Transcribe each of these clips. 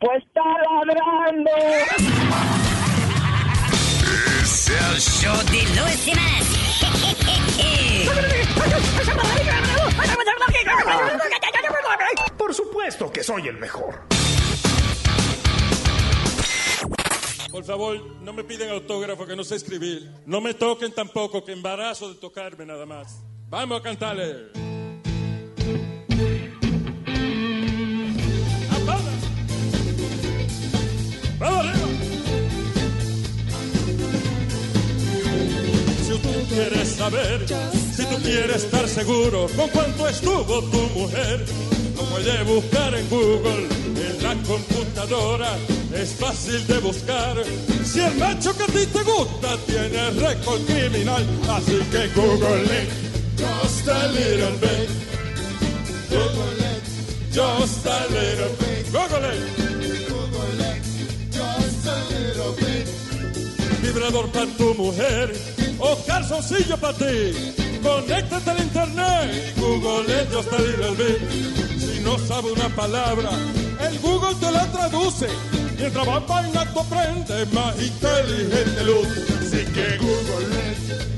Pues está ladrando. Es el show de Luis Jiménez. Por supuesto que soy el mejor. Por favor, no me piden autógrafo que no sé escribir. No me toquen tampoco, que embarazo de tocarme nada más. Vamos a cantarle. Quieres saber, si tú quieres estar seguro con cuánto estuvo tu mujer, lo puedes buscar en Google, en la computadora, es fácil de buscar. Si el macho que a ti te gusta tiene récord criminal, así que Google it, just a little bit. Google it, just a little bit. Google it. Vibrador para tu mujer o calzoncillo para ti. Conéctate al internet y Google it, just a little bit. Si no sabe una palabra, el Google te la traduce. Mientras va bailando aprende más inteligente luz. Así que Google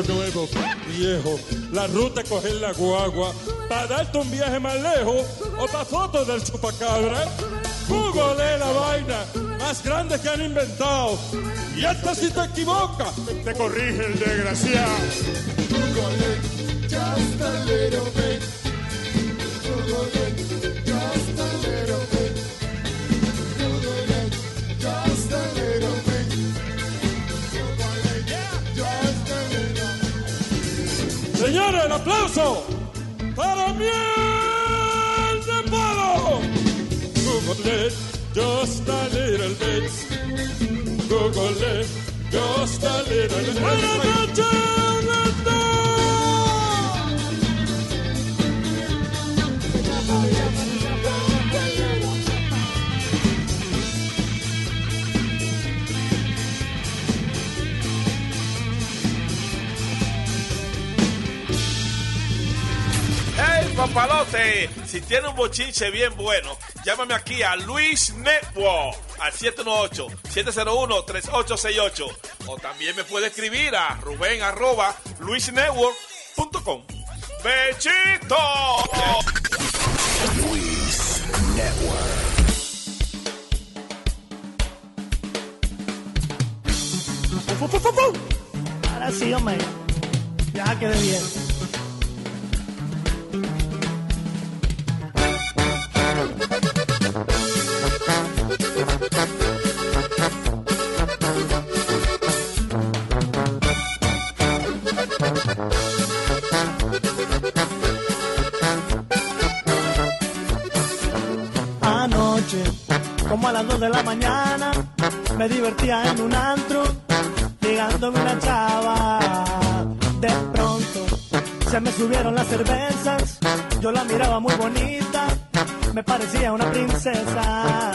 nuevo, viejo, la ruta coger la guagua, para darte un viaje más lejos o para fotos del chupacabra. Google es la vaina más grande que han inventado. Y hasta si te equivocas, te corrige el desgraciado. Google just a. Google Señores, el aplauso para miel de palo. Google it, just a little bit. Google it, just a little bit. Buenas noches, papalote! Si tiene un bochinche bien bueno, llámame aquí a Luis Network al 718-701-3868. O también me puede escribir a Rubén arroba luisnetwork.com. ¡Bechito! Luis Network. Ahora sí, hombre. Ya quedé bien. Como a las 2 de la mañana, me divertía en un antro, ligándome una chava. De pronto, se me subieron las cervezas, yo la miraba muy bonita, me parecía una princesa.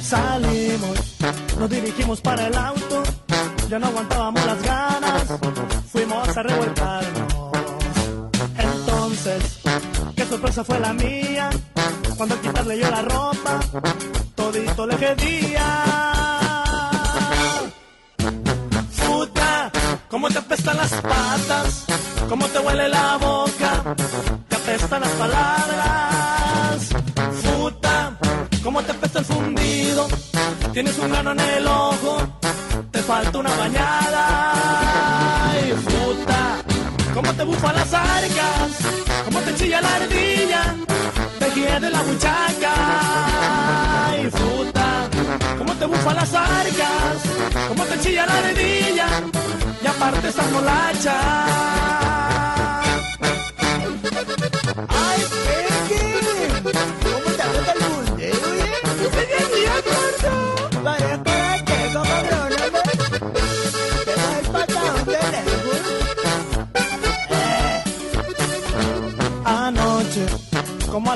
Salimos, nos dirigimos para el auto, ya no aguantábamos las ganas, fuimos a revolcarnos. Entonces, qué sorpresa fue la mía Cuando quitarle yo la ropa, todito le pedía. Puta, cómo te apestan las patas, cómo te huele la boca, te apestan las palabras. Puta, cómo te apesta el fundido, tienes un grano en el ojo, te falta una bañada. Cómo te bufan las arcas, cómo te chilla la ardilla, te hiede la muchacha. Ay, puta, cómo te bufan las arcas, cómo te chilla la ardilla, y aparte estás molacha.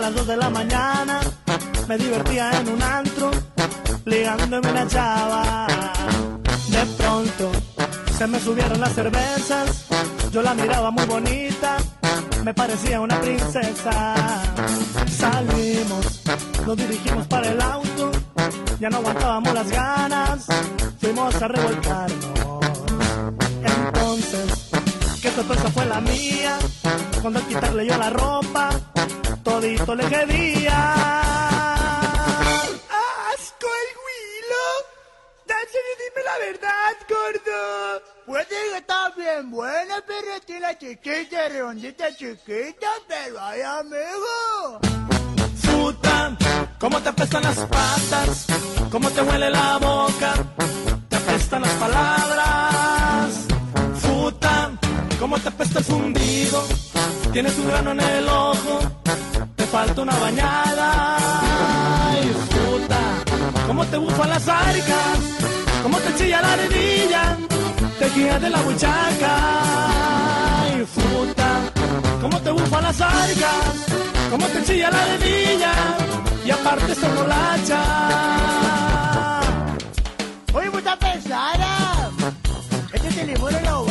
Las 2 de la mañana, me divertía en un antro, ligándome una chava. De pronto, se me subieron las cervezas, yo la miraba muy bonita, me parecía una princesa. Salimos, nos dirigimos para el auto, ya no aguantábamos las ganas, fuimos a revolcarnos. Entonces, qué sorpresa fue la mía, cuando al quitarle yo la ropa, todito le quedía. ¡Asco el huilo! Y dime la verdad, gordo. Puede que está bien buena, pero tiene chiquita, redondita, chiquita, pero hay amigo. Puta, cómo te apestan las patas, cómo te huele la boca, te apestan las palabras. Puta, cómo te apesta el fundido, tienes un grano en el ojo, falta una bañada. Ay, puta, cómo te bufan las arcas, cómo te chilla la ardilla, te guía de la buchaca. Ay, puta, cómo te bufan las arcas, cómo te chilla la ardilla, y aparte se molacha. Oye, mucha pesada. Este teléfono lo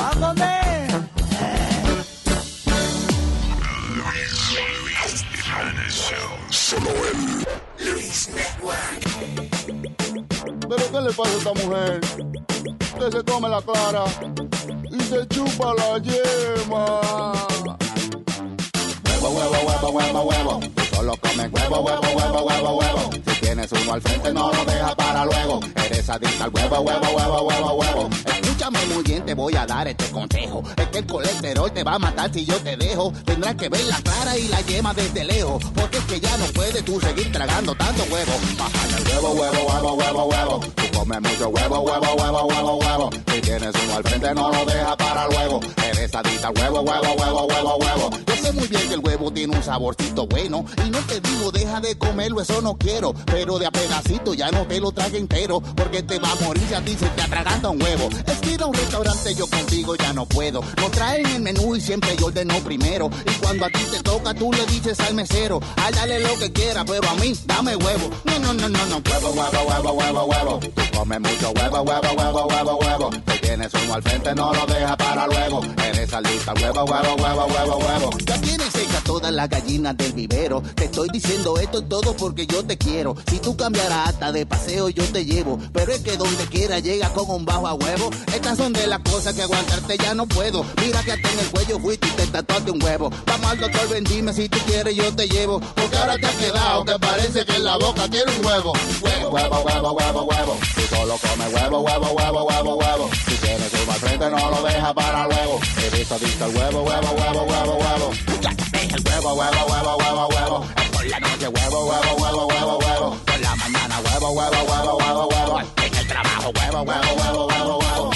¿Pero qué le pasa a esta mujer? Que se come la clara y se chupa la yema. Huevo, huevo, huevo, huevo, huevo. Solo comes huevo, huevo, huevo, huevo, huevo. Si tienes uno al frente, no lo dejas para luego. Eres adicta al huevo, huevo, huevo, huevo, huevo. Escúchame muy bien, te voy a dar este consejo. Es que el colesterol te va a matar si yo te dejo. Tendrás que ver la clara y la yema desde lejos. Porque es que ya no puedes tú seguir tragando tanto huevo. Bájale el huevo, huevo, huevo, huevo, huevo. Tú comes mucho huevo, huevo, huevo, huevo, huevo. Si tienes uno al frente, no lo dejas para luego. Eres adicta al huevo, huevo, huevo, huevo, huevo. Yo sé muy bien que el huevo tiene un saborcito bueno. No te digo, deja de comerlo, eso no quiero. Pero de a pedacito ya no te lo trague entero. Porque te va a morir si a ti se te atraganta un huevo. Es a un restaurante yo contigo ya no puedo. No traen el menú y siempre yo ordeno primero. Y cuando a ti te toca, tú le dices al mesero, ay, dale lo que quiera, pero a mí, dame huevo. No, no, no, no, no. Huevo, huevo, huevo, huevo, huevo. Tú comes mucho huevo, huevo, huevo, huevo, huevo. Si tienes uno al frente, no lo dejas para luego. Eres alita, huevo, huevo, huevo, huevo, huevo. Ya tienes seca todas las gallinas del vivero. Te estoy diciendo esto todo porque yo te quiero. Si tú cambiarás hasta de paseo, yo te llevo. Pero es que donde quiera llega con un bajo a huevo. Estas son de las cosas que aguantarte ya no puedo. Mira que hasta en el cuello fuiste y te tatuaste un huevo. Vamos al doctor, ven, dime si tú quieres, yo te llevo. Porque ahora te has quedado que parece que en la boca tiene un huevo. Huevo, huevo, huevo, huevo, huevo. Tú solo comes huevo, huevo, huevo, huevo, huevo. Si tienes uno al frente, no lo dejas para luego. He visto, visto el huevo, huevo, huevo, huevo, huevo. Deja el huevo, huevo, huevo, huevo, huevo. Por la noche, huevo, huevo, huevo, huevo, huevo. Por la mañana, huevo, huevo, huevo, huevo, huevo. En el trabajo, huevo, huevo, huevo, huevo, huevo.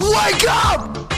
Wake up!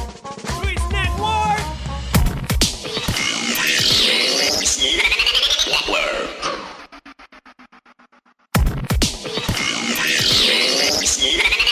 Bismillah.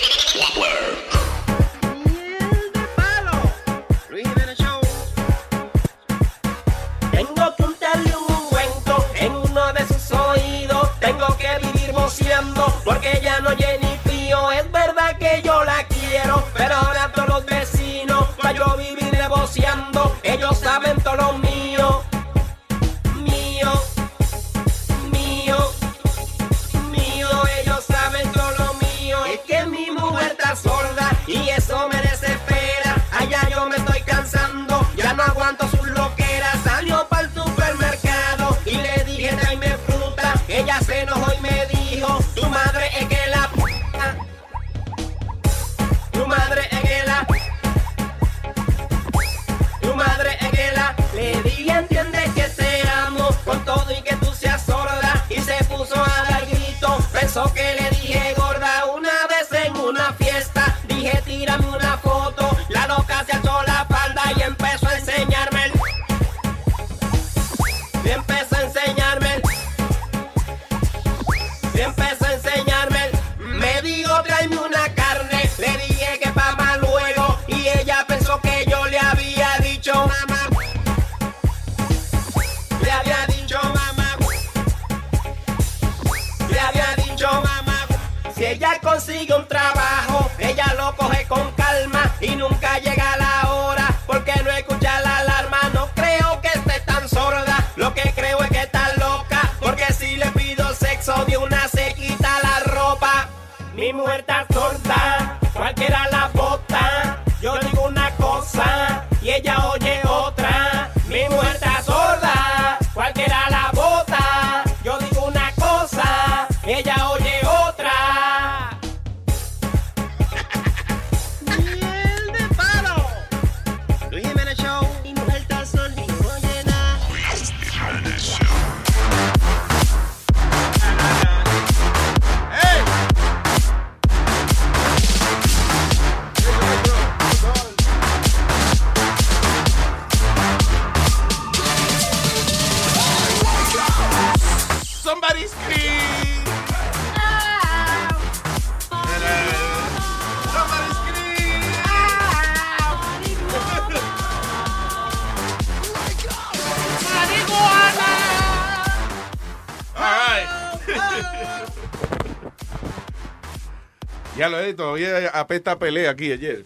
Todavía apesta a pelea aquí ayer.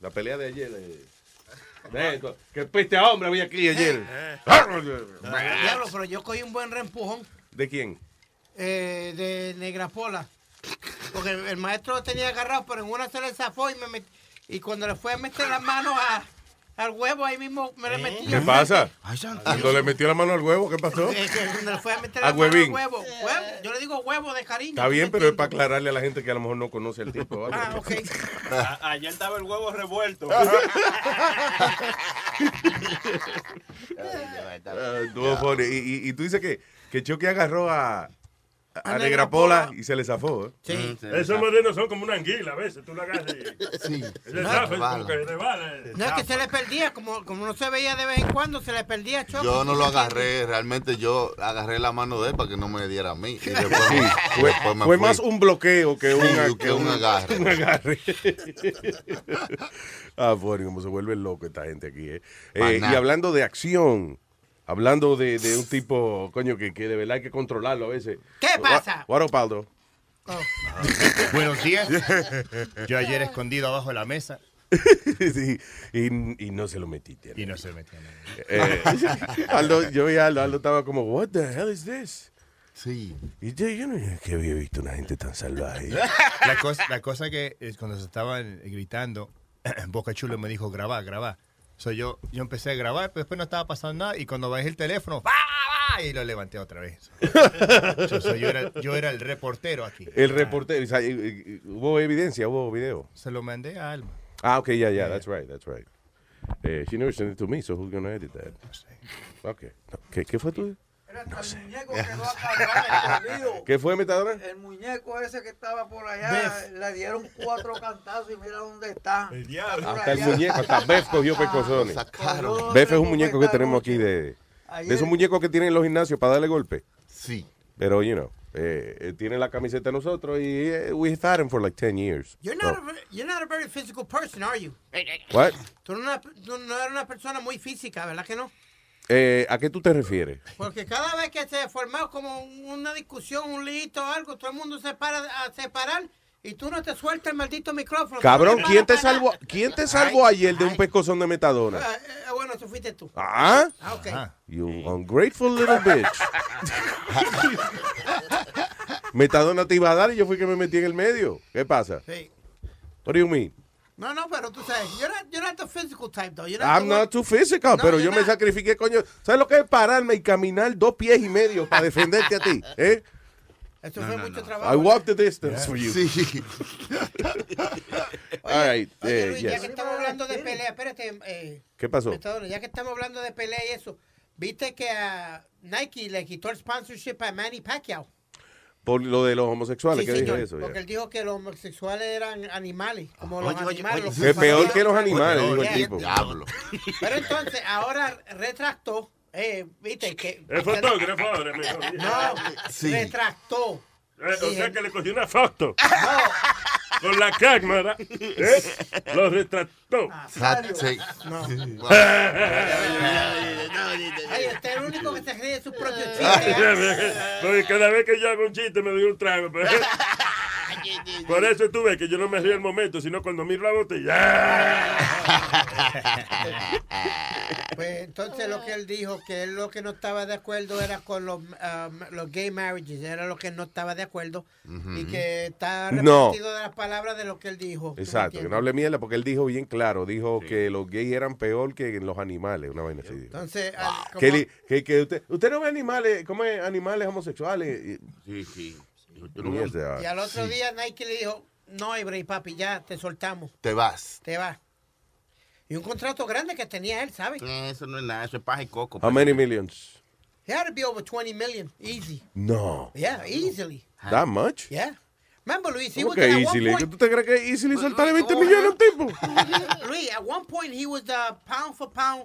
La pelea de ayer. eh. Que peste a hombre había aquí ayer. Diablo, pero yo cogí un buen reempujón ¿De quién? eh, de Negrapola. Porque el, maestro lo tenía agarrado, pero en una se le zafó y me met- y cuando le fue a meter las manos a- al huevo, ahí mismo me le metí. ¿Qué pasa? Cuando le metió la mano al huevo, ¿qué pasó? Eh, que cuando le fue a meter A la mano al huevín. huevo. huevo. Yo le digo huevo de cariño. Está bien, pero es para aclararle a la gente que a lo mejor no conoce el tipo. ¿vale? Ah, ok. A- ayer estaba el huevo revuelto. Ah, y tú dices que, que Chucky agarró a, a, A Negrapola Negrapola. y se le zafó. ¿eh? Sí. Esos morenos son como una anguila a veces. Tú la agarras y. Sí. Se zafa y como que rebala. No, es que se le perdía, como, como no se veía de vez en cuando, se le perdía choque. Yo no lo agarré, realmente yo agarré la mano de él para que no me diera a mí. Y después, Sí, fue, después me fue fui. más un bloqueo que, Sí, una- que un agarre. un agarre. ah, bueno, como se vuelve loco esta gente aquí. ¿eh? Eh, y hablando de acción, hablando de, de un tipo, coño, que, que de verdad hay que controlarlo a veces. ¿Qué pasa? What, what up, Aldo? Buenos días. Yo ayer escondido abajo de la mesa. Sí, y, y no se lo metiste. Y no se metía nada. Eh, Aldo, yo vi a Aldo, Aldo estaba como, what the hell is this? Sí. Y yo, yo no es que había visto una gente tan salvaje. La cosa, la cosa que es cuando se estaban gritando, Boca Chulo me dijo, grabá, grabá. So, yo, yo empecé a grabar, pero después no estaba pasando nada. Y cuando bajé el teléfono, ¡pa, pa! y lo levanté otra vez. So, so, yo, era, yo era el reportero aquí. El reportero, o sea, hubo evidencia, hubo video. Se lo mandé a Alma. Ah, okay, yeah, yeah, that's right, that's right. Eh, she never sent it to me, so who's gonna edit that? Okay. ¿Qué, qué fue tú? No sé. El muñeco quedó acá escondido. ¿Qué fue, Metadona? El muñeco ese que estaba por allá, le dieron cuatro cantazos y mira dónde está. El diablo. Hasta el muñeco, hasta Beth cogió pecosones. sacaron. Beth es un muñeco que tenemos aquí de... Ayer- De esos muñecos que tienen en los gimnasios para darle golpe. Sí. Pero, you know, eh, eh, tiene la camiseta de nosotros y eh, we've had him for like 10 years. You're not, a, ve- you're not a very physical person, are you? What? Tú no, tú no eres una persona muy física, ¿verdad que no? Eh, ¿A qué tú te refieres? Porque cada vez que se formó como una discusión, un lito o algo, todo el mundo se para a separar y tú no te sueltas el maldito micrófono. Cabrón, no ¿quién te salvó, ¿quién te salvó ayer de un pescozón de metadona? Ah, eh, bueno, eso fuiste tú. ¿Ah? Ah, ok. You ungrateful little bitch. Metadona te iba a dar y yo fui que me metí en el medio. ¿Qué pasa? Sí. What do you mean? No, no, pero tú sabes, you're not, you're not the physical type, though. You're I'm the not too physical, No, pero yo me sacrifiqué, coño. ¿Sabes lo que es pararme y caminar dos pies y medio para defenderte a ti? ¿Eh? Eso fue mucho trabajo. I walked the distance for you. Sí. All right, Oye, eh, Luis, ya yes. que estamos hablando de pelea, espérate. Eh, ¿Qué pasó? Ya que estamos hablando de pelea y eso, ¿viste que a Nike le quitó el sponsorship a Manny Pacquiao? Por lo de los homosexuales, Sí, ¿qué señor, dijo eso? Porque ya? él dijo que los homosexuales eran animales, como Oye, los oye, animales. oye, los Que peor que los animales, dijo el tipo. Diablo. Pero entonces, ahora retractó, eh, viste que... El fotógrafo. No, Sí. retractó. Eh, o sea que le cogió una foto. Con la cámara. ¿eh? Lo retrató. Sa- sí. No. Ay, usted es el único que se ríe de sus propios chistes. Porque cada vez que yo hago un chiste me doy un trago. pero- Por eso tú ves que yo no me río al momento, sino cuando miro la botella. Pues entonces lo que él dijo, que él lo que no estaba de acuerdo era con los, um, los gay marriages, era lo que él no estaba de acuerdo y que está No. arrepentido de las palabras de lo que él dijo. ¿tú me Exacto, que no hable mierda porque él dijo bien claro, dijo que los gays eran peor que los animales, una vaina así. Entonces, como- Que, que, que usted, usted no ve animales, ¿cómo es? Animales homosexuales. Sí, sí. Y, al otro Sí. día Nike le dijo, no, Ibrahim, papi, ya te soltamos, Te vas. te vas. Y un contrato grande que tenía él, ¿sabes? Eso no es nada, eso es paja y coco. How many millions? He had to be over 20 million, easy. No. Yeah, easily. That much? Yeah. Remember, Luis, he ¿Cómo was que at one easily? point- ¿Que ¿Tú te crees que easily soltarle 20 millones a un tipo? Luis, at one point he was the pound for pound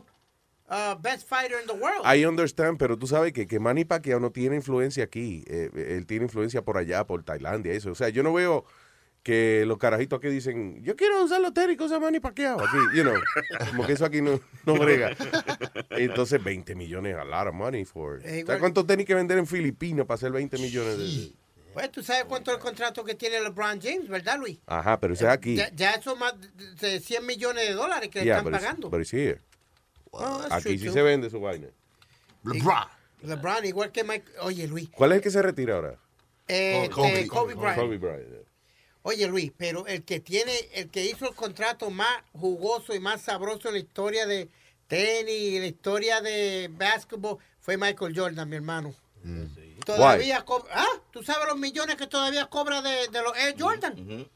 uh, best fighter in the world. I understand, pero tú sabes que, que Manny Pacquiao no tiene influencia aquí. Eh, él tiene influencia por allá, por Tailandia, eso. O sea, yo no veo que los carajitos aquí dicen, yo quiero usar los tenis de Manny Pacquiao aquí, you know. Como que eso aquí no, no brega. Entonces, 20 millones, a lot of money for... Eh, ¿Sabes cuántos tenis que vender en Filipinas para hacer 20 millones de... Pues tú sabes cuánto es el contrato que tiene LeBron James, ¿verdad, Luis? Ajá, pero eso es aquí. Ya, ya eso más de 100 millones de dólares que le están but pagando. Oh, that's Aquí true, sí too. se vende su vaina. LeBron. LeBron, igual que Mike. Oye, Luis. ¿Cuál es el que se retira ahora? eh, Kobe, este, Kobe, Bryant. Kobe Bryant. Oye, Luis, pero el que tiene, el que hizo el contrato más jugoso y más sabroso en la historia de tenis y la historia de básquetbol fue Michael Jordan, mi hermano. Todavía cobra. Ah, tú sabes los millones que todavía cobra de, de los Air Jordan.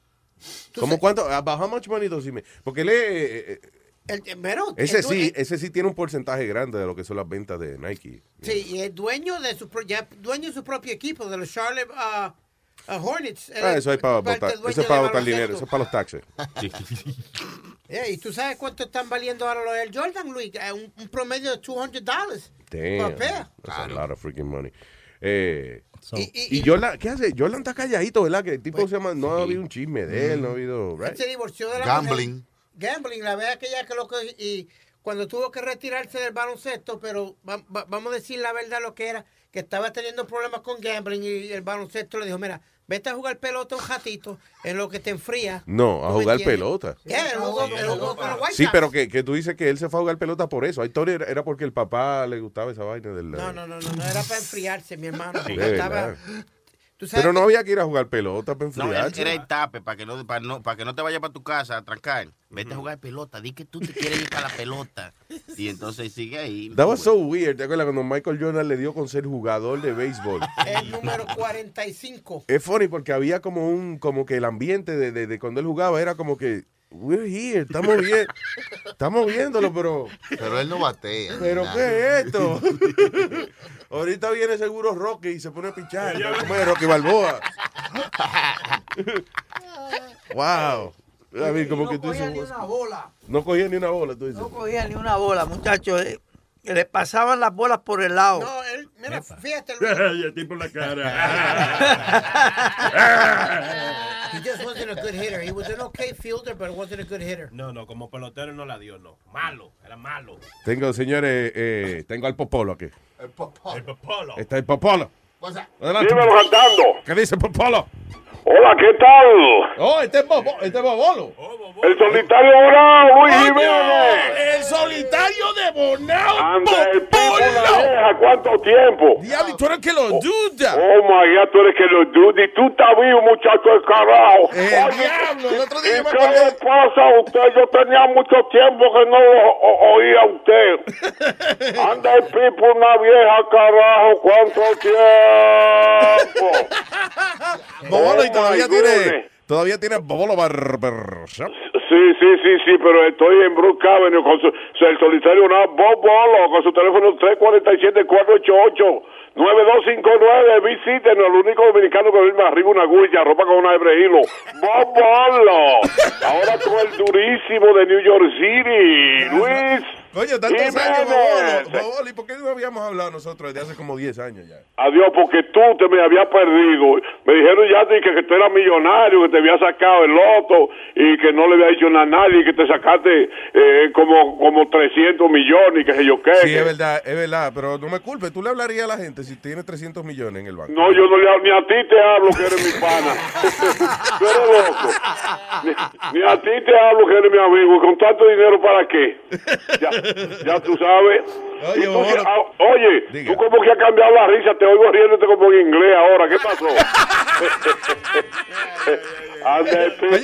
Tú ¿Cómo cuánto? About how much money does he make? Porque él es, eh, eh, El, eh, pero, ese el sí, ese sí tiene un porcentaje grande de lo que son las ventas de Nike. Sí, y es dueño de su, pro- ya dueño de su propio equipo, de los Charlotte uh, uh, Hornets. Él Ah, es eso es para dueño eso es para botar baloncesto. dinero, eso es para los taxes. Yeah, ¿Y tú sabes cuánto están valiendo ahora los Air Jordan, Luis? Eh, Un, un promedio de 200 dólares. Damn, Por pair. that's a lot of freaking money. Eh, Y- y, Jordan, ¿qué hace? Jordan está calladito, ¿verdad? Que el tipo se llama, no ha habido un chisme de él, no ha habido, Él right? se divorció de la Gambling. mujer. Gambling, la aquella que lo que... Y cuando tuvo que retirarse del baloncesto, pero va- va- vamos a decir la verdad lo que era, que estaba teniendo problemas con gambling y el baloncesto le dijo, mira, vete a jugar pelota un ratito en lo que te enfría. No, a ¿Tú me jugar pelota. Jugó, jugó con los Sí, pero que, que tú dices que él se fue a jugar pelota por eso. Hay historia era, era porque el papá le gustaba esa vaina del... No, no, no, no, no era para enfriarse, mi hermano. Porque estaba, verdad. Pero no había que ir a jugar pelota para No, él- enfriarse. era el tape para que no, para no, para que no te vayas para tu casa a trancar. Vete a jugar pelota, di que tú te quieres ir para la pelota. Y entonces sigue ahí. That was so weird. ¿Te acuerdas cuando Michael Jordan le dio con ser jugador de béisbol? el número 45. Es funny porque había como un, como que el ambiente de, de- de cuando él jugaba era como que, we're here, estamos bien, estamos viéndolo, pero... Pero él no batea. ¿Pero ni qué nada. es esto? Ahorita viene seguro Rocky y se pone a pichar. ¿Cómo es Rocky Balboa? wow. A mí, como no que tú cogía dices, ni una bola. No cogía ni una bola, tú dices. No cogía ni una bola, muchachos. eh, Le pasaban las bolas por el lado. No, él, mira, fíjate, y el tipo en la cara. He just wasn't a good hitter. He was an okay fielder, but wasn't a good hitter. No, no, como pelotero no la dio, no. Malo, era malo. Tengo, señores, eh, tengo al Popolo aquí. El Popolo. Está el Popolo. Adelante. Dímelo cantando. ¿Qué dice Popolo? Hola, ¿qué tal? Oh, este es Bobo, este es Bobolo. El solitario Bravo, Luis Jiménez. El solitario de Bonao. Una vieja, ¿cuánto tiempo? Diablo, tú eres que lo duda. Oh my God, tú eres que lo dudes. Y tú estás vivo, muchacho del carajo. El Oye, diablo, el otro día ¿Y yo me qué le pasa a usted? Yo tenía mucho tiempo que no lo oía a usted. Anda el pipo una vieja, carajo, ¿cuánto tiempo? Bobolo Oh, todavía tiene, todavía tiene Bobolo Barbershop. Sí, sí, sí, sí, pero estoy en Brook Avenue con su, su- el solitario una Bob Bolo con su teléfono 347-488-9259. Visítenos, el único dominicano que duerme arriba una guilla, ropa con una hebre hilo. Bob Bolo. Ahora con el durísimo de New York City. Luis. Coño, tantos años, Jiménez. Bobolo. Bobolo, ¿y por qué no habíamos hablado nosotros desde hace como 10 años ya? Adiós, porque tú te me habías perdido. Me dijeron ya que, que tú eras millonario, que te había sacado el loto y que no le había dicho nada a nadie, que te sacaste eh, como, como 300 millones y que sé yo qué. Sí, que- es verdad, es verdad, pero no me culpes. ¿Tú le hablarías a la gente si tiene 300 millones en el banco? No, yo no le hablo, ni a ti te hablo que eres mi pana. tú eres loco. Ni, ni a ti te hablo que eres mi amigo. ¿Y con tanto dinero para qué? Ya, ya tú sabes. Oye, ah, oye tú como que has cambiado la risa, te oigo riéndote como en inglés ahora. ¿Qué pasó? Anda,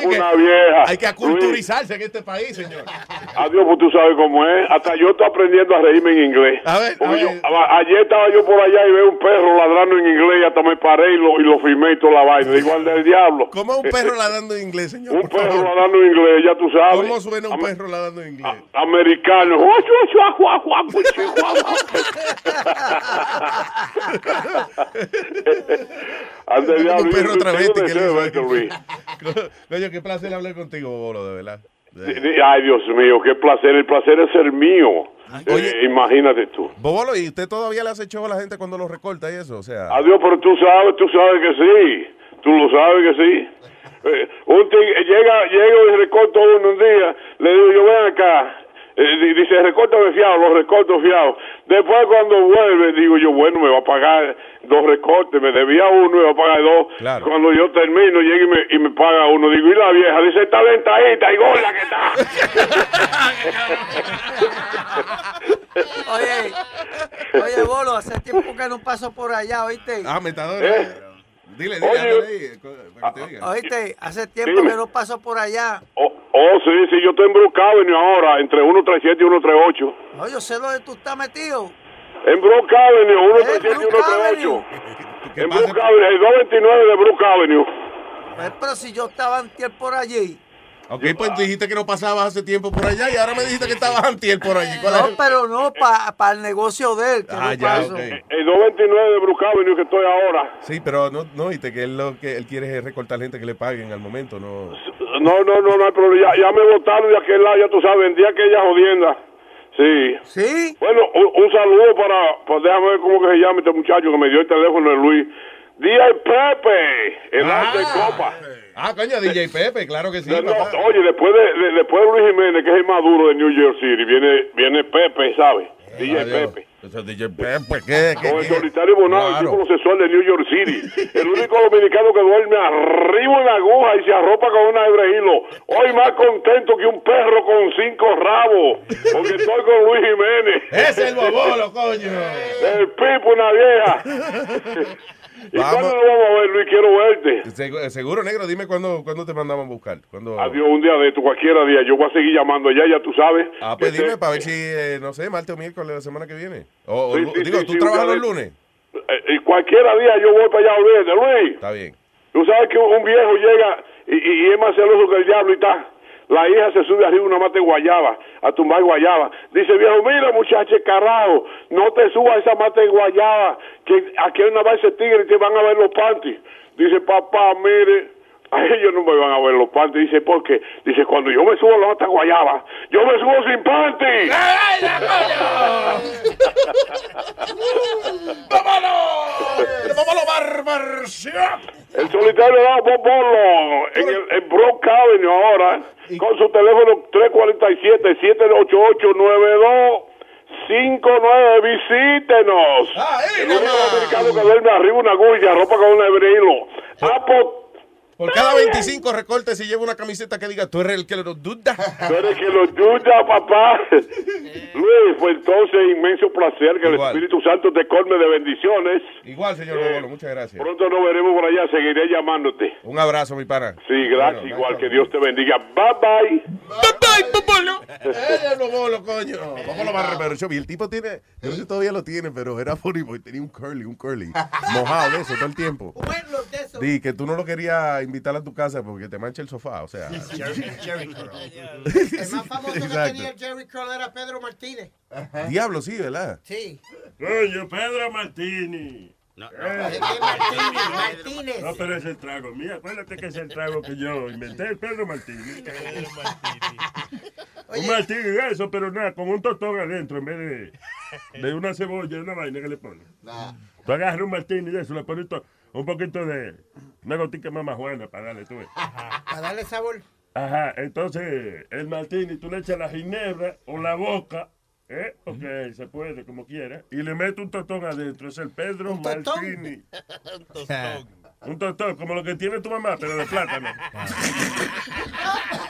una vieja. Hay que Luis, aculturizarse en este país, señor. Adiós, pues tú sabes cómo es. Hasta yo estoy aprendiendo a reírme en inglés. A ver, Porque a yo- ver. a- ayer estaba yo por allá y veo un perro ladrando en inglés y hasta me paré y lo, y lo filmé y toda la vaina. Igual del diablo. ¿Cómo un perro ladrando en inglés, señor? Un perro favor. ladrando en inglés, ya tú sabes. ¿Cómo suena un Am- perro ladrando en inglés? Americano. Como diablo, un perro travesti que le de. Coño, qué placer hablar contigo, Bobolo, de verdad. Ay, Dios mío, qué placer. El placer es ser mío. Eh, imagínate tú. Bobolo, ¿y usted todavía le hace show a la gente cuando lo recorta y eso? O sea, Adiós, pero tú sabes, tú sabes que sí. Tú lo sabes que sí. Eh, un llega, llega y recorto uno un día. Le digo, yo ven acá. Eh, di- dice, recórtame fiado, los recorto fiado. Después cuando vuelve, digo yo, bueno, me va a pagar dos recortes, me debía uno y me va a pagar dos. Claro. Cuando yo termino, llega y me, y me paga uno. Digo, y la vieja, dice, está lentadita y gorda que está. Oye, oye, Bolo, hace tiempo que no paso por allá, ¿oíste? Ah, metador. ¿Eh? Dile, dile, Oye. para que te diga. Oíste, hace tiempo Dime. que no paso por allá. Oh, oh, sí, sí, yo estoy en Brook Avenue ahora, entre 137 y 138. No, yo sé dónde tú estás metido. En Brook Avenue, 137 y Brook 138. En Brook Avenue, el 229 de Brook Avenue. Pues, pero si yo estaba antier por allí. Ok, pues dijiste que no pasabas hace tiempo por allá y ahora me dijiste que estabas antier por allí. ¿Cuál No, es? pero no para el negocio de él. Que Ah, no ya, paso. ok. El 229 de Brook Avenue que estoy ahora. Sí, pero no, no, viste que él lo que él quiere es recortar gente que le paguen al momento, no. No, no, no, no hay problema. Ya, ya me votaron de aquel lado, ya tú sabes, vendí aquella jodienda. Sí. ¿Sí? Bueno, un, un saludo para, pues déjame ver cómo que se llama este muchacho que me dio el teléfono de Luis. DJ Pepe, el Ah. arte de copa. Ah, coño, DJ Pepe, claro que sí. No, no, papá. oye, después de, de- después de Luis Jiménez, que es el más duro de New York City, viene, viene Pepe, ¿sabes? DJ Adiós. Pepe. Eso es DJ Pepe, ¿qué? Con el solitario Bonado, el Claro. símbolo sexual de New York City. El único dominicano que duerme arriba en la aguja y se arropa con una hebra hilo. Hoy más contento que un perro con cinco rabos. Porque estoy con Luis Jiménez. Es el bobolo, coño. El Pipo, una vieja. ¿Y Vamos. cuándo nos vamos a ver, Luis? Quiero verte. Segu- Seguro, negro, dime cuándo, cuándo te mandamos a buscar. ¿Cuándo? Adiós, un día de esto, cualquiera día. Yo voy a seguir llamando allá, ya tú sabes. Ah, pues Que dime te- para ver si, eh, no sé, martes o miércoles la semana que viene. O, o- Sí, sí, digo, sí, ¿tú trabajas los de- lunes? Eh, y cualquiera día yo voy para allá, olvídate, Luis. Está bien. Tú sabes que un viejo llega y, y- y es más celoso que el diablo y está. La hija se sube arriba una mata guayaba, a tumbar guayaba. Dice viejo, mira muchacho, carajo, no te subas a esa mata guayaba, que aquí hay una base tigre y te van a ver los panties. Dice, papá, mire, a ellos no me van a ver los panties. Dice, ¿por qué? Dice, cuando yo me subo a la mata de guayaba, yo me subo sin panties. ¡Vámonos, bárbaro! El solitario da Bobolo en el en Brook Avenue ahora con su teléfono 347-788-9259. Visítenos. el único dominicano que duerme arriba una agulla, ropa con un hebrilo. Pues, Por cada 25 recortes si lleva una camiseta que diga, tú eres el que lo duda. Tú eres que lo ayuda, papá. Luis, pues entonces, inmenso placer que el Igual. Espíritu Santo te colme de bendiciones. Igual, señor Bobolo, muchas gracias. Pronto nos veremos por allá, seguiré llamándote. Un abrazo, mi pana. Sí, gracias, igual, que Dios te bendiga. Bye, bye. ¡Eh, Bobolo, coño! Bobolo Bárbaro Show. Y el tipo tiene, yo no sé si todavía lo tiene, pero era funny boy, tenía un curly, un curly. Mojado de eso todo el tiempo. Di que tú no lo querías invitar a tu casa porque te mancha el sofá, o sea. El más famoso que Exacto. tenía el Jerry Curl era Pedro Martínez. Diablo, sí, ¿verdad? Sí. Coño, Pedro Martini. Es que Martínez, Martínez. No, pero es el trago. Mira, acuérdate que es el trago que yo inventé, el Pedro Martini. Un Martini eso, pero nada, con un tostón adentro en vez de, de una cebolla, una vaina que le pones. Tú agarras un Martini de eso, le pones to- un poquito de una gotica mamajuana para darle tú. ves. Para darle sabor. Ajá, entonces el Martini tú le echas la ginebra o la boca, ¿eh? Porque se puede, como quiera, y le metes un tostón adentro. Es el Pedro ¿Un tostón? Martini. Un tostón, como lo que tiene tu mamá, pero de plátano.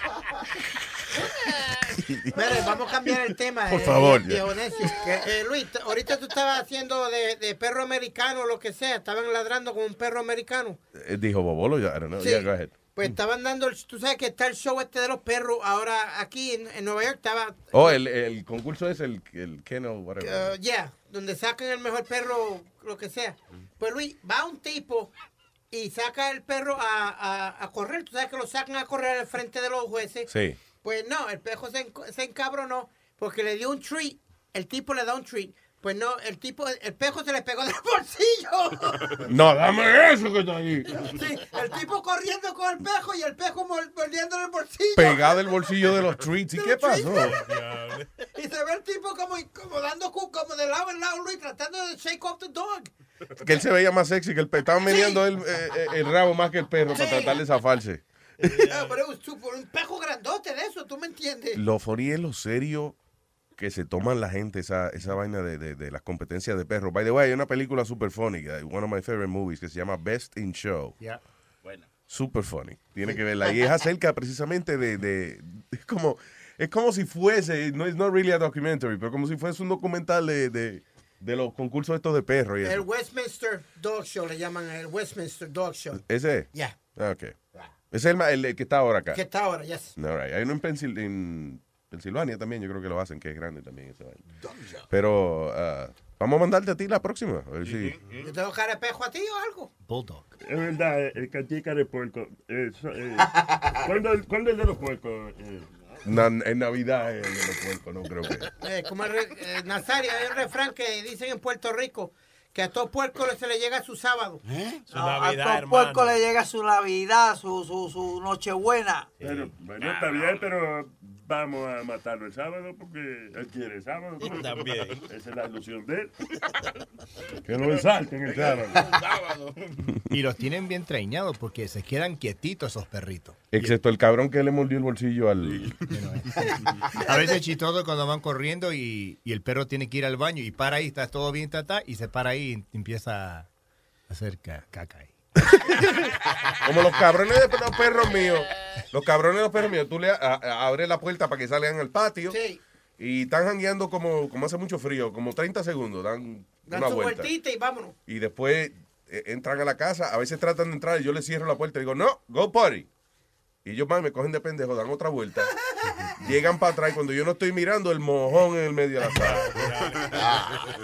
Mire, vamos a cambiar el tema. Por eh, favor. Que, eh, Luis, ahorita tú estabas haciendo de, de perro americano o lo que sea. Estaban ladrando como un perro americano. Eh, Dijo Bobolo, ya, I don't know. Sí. Yeah, go ahead. Pues estaban dando, el- tú sabes que está el show este de los perros. Ahora aquí en, en Nueva York estaba, Oh, el, el concurso es el, el kennel, whatever. uh, yeah, donde sacan el mejor perro, lo que sea. Pues Luis, va un tipo y saca el perro a, a, a correr. Tú sabes que lo sacan a correr al frente de los jueces. Sí. Pues no, el pejo se, se encabronó porque le dio un treat. El tipo le da un treat. Pues no, el tipo, el pejo se le pegó del bolsillo. No, dame eso que está ahí. Sí, el tipo corriendo con el pejo y el pejo mordiendo el bolsillo. Pegado el bolsillo de los treats. ¿Y qué pasó? Y se ve el tipo como, como dando como de lado en lado, Luis, tratando de shake off the dog. Que él se veía más sexy que el perro. Estaba meneando el, eh, eh, el rabo más que el perro para Sí. tratar de zafarse. Pero es un- pejo grandote de eso, ¿tú me entiendes? Lo funny es lo serio que se toman la gente esa, esa vaina de, de, de las competencias de perros. By the way, hay una película super funny, one of my favorite movies, que se llama Best in Show. Yeah. Super funny. Tiene que verla. Y es acerca precisamente de, de- es como es como si fuese, no es not really a documentary, pero como si fuese un documental de, de, de los concursos estos de perros El eso. Westminster Dog Show le llaman el Westminster Dog Show. ¿Ese? Yeah. Ah, ok. Ese es el, ma- el que está ahora acá. Que está ahora, yes. All right. Hay uno en, Pensil- en Pensilvania también, yo creo que lo hacen, que es grande también ese vaina. Pero ah, vamos a mandarte a ti la próxima. A ver si... ¿Yo tengo cara de pejo a ti o algo? Bulldog. Es verdad, el cachica de puerco. Eh, eh, ¿cuándo, el- ¿Cuándo el de los puercos? Eh, Na- en Navidad eh, de los puercos, no creo que. Eh, como el eh, Nazario, hay un refrán que dicen en Puerto Rico que a todo puerco se le llega su sábado. No, a todo puerco le llega su Navidad, su, su, su Nochebuena. Pero, bueno, está bien, pero vamos a matarlo el sábado porque él quiere el sábado. ¿no? También. Esa es la ilusión de él. Que lo ensalten el sábado. Y los tienen bien treñados porque se quedan quietitos esos perritos. Excepto el cabrón que le mordió el bolsillo al. A veces es chistoso cuando van corriendo y, y el perro tiene que ir al baño y para ahí, está todo bien, tata, y se para ahí y empieza a hacer ca- caca ahí. Como los cabrones de los perros míos. Los cabrones de los perros míos. Tú le a- a- abres la puerta para que salgan al patio. Y están jangueando como, como hace mucho frío, como 30 segundos. Dan, Dan una su vuelta. vueltita y vámonos. Y después eh, entran a la casa. A veces tratan de entrar y yo les cierro la puerta y digo, no, go party. Y ellos más me cogen de pendejo, dan otra vuelta. Llegan para atrás y cuando yo no estoy mirando, el mojón en el medio de la sala.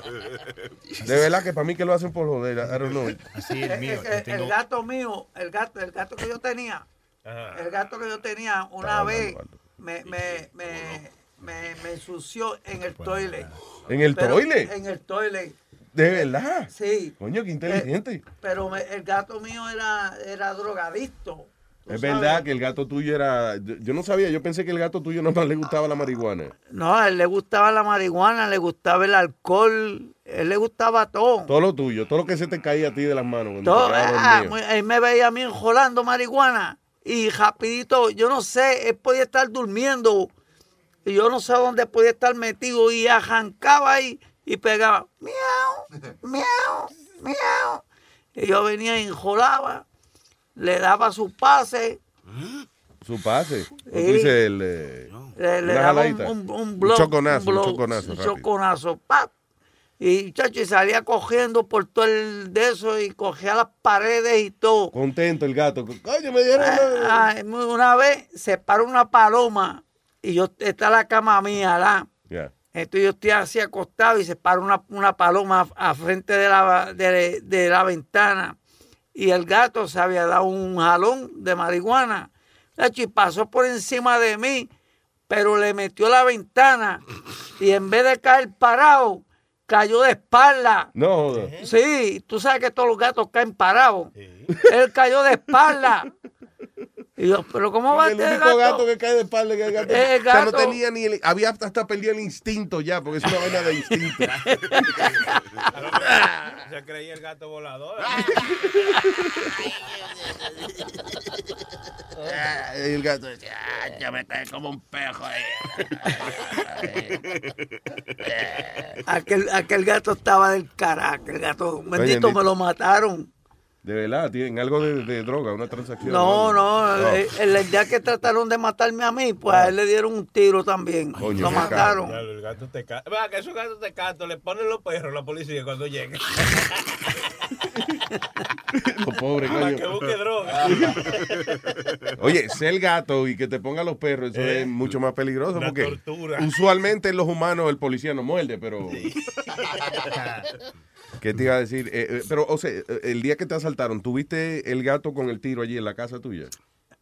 De verdad que para mí que lo hacen por joder. I don't know. Así Eh, eh, que el gato mío, el gato, el gato que yo tenía, el gato que yo tenía una vez me, me, me, me, me ensució en el toilet. ¿En el Pero- toilet? En el toilet. De verdad. Sí. Coño, qué inteligente. Pero me- el gato mío era, era drogadicto. Es sabes. verdad que el gato tuyo era. Yo, yo no sabía, yo pensé que el gato tuyo no más le gustaba la marihuana. No, a él le gustaba la marihuana, le gustaba el alcohol, él le gustaba todo. Todo lo tuyo, todo lo que se te caía a ti de las manos. Todo, ah, él me veía a mí enjolando marihuana y rapidito, yo no sé, él podía estar durmiendo y yo no sé dónde podía estar metido y arrancaba ahí y pegaba miau, miau, miau. Y yo venía y enjolaba, le daba su pase, Su pase. ¿Cómo tú Sí. dices el. eh, le, le daba un, un, choconazo, un choconazo. un choconazo, pap. Y chacho, y salía cogiendo por todo el de eso y cogía las paredes y todo. Contento el gato. Coño, me dieron. Ah, una vez se paró una paloma y yo está la cama mía. Ya. Entonces yo estoy así acostado y se para una, una paloma a, a frente de la, de, de la ventana. Y el gato se había dado un jalón de marihuana. Y pasó por encima de mí, pero le metió la ventana. Y en vez de caer parado, cayó de espalda. No, joda. Sí, tú sabes que todos los gatos caen parados. Él cayó de espalda. Y yo, pero ¿cómo va el este único gato? gato que cae de espalda es el gato. El O sea, no tenía ni el, había hasta perdido el instinto ya, porque es una vaina de instinto. Se creía el gato volador. Y el gato decía, Ah, ya me cae como un pejo ahí. Aquel, aquel gato estaba del carajo. El gato, bendito, me lo mataron. De verdad, tienen algo de, de droga, una transacción. No, no, No. eh, el, el día que trataron de matarme a mí, pues a él le dieron un tiro también. Coño, lo mataron. Claro, el gato te ca- Va, que esos gatos te canto, le ponen los perros a la policía cuando lleguen. Los pobres, Para coño. que busque droga. Oye, ser gato y que te ponga los perros, eso Eh, es mucho más peligroso porque tortura. usualmente en los humanos el policía no muerde, pero... ¿Qué te iba a decir? Eh, eh, pero, o sea, eh, el día que te asaltaron, ¿tuviste el gato con el tiro allí en la casa tuya?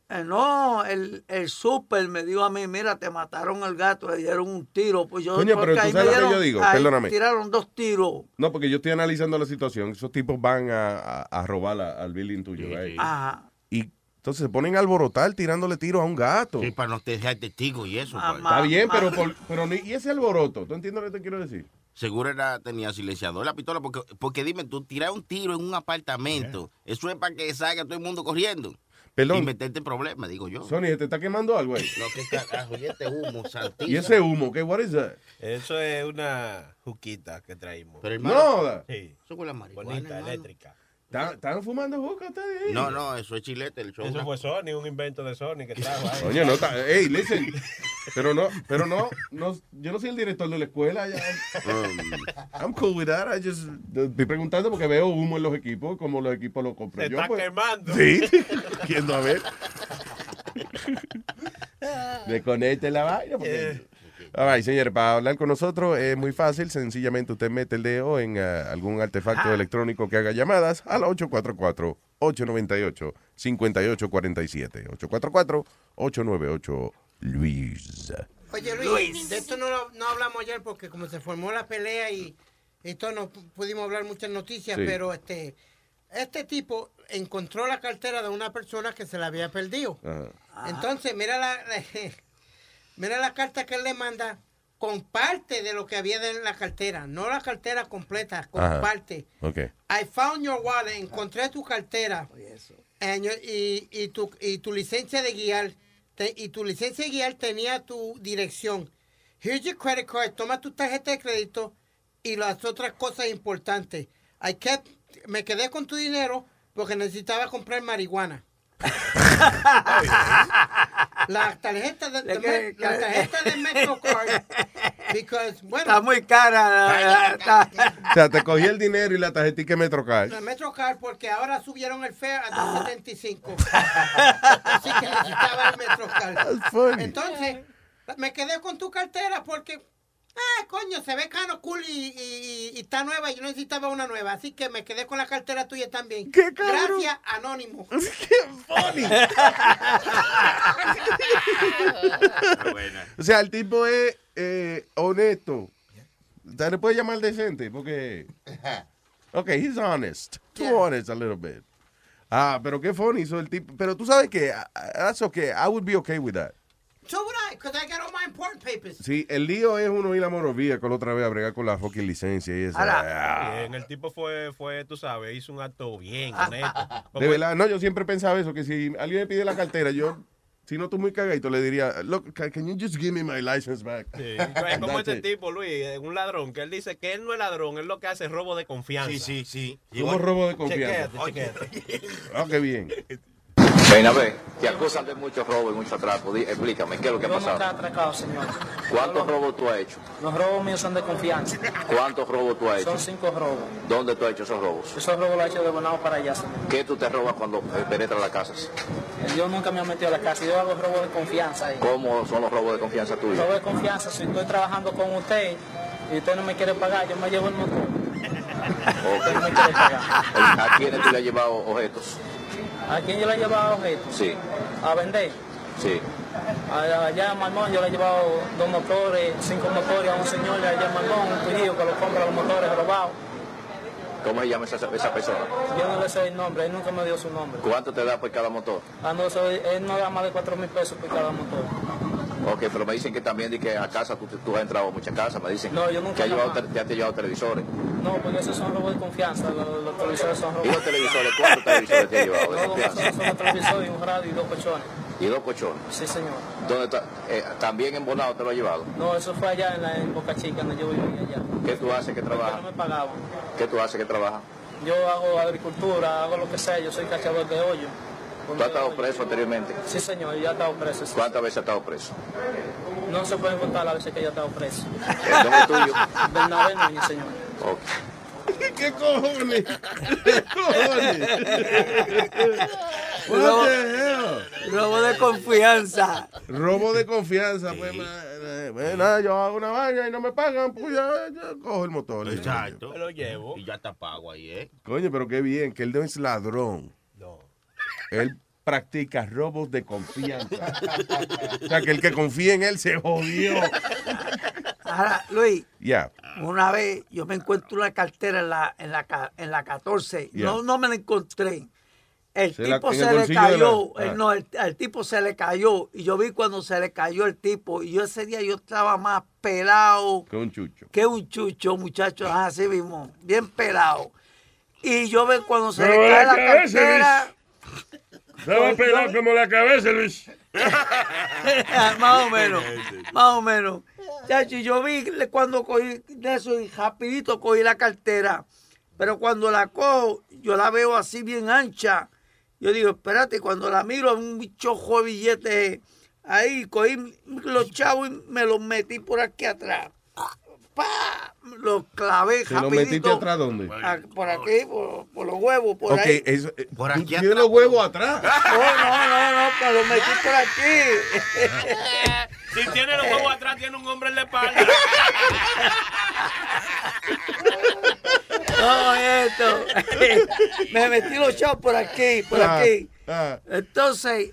Eh, no, el, el súper me dijo a mí, mira, te mataron el gato, le dieron un tiro. Pues yo, Coño, pero tú sabes lo que yo digo, perdóname. Tiraron dos tiros. No, porque yo estoy analizando la situación. Esos tipos van a, a- a robar a- al building tuyo. ahí. Ajá. Y entonces se ponen a alborotar tirándole tiros a un gato. Sí, para no dejar testigos y eso. pues. Está bien, pero, por- pero ni- ¿y ese alboroto? ¿Tú entiendes lo que te quiero decir? Seguro era, tenía silenciador la pistola, porque, porque dime, tú tirar un tiro en un apartamento, eso es para que salga todo el mundo corriendo. Perdón. Y meterte en problemas, digo yo. Sony, ¿se te está quemando algo ahí? No, que carajo, y este humo, santísimo. ¿Y ese humo? ¿Qué? What is that? Eso es una juquita que traímos. Pero No, da. Sí. Eso huele a marihuana, Bonita, hermano. eléctrica. ¿Están fumando juca ustedes ahí? No, no, eso es chilete, el show. Eso fue Sony, un invento de Sony que trajo ahí. Coño, no está. Hey, listen. Pero no, pero no, no, yo no soy el director de la escuela. Ya. I'm cool with that. I just estoy preguntando porque veo humo en los equipos, como los equipos los compré Se yo. está pues. quemando. Sí, quiero a ver. Desconecte la vaina. Porque... All right, señores, para hablar con nosotros es muy fácil. Sencillamente usted mete el dedo en ah, algún artefacto electrónico que haga llamadas al 844-898-5847. 844-898-LUIS. Oye, Luis, de esto no, no hablamos ayer porque como se formó la pelea y esto no pu- pudimos hablar muchas noticias, Sí. pero este este tipo encontró la cartera de una persona que se la había perdido. Ajá. Entonces, mira la, mira la carta que él le manda con parte de lo que había en la cartera, no la cartera completa, con Ajá. parte. Ok. I found your wallet, encontré tu cartera and y, y tu, y tu licencia de guiar. te- y tu licencia de guiar tenía tu dirección. Here's your credit card, toma tu tarjeta de crédito y las otras cosas importantes. I kept, me quedé con tu dinero porque necesitaba comprar marihuana. La tarjeta de, de Me- la tarjeta de MetroCard because bueno Está muy cara. O sea, te cogí el dinero y la tarjetita Metrocard. La MetroCard porque ahora subieron el fare a 2.75. Así que necesitaba el MetroCard. Entonces, me quedé con tu cartera porque, ah, coño, se ve cano cool y, y- y- y está nueva y yo necesitaba una nueva. Así que me quedé con la cartera tuya también. ¿Qué cabrón? Gracias, Anónimo. funny. O sea, el tipo es eh, honesto. O sea, le puede llamar decente porque. Ok, he's honest. Too honest a little bit. Ah, pero qué funny hizo el tipo. Pero tú sabes que that's okay. I would be okay with that. So would I, because I got all my important papers. Sí, el lío es uno ir a Morovía con la otra vez a bregar con la fucking licencia y eso. Ah, Bien, el tipo fue, fue, tú sabes, hizo un acto bien, honesto. de verdad, no, yo siempre pensaba eso, que si alguien me pide la cartera, yo, si no estoy muy cagadito, le diría, look, ca- can you just give me my license back? Sí, Es como este tipo, Luis, un ladrón, que él dice que él no es ladrón, él lo que hace es robo de confianza. Sí, sí, sí. ¿Cómo robo de confianza? Chequéate, chequéate. Ah, qué bien. Ven a ver, te acusan de mucho robo y mucho atraco. Explícame, ¿qué es lo que ha Yo pasado? atracado, señor. ¿Cuántos robos tú has hecho? Los robos míos son de confianza. ¿Cuántos robos tú has hecho? Son cinco robos. ¿Dónde tú has hecho esos robos? Esos robos los he hecho de Bonao para allá, señor. ¿Qué tú te robas cuando eh, penetras las casas? Yo nunca me he metido a la casa. Yo hago robos de confianza. ahí. ¿Cómo son los robos de confianza tuyos? Robo de confianza. Si estoy trabajando con usted y usted no me quiere pagar, yo me llevo el motor. Usted no me quiere pagar. ¿A quiénes tú le has llevado objetos? ¿A quién yo le he llevado objetos? Sí, A vender. sí. Allá en Malmón yo le he llevado dos motores, cinco motores a un señor de allá en un tuyo que lo compra los motores robados. ¿Cómo se llama esa, esa persona? Yo no le sé el nombre, él nunca me dio su nombre. ¿Cuánto te da por cada motor? Ah, no, él no da más de cuatro mil pesos por cada motor. Ok, pero me dicen que también di que a casa tú, tú has entrado a muchas casas, me dicen No, yo nunca que llevado, te, has llevado televisores. No, porque esos son robos de confianza, los, los televisores son robos. ¿Y los televisores? ¿Cuántos televisores te has llevado de No, no, confianza? son, son los televisores un radio y dos colchones. ¿Y dos cochones? Sí, señor. ¿Dónde está? Eh, ¿También en Bonao te lo has llevado? No, eso fue allá en, la, en Boca Chica, donde yo vivía allá. ¿Qué tú haces? ¿Qué Porque no trabajas? me pagaban. ¿Qué tú haces? ¿Qué trabajas? Yo hago agricultura, hago lo que sea, yo soy cachador de hoyo. ¿Tú has estado preso anteriormente? Sí, señor, ya he estado preso. sí. ¿Cuántas veces has estado preso? No se pueden contar las veces que yo he estado preso. ¿El nombre tuyo? Bernabé Núñez, señor. Ok. ¿Qué cojones? ¿Qué cojones? Robo, What the hell? robo de confianza. Robo de confianza, pues, eh, pues, nada, yo hago una vaina y no me pagan, pues ya, ya cojo el motor. Exacto. Me lo llevo. Y ya está pago ahí, ¿eh? Coño, pero qué bien, que él no es ladrón. No. Él practica robos de confianza. o sea, que el que confía en él se jodió. Ahora, Luis, Ya. una vez yo me encuentro una cartera en la, en la, en la 14. Ya. No, no me la encontré. El Se la- tipo el se le cayó. la- el- ah. no, el, el tipo se le cayó. Y yo vi cuando se le cayó el tipo. Y yo ese día yo estaba más pelado Que un chucho. que un chucho, muchachos. Así mismo. Bien pelado. Y yo veo cuando se Pero le cae la ese cartera. Estaba pelado como la cabeza, Luis. más o menos, más o menos. Chacho, yo vi cuando cogí de eso y rapidito cogí la cartera. Pero cuando la cojo, yo la veo así bien ancha. Yo digo, espérate, cuando la miro, un bichojo de billetes ahí, cogí los chavos y me los metí por aquí atrás. ¡Pa! Los clavé ¿Se lo metiste atrás dónde? Ah, Por aquí, por, por los huevos, por Ok, ahí. eso, eh, Por aquí atrás. los huevos atrás. No, no, no, no, pero los metí por aquí. Si tiene los huevos atrás, tiene un hombre en la espalda. No, esto. Me metí los chavos por aquí, por Ah, aquí. ah. Entonces,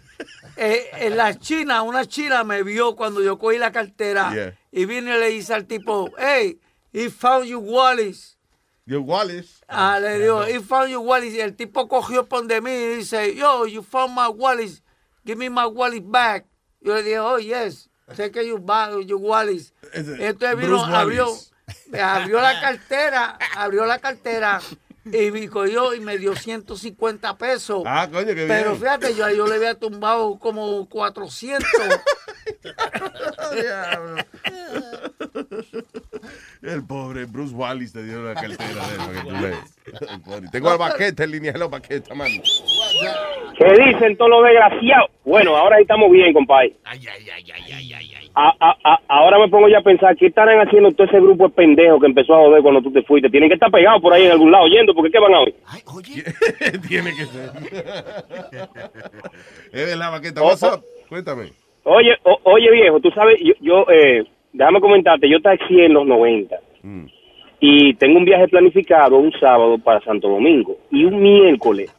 eh, en la China, una china me vio cuando yo cogí la cartera Yeah. y vine y le dice al tipo, hey, he found you Wallace. Your Wallace. Ah, le digo, he found you Wallace. Y el tipo cogió por de mí y dice, yo, you found my Wallace. Give me my Wallace back. Yo le dije, oh, yes. Take your, back, your Wallace. Ese- Entonces vino, Bruce abrió, abrió la cartera, abrió la cartera y me cogió y me dio 150 pesos. Ah, coño, qué bien. Pero fíjate, yo, yo le había tumbado como 400. El pobre Bruce Wallace te dio la cartera de para que tú lees. Tengo al baquete en línea, los baquetas, mano. ¿Qué dicen todos los desgraciados? Bueno, ahora estamos bien, compadre. A- a- a- ahora me pongo ya a pensar, ¿qué estarán haciendo todo ese grupo de pendejos que empezó a joder cuando tú te fuiste? Tienen que estar pegados por ahí en algún lado oyendo, porque ¿qué van a oír? Tiene que ser. es verdad, baqueta. What's up? Cuéntame. Oye, o- oye viejo, tú sabes, yo, yo eh, déjame comentarte, yo taxié en los 90 Mm. y tengo un viaje planificado un sábado para Santo Domingo y un miércoles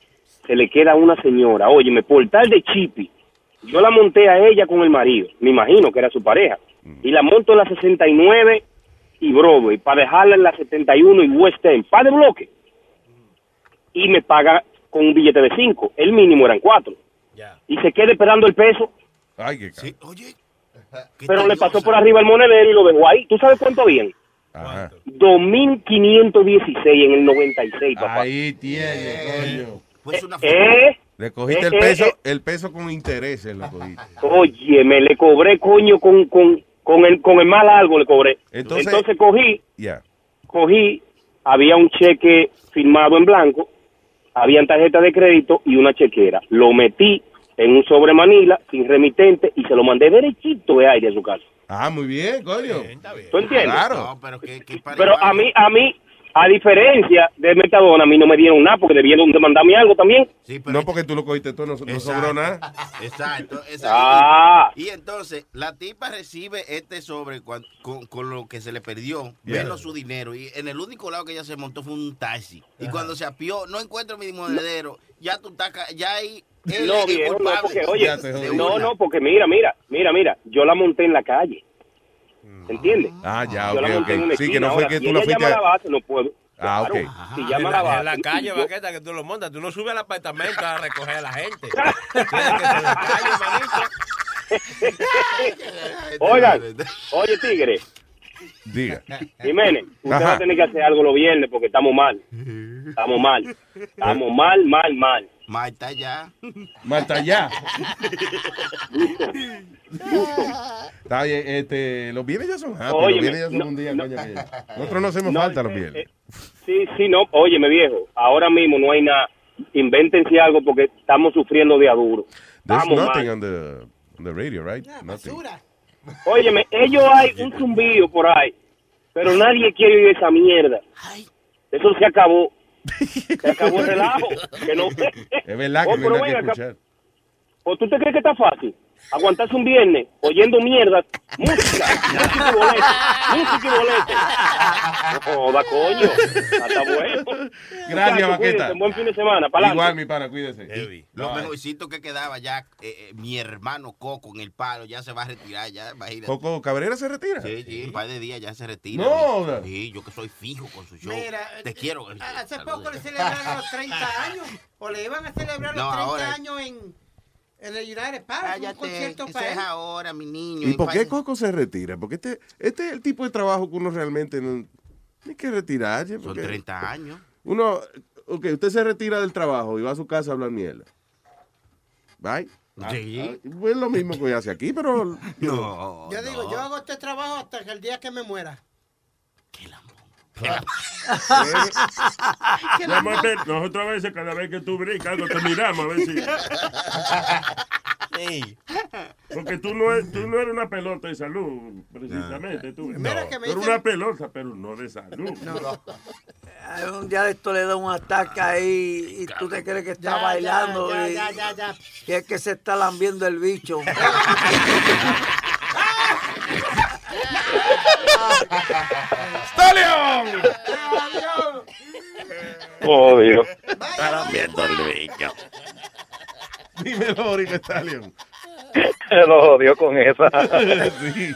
se le queda a una señora, óyeme, por tal de chipi, yo la monté a ella con el marido, me imagino que era su pareja, y la monto en la 69 y Broadway para dejarla en la 71 y West End, pa' de bloque, y me paga con un billete de 5, el mínimo eran 4, y se queda esperando el peso, Ay, qué Sí, oye. pero le pasó por arriba el monedero y lo dejó ahí, ¿tú sabes cuánto? Ajá. 2.516 en el 96, papá. Ahí tiene, coño. Pues una ¿Eh? Le cogiste Eh, el eh, peso, eh. el peso con intereses, lo cogiste. Oye, me le cobré coño con, con, con, el, con el más largo le cobré. Entonces- Entonces, cogí, Ya. cogí, había un cheque firmado en blanco, habían tarjetas de crédito y una chequera. Lo metí en un sobre Manila, sin remitente, y se lo mandé derechito de aire a su casa. Ah, muy bien, coño. ¿Tú entiendes? Claro. No, pero Pero a mí, a mí, a diferencia de Metadona, a mí no me dieron nada porque debieron demandarme algo también. no porque tú lo cogiste tú, no, no sobró nada. Exacto, exacto. Ah. Y entonces, la tipa recibe este sobre con, con lo que se le perdió, Yeah. menos su dinero. Y en el único lado que ella se montó fue un taxi. Y cuando se apió, no encuentro mi monedero, ya tú estás, ya ahí. No, viejo, porque, oye, no, no, porque mira, mira, mira, mira, yo la monté en la calle. ¿Entiendes? Ah, ya, Yo la ok, ok. una Sí, que no fue Ahora, que si tú la ella fuiste llama a la base, no puedo. Ah, ok. Si llama en, la la, base. en la calle, yo- baqueta, que tú lo montas. Tú no subes al apartamento a recoger a la gente. Tienes que ser en la calle, manito. Oigan, oye, tigre, Diga. Jiménez, usted Ajá. va a tener que hacer algo los viernes porque estamos mal. Estamos mal. Estamos mal, mal, mal. Marta ya. Marta ya. Está bien, este, los bienes ya son happy, los bienes ya son no, un día, no. coño, nosotros no hacemos No, falta los eh, bienes. eh, Sí, sí, no. Óyeme, viejo, ahora mismo no hay nada. Invéntense algo porque estamos sufriendo de aduro. There's nothing on the, on the radio, right? Nothing. Óyeme, ellos hay un zumbido por ahí, pero nadie quiere oír esa mierda. Eso se acabó. Se acabó el relajo. Que no, Es verdad Oh, que no pero hay que escuchar. ¿O tú te crees que está fácil? Aguantarse un viernes oyendo mierda, música, música y bolete, música y bolete. No joda, coño. Está bueno. Gracias, Vaqueta. Buen fin de semana. pa'lante. Igual, mi pana, cuídese. Lo mejorcito que quedaba ya, eh, eh, mi hermano Coco en el palo, ya se va a retirar, ya, imagínate. Coco Cabrera se retira. Sí, sí, un par de días ya se retira. No, no. Sí, yo que soy fijo con su show. Mira, Te quiero. Hace poco le celebraron los 30 años, o le iban a celebrar los No, 30 ahora- años en, en el United Park, un concierto para es él. ahora, mi niño. ¿Y por qué Coco se retira? Porque este, este es el tipo de trabajo que uno realmente no tiene que retirarse. Son porque 30 años. Uno, ok, usted se retira del trabajo y va a su casa a hablar mierda. Right? Sí. Ah, ah, pues lo mismo que hace aquí, pero... No. Yo digo, yo hago este trabajo hasta que el día que me muera. Vamos a ver, nosotros a veces, cada vez que tú brincas, algo te miramos a ver si. Porque tú no, es- tú no eres una pelota de salud, precisamente. Tú, Mira que me Tú eres dicen- una pelota, pero no de salud. Un día de esto le da un ataque ahí y tú te crees que está Ya, bailando ya, y ya, ya, ya. que es que se está lambiendo el bicho. ¡Stallion! Odio. Para viendo el niño. Dímelo, ahorita, Stallion. Lo odio con esa. Sí.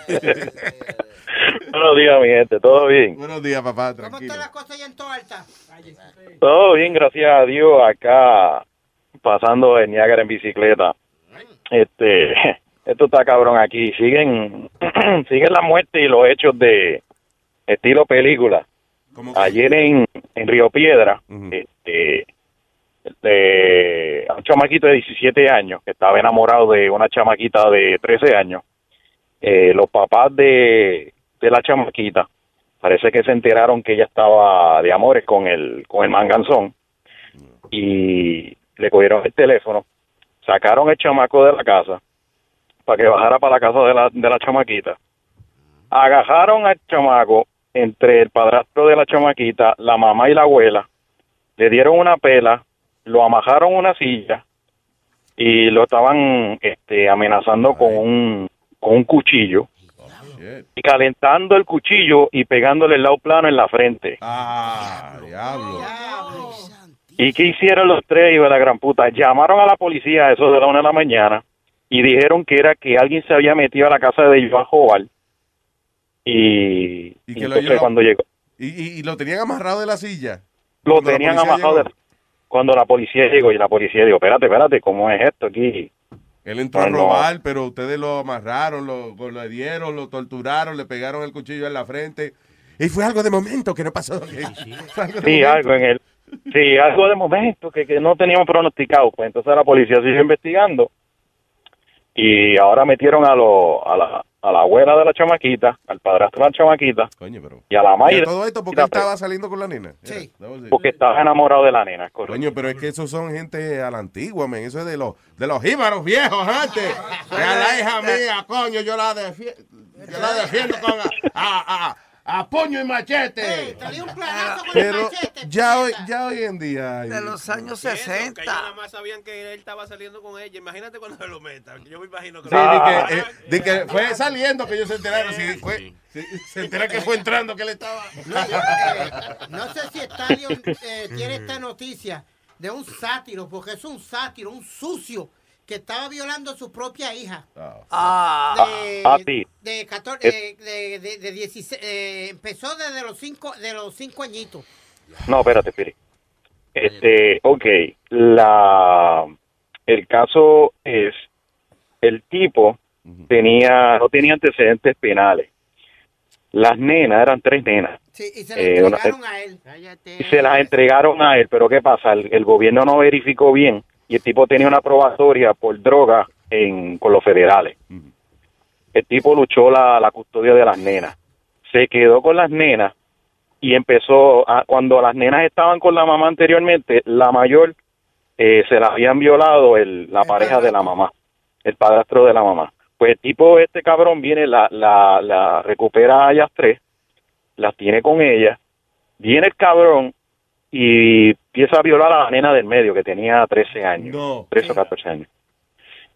Buenos días, mi gente. ¿Todo bien? Buenos días, papá. ¿Cómo Tranquilo. está la cosa allá en Toalta? Todo bien, gracias a Dios. Acá pasando en Niágara en bicicleta. Este, esto está cabrón aquí. Siguen, siguen la muerte y los hechos de estilo película. Ayer en, en Río Piedra, este, este, un chamaquito de 17 años que estaba enamorado de una chamaquita de 13 años. Eh, los papás de, de la chamaquita parece que se enteraron que ella estaba de amores con el con el manganzón y le cogieron el teléfono, sacaron el chamaco de la casa para que bajara para la casa de la, de la chamaquita. Agajaron al chamaco entre el padrastro de la chamaquita, la mamá y la abuela, le dieron una pela, lo amajaron a una silla y lo estaban este, amenazando con un, con un cuchillo y calentando el cuchillo y pegándole el lado plano en la frente. Ah, diablo. ¿Y qué hicieron los tres, hijos de la gran puta? Llamaron a la policía a eso de la una de la mañana y dijeron que era que alguien se había metido a la casa de Joan Joval y, Y y que lo entonces llevó- cuando llegó, Y, y- y lo tenían amarrado de la silla. lo tenían amarrado llegó. de- cuando la policía llegó y la policía dijo, espérate, espérate, ¿cómo es esto aquí? Él entró a No, no. robar, pero ustedes lo amarraron, lo, lo dieron, lo torturaron, le pegaron el cuchillo en la frente. Y fue algo de momento que no pasó. Algo de Sí, momento. algo en el, sí, algo de momento que, que no teníamos pronosticado. Pues entonces la policía siguió investigando y ahora metieron a, lo, a, la, a la abuela de la chamaquita, al padrastro de la chamaquita y a la madre. todo esto porque él estaba saliendo con la nena. Sí. Porque estaba enamorado de la nena, correcto. Coño, pero es que esos son gente a la antigua, men. Eso es de los, de los jíbaros viejos antes. A la hija mía, coño, yo la defiendo, yo la defiendo con a, a, a- puño y machete. Pero ya hoy, ya hoy en día. De los años Que ellos 60. nada más sabían que él estaba saliendo con ella. Imagínate cuando se lo meta. Yo me imagino que Sí, de que, eh, de que fue saliendo que ellos se enteraron. Fue, si- se entera que fue entrando que él estaba. No, eh, no sé si Stallion eh, tiene esta noticia de un sátiro, porque es un sátiro, un sucio, que estaba violando a su propia hija. Ah, de, Ah, sí. de 14, eh, de, de, de 16, eh, empezó desde los 5 de los cinco añitos. No, espérate, espérate. Este, ok, la, el caso es, el tipo tenía, no tenía antecedentes penales. Las nenas, eran tres nenas. Sí, y se le Eh, una- entregaron a él. y se las entregaron a él, pero ¿qué pasa? El, el gobierno no verificó bien y el tipo tenía una probatoria por droga en, con los federales. El tipo luchó la, la custodia de las nenas. Se quedó con las nenas y empezó, a, cuando las nenas estaban con la mamá anteriormente, la mayor eh, se la habían violado el, la pareja de la mamá, el padrastro de la mamá. Pues el tipo, este cabrón, viene, la, la, la recupera a ellas tres, las tiene con ella, viene el cabrón y empieza a violar a la nena del medio, que tenía 13 años, 13 o 14 años.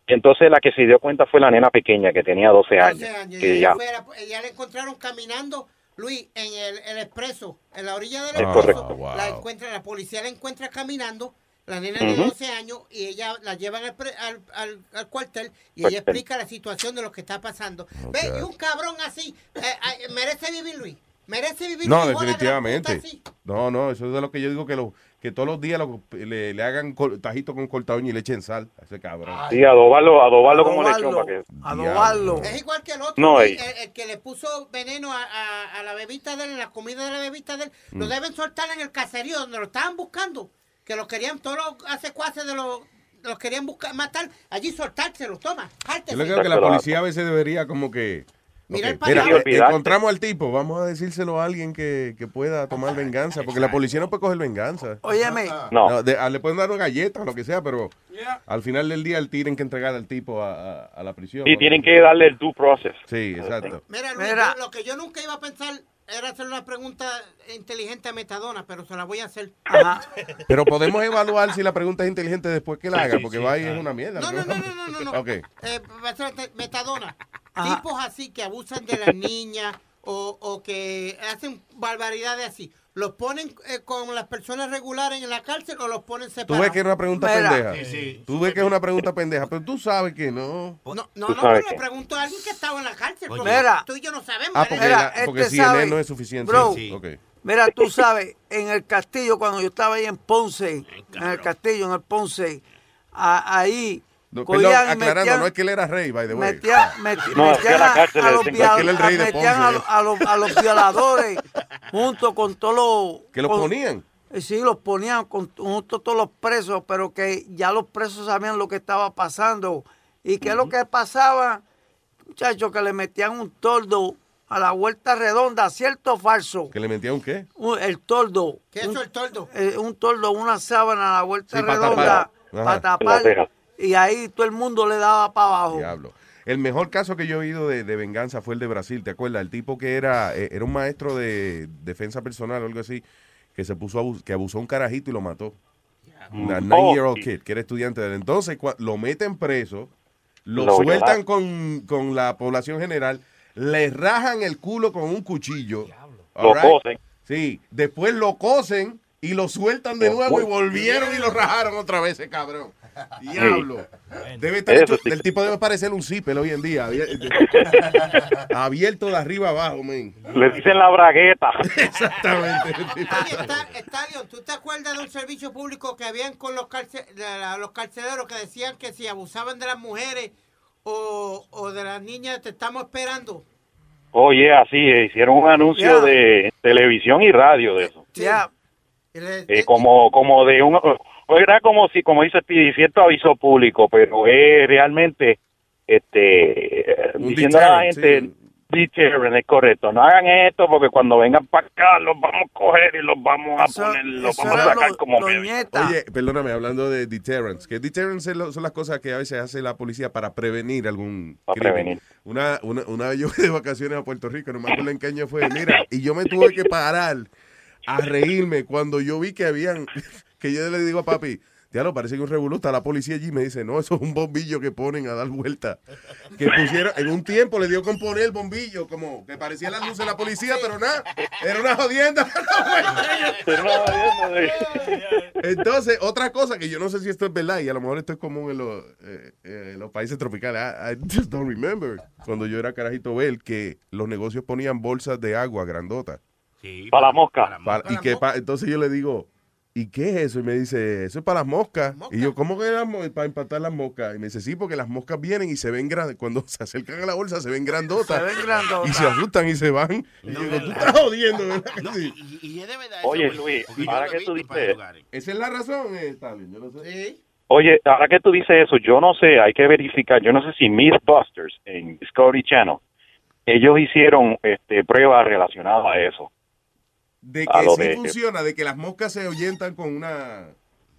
Y entonces la que se dio cuenta fue la nena pequeña, que tenía 12 años. 12 años. que ya, ella la encontraron caminando, Luis, en el, el expreso, en la orilla del Es expreso. correcto. Wow. La, encuentra, la policía la encuentra caminando, la nena de 12 años, y ella la llevan al, pre- al, al- al cuartel y ella explica la situación de lo que está pasando. Ve, y un cabrón así, eh, eh, merece vivir, Luis. Merece vivir No, definitivamente. puta. No, no, eso es de lo que yo digo que, lo, que todos los días lo- le, le hagan col- tajito con cortaño y le echen sal a ese cabrón. sí, adobarlo, adobarlo como lechón para que... Adobarlo. Es igual que el otro, No, el, el que le puso veneno a, a- a la bebita de él, en la comida de la bebita de él, lo Mm. deben soltar en el caserío donde lo estaban buscando, que lo querían todos los secuaces de los los querían buscar, matar, allí soltárselos, toma, Yo creo que la policía a veces debería como que... Mira ok, el mira, olvidarte. encontramos al tipo, vamos a decírselo a alguien que, que pueda tomar venganza, porque la policía no puede coger venganza. Óyeme. No, de- a- le pueden dar una galleta o lo que sea, pero al final del día el tienen que entregar al tipo a, a- a la prisión. Y tienen que darle el due process. Sí, exacto. Mira, Luis, yo- lo que yo nunca iba a pensar era hacer una pregunta inteligente a Metadona, pero se la voy a hacer. Pero podemos evaluar si la pregunta es inteligente después que la haga, porque sí, va y es una mierda. No, no, no, no, no, no, no. Ok. Eh, va a ser te- Metadona. Tipos así que abusan de las niñas o, o que hacen barbaridades así. ¿Los ponen eh, con las personas regulares en la cárcel o los ponen Tú separados? ves que es una pregunta Mira. pendeja. Tú ves que es una pregunta pendeja, pero tú sabes que no. No, no, Tú no, pero le pregunto a alguien que estaba en la cárcel. Porque Mira. tú y yo no sabemos. Ah, porque, porque este CNN sabe, no es suficiente. bro. Sí. Mira, tú sabes, en el castillo, cuando yo estaba ahí en Ponce, en el castillo, en el Ponce, a- ahí No, perdón, cogían y aclarando, metían, no es que él era rey, by the way. metían, meti- No, metían la a, a los, metían a, los- a los, a los violadores junto con todos los... ¿Que los con- ponían? Eh, Sí, los ponían con, junto a todos los presos, pero que ya los presos sabían lo que estaba pasando. ¿Y qué es lo que pasaba? Muchachos, que le metían un tordo a la vuelta redonda, ¿cierto o falso? ¿Que le mentía un qué? Un- el tordo. ¿Qué es un, eso, el tordo? eh, un tordo, una sábana a la vuelta Sí, redonda tapar. para tapar. Y ahí todo el mundo le daba para abajo. Diablo. El mejor caso que yo he oído de, de venganza fue el de Brasil, ¿te acuerdas? El tipo que era, eh, era un maestro de defensa personal o algo así, que se puso a que abusó a un carajito y lo mató. Una nine-year-old kid, que era estudiante de él. Entonces, lo meten preso, lo, Lo sueltan con, con la población general, le rajan el culo con un cuchillo. Lo right? cosen. Sí, después lo cosen y lo sueltan de nuevo y volvieron y lo rajaron otra vez, ese cabrón. Diablo. Debe estar Eso hecho- sí. el tipo debe parecer un zipper hoy en día. abier- Abierto de arriba abajo, men. Le dicen la bragueta. Exactamente. Oye, Stallion, ¿tú te acuerdas de un servicio público que habían con los, carce- los carceleros que decían que si abusaban de las mujeres o, o de las niñas, te estamos esperando? Oye, así, eh, hicieron un anuncio de televisión y radio de eso. Ya. Eh, como como de un era como si como dice Speedy cierto aviso público pero es realmente este Un diciendo a la gente deterrent, es correcto no hagan esto porque cuando vengan para acá los vamos a coger y los vamos a poner los vamos a sacar lo- como lo. Oye, perdóname, hablando de deterrence, que deterrence son las cosas que a veces hace la policía para prevenir algún Para crimen. prevenir. Una, una, una vez yo fui de vacaciones a Puerto Rico, no me acuerdo en qué año fue, mira, y yo me tuve que parar a reírme cuando yo vi que habían, que yo le digo a papi, Diablo, parece que un revoluta la policía allí me dice, no, eso es un bombillo que ponen a dar vuelta. Que pusieron, en un tiempo le dio con poner el bombillo, como que parecía la luz de la policía, pero nada, era una jodienda. Entonces, otra cosa que yo no sé si esto es verdad y a lo mejor esto es común en los, eh, eh, en los países tropicales. I, I just don't remember. Cuando yo era carajito ver que los negocios ponían bolsas de agua grandotas. para la mosca Pa- y que entonces yo le digo, ¿y qué es eso? Y me dice, eso es para las moscas. Y yo, ¿cómo que las para empatar las moscas? Y me dice, sí, porque las moscas vienen y se ven grandes. Cuando se acercan a la bolsa, se ven grandotas. Se ven grandotas. Y se asustan y se van. Y yo digo, tú estás jodiendo, ¿verdad que sí? oye Luis ahora que tú dices Esa es la razón, eh, Stalin, yo no sé. Oye, ahora que tú dices eso, yo no sé, hay que verificar, yo no sé si Mythbusters en Discovery Channel, ellos hicieron este, pruebas relacionadas a eso. De que sí de- funciona, de que las moscas se ahuyentan con una...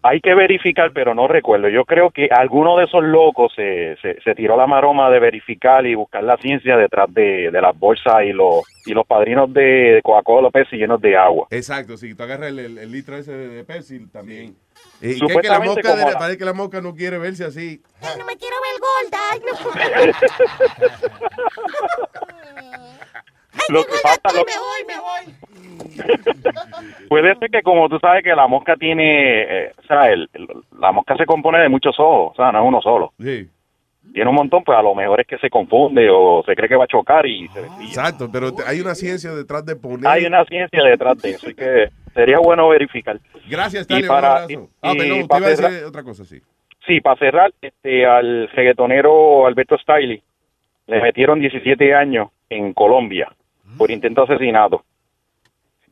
Hay que verificar, pero no recuerdo. Yo creo que alguno de esos locos se, se, se tiró la maroma de verificar y buscar la ciencia detrás de, de las bolsas y los y los padrinos de, de Coca-Cola Pepsi llenos de agua. Exacto, si tú agarras el, el- el litro ese de, de Pepsi también. Y que, la mosca, de- la- parece que la mosca no quiere verse así. No me quiero ver gorda. Lo que lo- Me voy, me voy. puede ser que como tú sabes que la mosca tiene, eh, o sea, el- el- la mosca se compone de muchos ojos, o sea, no es uno solo. Sí. Tiene un montón, pues a lo mejor es que se confunde o se cree que va a chocar y se desvía. Exacto, pero te- hay una ciencia detrás de poner... Hay una ciencia detrás de eso, que sería bueno verificar. Gracias, Y Stanley, para- y- Ah, y para decir cerrar- otra cosa, sí. Sí, para cerrar, este, al reggaetonero Alberto Stiley le metieron 17 años en Colombia por intento de asesinato.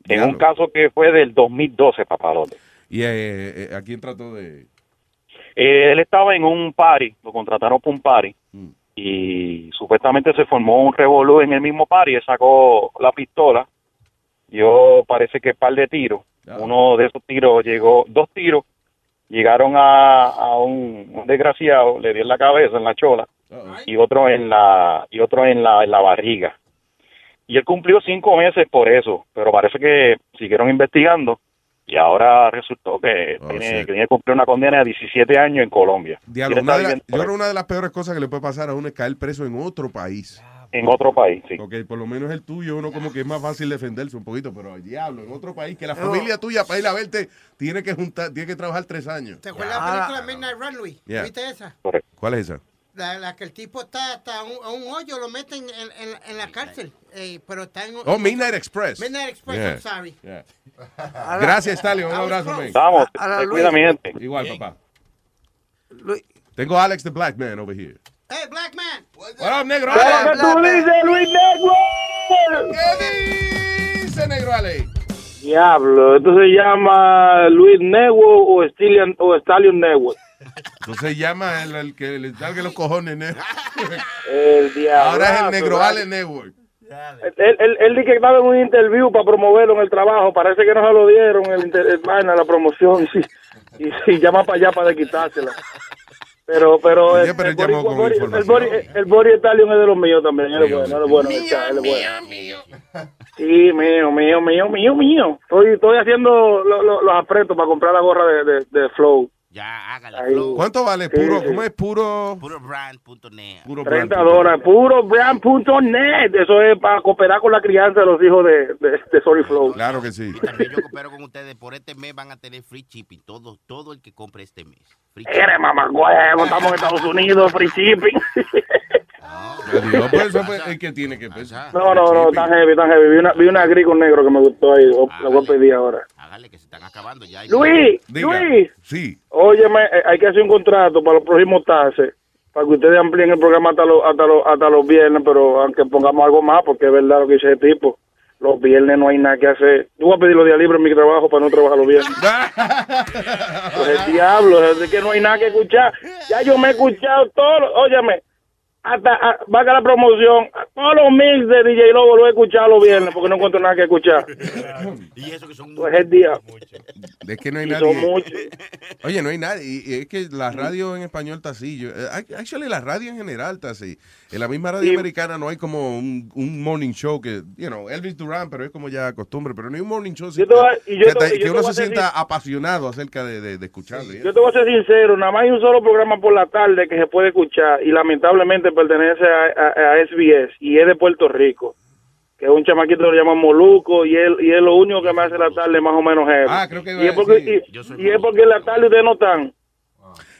En un caso que fue del 2012, papalote. ¿Y eh, eh, a quién trató de...? Eh, él estaba en un party, lo contrataron para un party y supuestamente se formó un revolú en el mismo party, él sacó la pistola, dio parece que par de tiros, uno de esos tiros llegó, dos tiros llegaron a, a un, un desgraciado, le dio en la cabeza, en la chola, y otro en la y otro en la, en la barriga. Y él cumplió cinco meses por eso, pero parece que siguieron investigando y ahora resultó que, Oh, tiene, que tiene que cumplir una condena de 17 años en Colombia. Diablo, una de la- yo creo que una de las peores cosas que le puede pasar a uno es caer preso en otro país. en otro país, sí. Porque por lo menos el tuyo, uno como que es más fácil defenderse un poquito, pero al diablo, en otro país, que la familia tuya para ir a verte tiene que juntar, tiene que trabajar tres años. ¿Te acuerdas la película Midnight Run, Luis? Yeah. ¿Viste esa? ¿Cuál es esa? La, la que el tipo está hasta un, a un hoyo, lo meten en, en, en la cárcel. eh, pero está en. Oh, Midnight Express. Midnight Express, Yeah. I'm sorry. Yeah. Gracias, Stalin. Un abrazo, man. Vamos, Luis. cuida mi gente. Igual, papá. Tengo a Alex the Black Man over here. Hey, black man. What up, negro? ¿Qué tú dices, Luis Negro? ¿Qué dice, negro Ale? Diablo, esto se llama Luis Network o Stallion, o Stallion Network. Entonces llama el, el que le salga los cojones, ne- El diablo. Ahora es el negro Ale Network. Él, él, él dice que estaba en un interview para promoverlo en el trabajo. Parece que no se lo dieron el, inter- el vaina, la promoción. Y, y, y llama para allá para quitársela. Pero, pero, el, pero el, Bori- con el. Bori- el Bori Stallion es de los míos también. Él es bueno, él es bueno. él es bueno. Sí, mío, mío, mío, mío, mío. Estoy, estoy haciendo lo- lo- los apretos para comprar la gorra de, de, de Flow. Ya, hágala. Ahí. ¿Cuánto vale? Sí, Puro, sí. ¿Cómo es puro? Purobrand.net. Puro 30 brand. dólares, puro brand.net. Eso es para cooperar con la crianza de los hijos de, de, de Sorry Flow. Claro que sí. También yo coopero con ustedes. Por este mes van a tener free shipping. Todo, todo el que compre este mes. Free Eres mamagüevo, estamos en Estados Unidos, free shipping. Adiós, pues eso fue el que tiene que pensar. No, no, no, tan heavy, tan heavy. Vi una, vi una gris con negro que me gustó ahí. Oh, La voy a pedir ahora. Que se están acabando ya. Luis, Diga. Luis. Sí. Óyeme, eh, hay que hacer un contrato para los próximos taxes, para que ustedes amplíen el programa hasta los, hasta los, hasta los viernes, pero aunque pongamos algo más, porque es verdad lo que dice el tipo. Los viernes no hay nada que hacer. Yo voy a pedir los días libres en mi trabajo para no trabajar los viernes. Pues el diablo, es que no hay nada que escuchar. Ya yo me he escuchado todo, óyeme, hasta a- valga la promoción, a todos los mix de DJ Lobo lo he escuchado los viernes porque no encuentro nada que escuchar. Y eso que son Pues el día. Es que no hay Y nadie. son muchos. Oye, no hay nadie. Y, es que la radio en español está así. Yo, eh, actually, la radio en general está así. En la misma radio americana no hay como un, un morning show que, you know, Elvis Duran, pero es como ya costumbre. Pero no hay un morning show Yo a- que, te- yo que uno a se decir- sienta apasionado acerca de, de, de escucharlo. Yo te voy a ser sincero, nada más hay un solo programa por la tarde que se puede escuchar y lamentablemente pertenece a, a- a SBS y es de Puerto Rico, que es un chamaquito que lo llaman Moluco y él y es lo único que me hace la tarde más o menos heavy. Ah, creo que y es porque, y, y es porque en la tarde ustedes no están.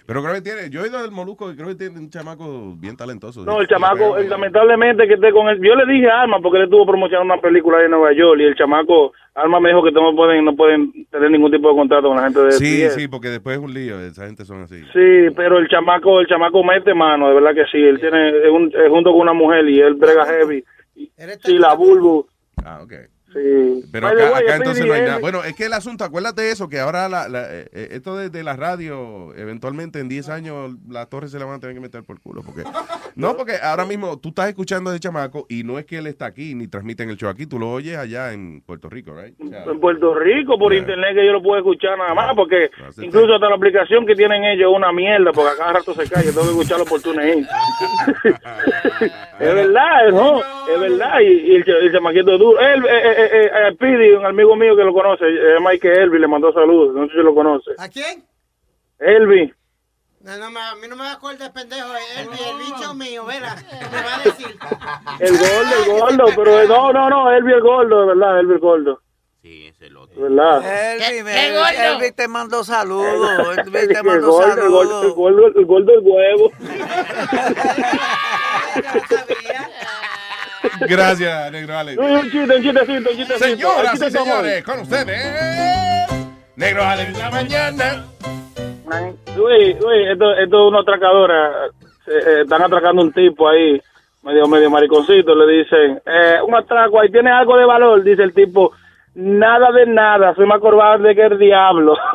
Pero creo que tiene, yo he ido del Moluco y creo que tiene un chamaco bien talentoso. No, el chamaco, lamentablemente que esté con él. Yo le dije a Alma porque él estuvo promocionando una película ahí en Nueva York y el chamaco, Alma me dijo que no pueden, no pueden tener ningún tipo de contrato con la gente de Sí, sí, porque después es un lío. Esa gente son así. Sí, pero el chamaco, el chamaco mete mano, de verdad que sí. Él tiene, es, un- es junto con una mujer y él brega heavy. Sí, la Bulbu. Ah, ok. Sí. Pero acá, acá entonces no hay PDM nada. Bueno, es que el asunto, acuérdate de eso, que ahora la, la- eh, eh, esto de, de la radio, eventualmente en 10 años las torres se la van a tener que meter por culo. Porque, no, porque ahora mismo tú estás escuchando a ese chamaco y no es que él está aquí ni transmiten el show aquí, tú lo oyes allá en Puerto Rico, right? O sea, en Puerto Rico por internet que yo lo puedo escuchar nada más porque incluso hasta la aplicación que tienen ellos es una mierda porque a cada rato se cae, yo tengo que escucharlo por TuneIn. es verdad, no, es verdad y, y el, el chamaquito duro. Él, eh, eh, eh, eh, Pidi, un amigo mío que lo conoce, eh, Mike Elvi, le mandó saludos, no sé si lo conoce. ¿A quién? Elvi. No, no, me- a mí no me acuerdo el pendejo, el, el bicho mío, verá, me va a decir. El gordo, el gordo, pero eh, no, no, no, Elvi el gordo, de verdad, Elvi el gordo. Sí, es el otro. De verdad. Elvi? Elvi te mandó saludos. Elvi El te mandó gordo, el gordo, el saludos. gordo, el gordo huevo. Gracias, Negro Alex. Uy, un chiste, un chistecito, un chistecito. Señoras y chiste señores, con ustedes, Negro Alex de la mañana. Luis, Luis, esto, esto es una atracadora. Eh, eh, están atracando un tipo ahí, medio medio mariconcito. Le dicen, eh, un atraco ahí, ¿tiene algo de valor? Dice el tipo, nada de nada, soy más corbado que el diablo.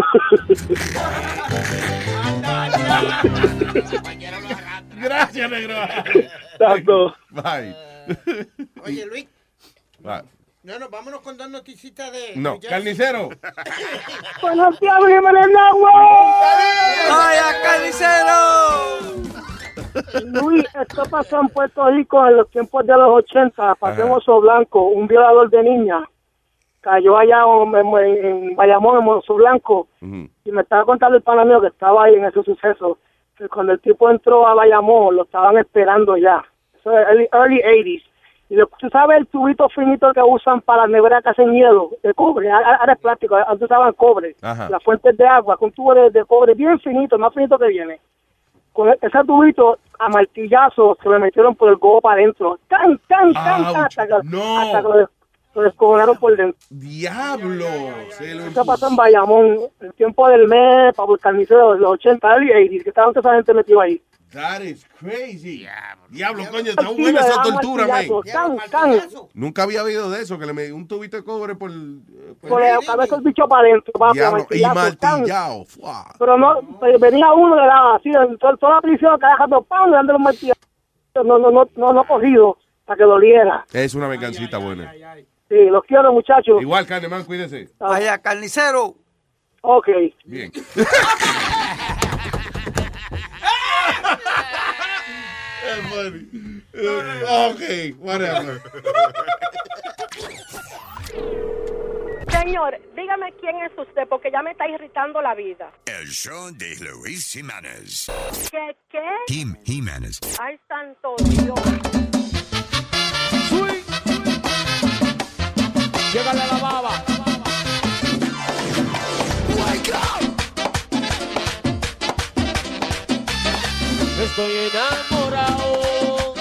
Gracias, negro. Exacto. Bye. Oye, Luis, no, no, vámonos con dos noticitas de. No, de- carnicero. Buenos días, Jiménez. ¡Vaya, carnicero! Luis, esto pasó en Puerto Rico en los tiempos de los 80. Pasó en Oso Blanco, un violador de niña. Cayó allá en, en- en Bayamón, en Oso Blanco. Y me estaba contando el pana mío que estaba ahí en ese suceso. Que cuando el tipo entró a Bayamón, lo estaban esperando ya. Early, early 80s. Y lo- tú sabes el tubito finito que usan para neveras que hacen hielo, de cobre, ahora es plástico, antes usaban cobre. Ajá. Las fuentes de agua, con tubo de, de cobre bien finito, más finito que viene. Con e- ese tubito a martillazo se le metieron por el gobo para adentro. ¡Can, can, can! Ouch. Hasta que, No. hasta que lo, lo descogolaron por dentro. Diablo. Se lo Eso pasó en Bayamón, el tiempo del mes, para buscar carnicero de los 80, early 80s, que estaban toda esa gente metida ahí. That is crazy. Diablo, coño, está Sí, buena esa tortura, man. Nunca había oído de eso, que le metí un tubito de cobre por... por- Por la cabeza el bicho para adentro, papi, a Diablo, y martillado. Fua. Pero no, pues, venía uno, le daba así, en toda, toda la prisión, cada rato, ¡pam! le dándole un martillazo. No, no, no, no, no cogido, para que doliera. Es una vengancita buena. Sí, los quiero, muchachos. Igual, Carneman, cuídese. Vaya, carnicero. Ok. Bien. funny. Ok, whatever. Señor, dígame quién es usted, porque ya me está irritando la vida. El show de Luis Jiménez. ¿Qué, qué? Jim Jiménez. Ay, santo Dios. Llegale a la baba. Estoy enamorado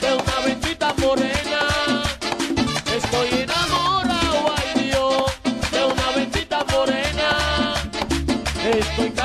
de una bendita morena. Estoy enamorado, ay Dios, de una bendita morena. Estoy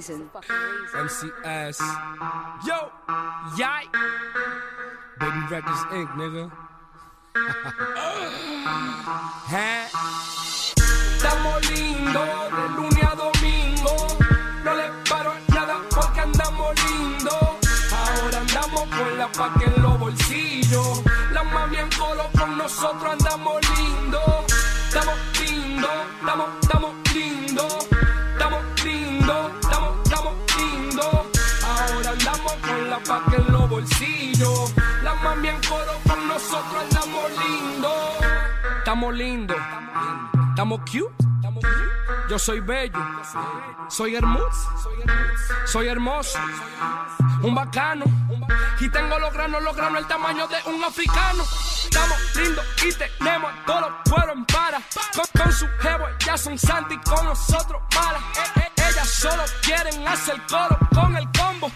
reason. MCS. Yo soy bello, soy hermoso, soy hermoso, un bacano. Y tengo los granos, los granos el tamaño de un africano. Estamos lindos y tenemos todos los pueblos en para. Con, con su jevo ya son santi con nosotros malas. Eh, eh, ellas solo quieren hacer coro con el combo.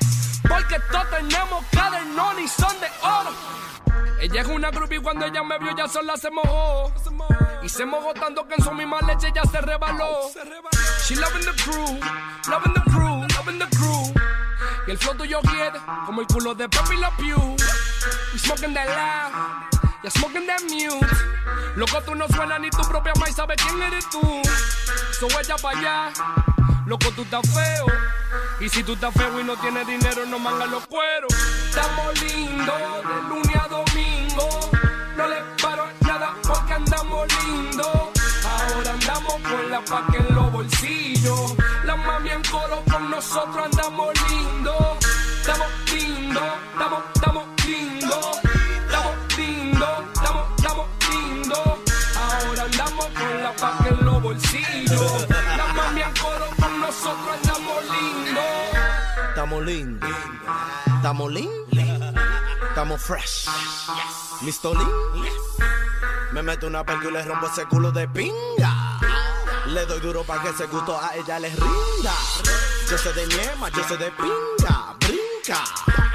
Porque todos tenemos cadernón y son de oro. Ella es una groupie cuando ella me vio ya sola se mojó. Se mojó tanto que en su misma leche ya se rebaló. She loving the crew, loving the crew, loving the crew. Y el flow tuyo quiere como el culo de Pepe La Pew. We smoking that loud, ya smoking that mute. Loco, tú no suenas ni tu propia maíz sabe quién eres tú. So ella pa' allá, loco, tú estás feo. Y si tú estás feo y no tienes dinero, no mangas los cueros. Estamos lindos nosotros andamos lindos. Estamos lindos, estamos, estamos lindos. Estamos lindos, estamos, estamos lindos. Ahora andamos con la paca en los bolsillos. La mami coro con nosotros andamos lindos. Estamos lindos. Estamos lindos. Estamos fresh. Listo lean. Me meto una perca y le rompo ese culo de pinga. Le doy duro para que ese gusto a ella les rinda. Yo sé de niema, yo sé de pinga. Brinca.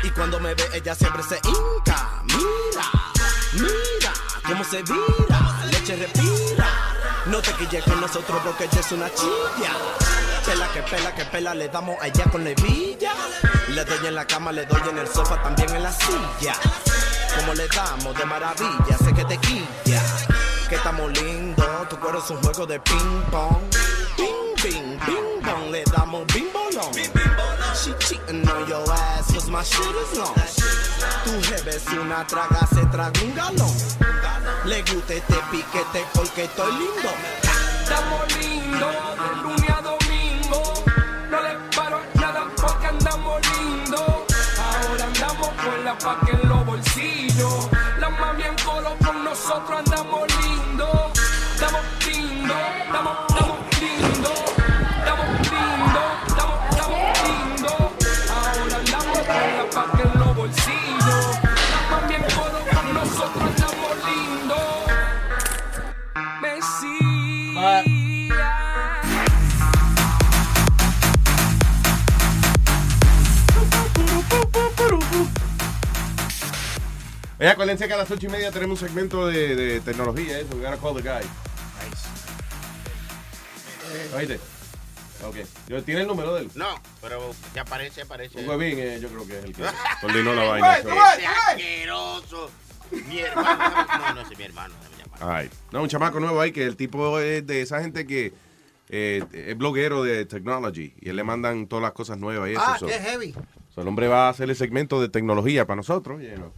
Y cuando me ve ella siempre se hinca. Mira, mira cómo se vira. Leche respira. No te quilles con nosotros porque ella es una chilla. Pela que pela que pela, le damos a ella con levilla. Le doy en la cama, le doy en el sofá, también en la silla. Como le damos de maravilla, sé que te quilla. Que estamos lindos, tu cuero es un juego de ping pong. Ping, ping, ping pong, le damos bing bolón. She cheating on your ass, cause my shit is long. Tu jefe es una traga, se traga un galón. Le gusta este piquete porque estoy lindo. Estamos lindos de lunes a domingo. No le paro nada porque andamos lindos. Ahora andamos con la paca en los bolsillos. La mami en colo con nosotros andamos Oye, acuérdense que a las ocho y media tenemos un segmento de, de tecnología, eso. We gotta call the guy. Oíste. Ok. ¿Tiene el número de él? No, pero que aparece, aparece. Un huevín, eh, yo creo que es el que coordinó la vaina. Ese so. asqueroso. Mi hermano. No, no, es mi hermano. Ay. No, un chamaco nuevo ahí que el tipo es de esa gente que eh, es bloguero de technology y él le mandan todas las cosas nuevas y eso. Ah, so- qué heavy. so el hombre va a hacer el segmento de tecnología para nosotros. you know.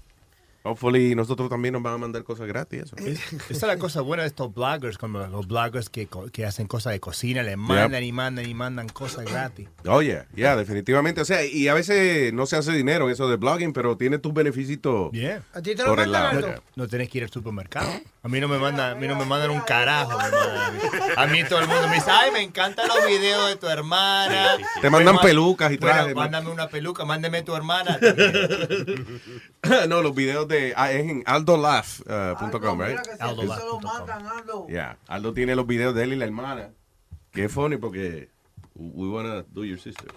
Hopefully nosotros también nos van a mandar cosas gratis. Eso. Esa es la cosa buena de estos bloggers, como los bloggers que, que hacen cosas de cocina, le mandan y mandan y mandan cosas gratis. Oye, ya, definitivamente. O sea, y a veces no se hace dinero en eso de blogging, pero tiene tus beneficios Yeah. ¿A ti te por el lado. No, no tenés que ir al supermercado. A mí no me mandan, a mí no me mandan un carajo. a, mí. Todo el mundo me dice, ay, me encantan los videos de tu hermana. Te mandan Bueno, pelucas y bueno, trajes. mándame una peluca, mándeme tu hermana. no, los videos de ah, es en aldolaugh.com, right? Aldolaugh.com. Yeah. Aldo tiene los videos de él y la hermana. Que es funny porque we wanna do your sister.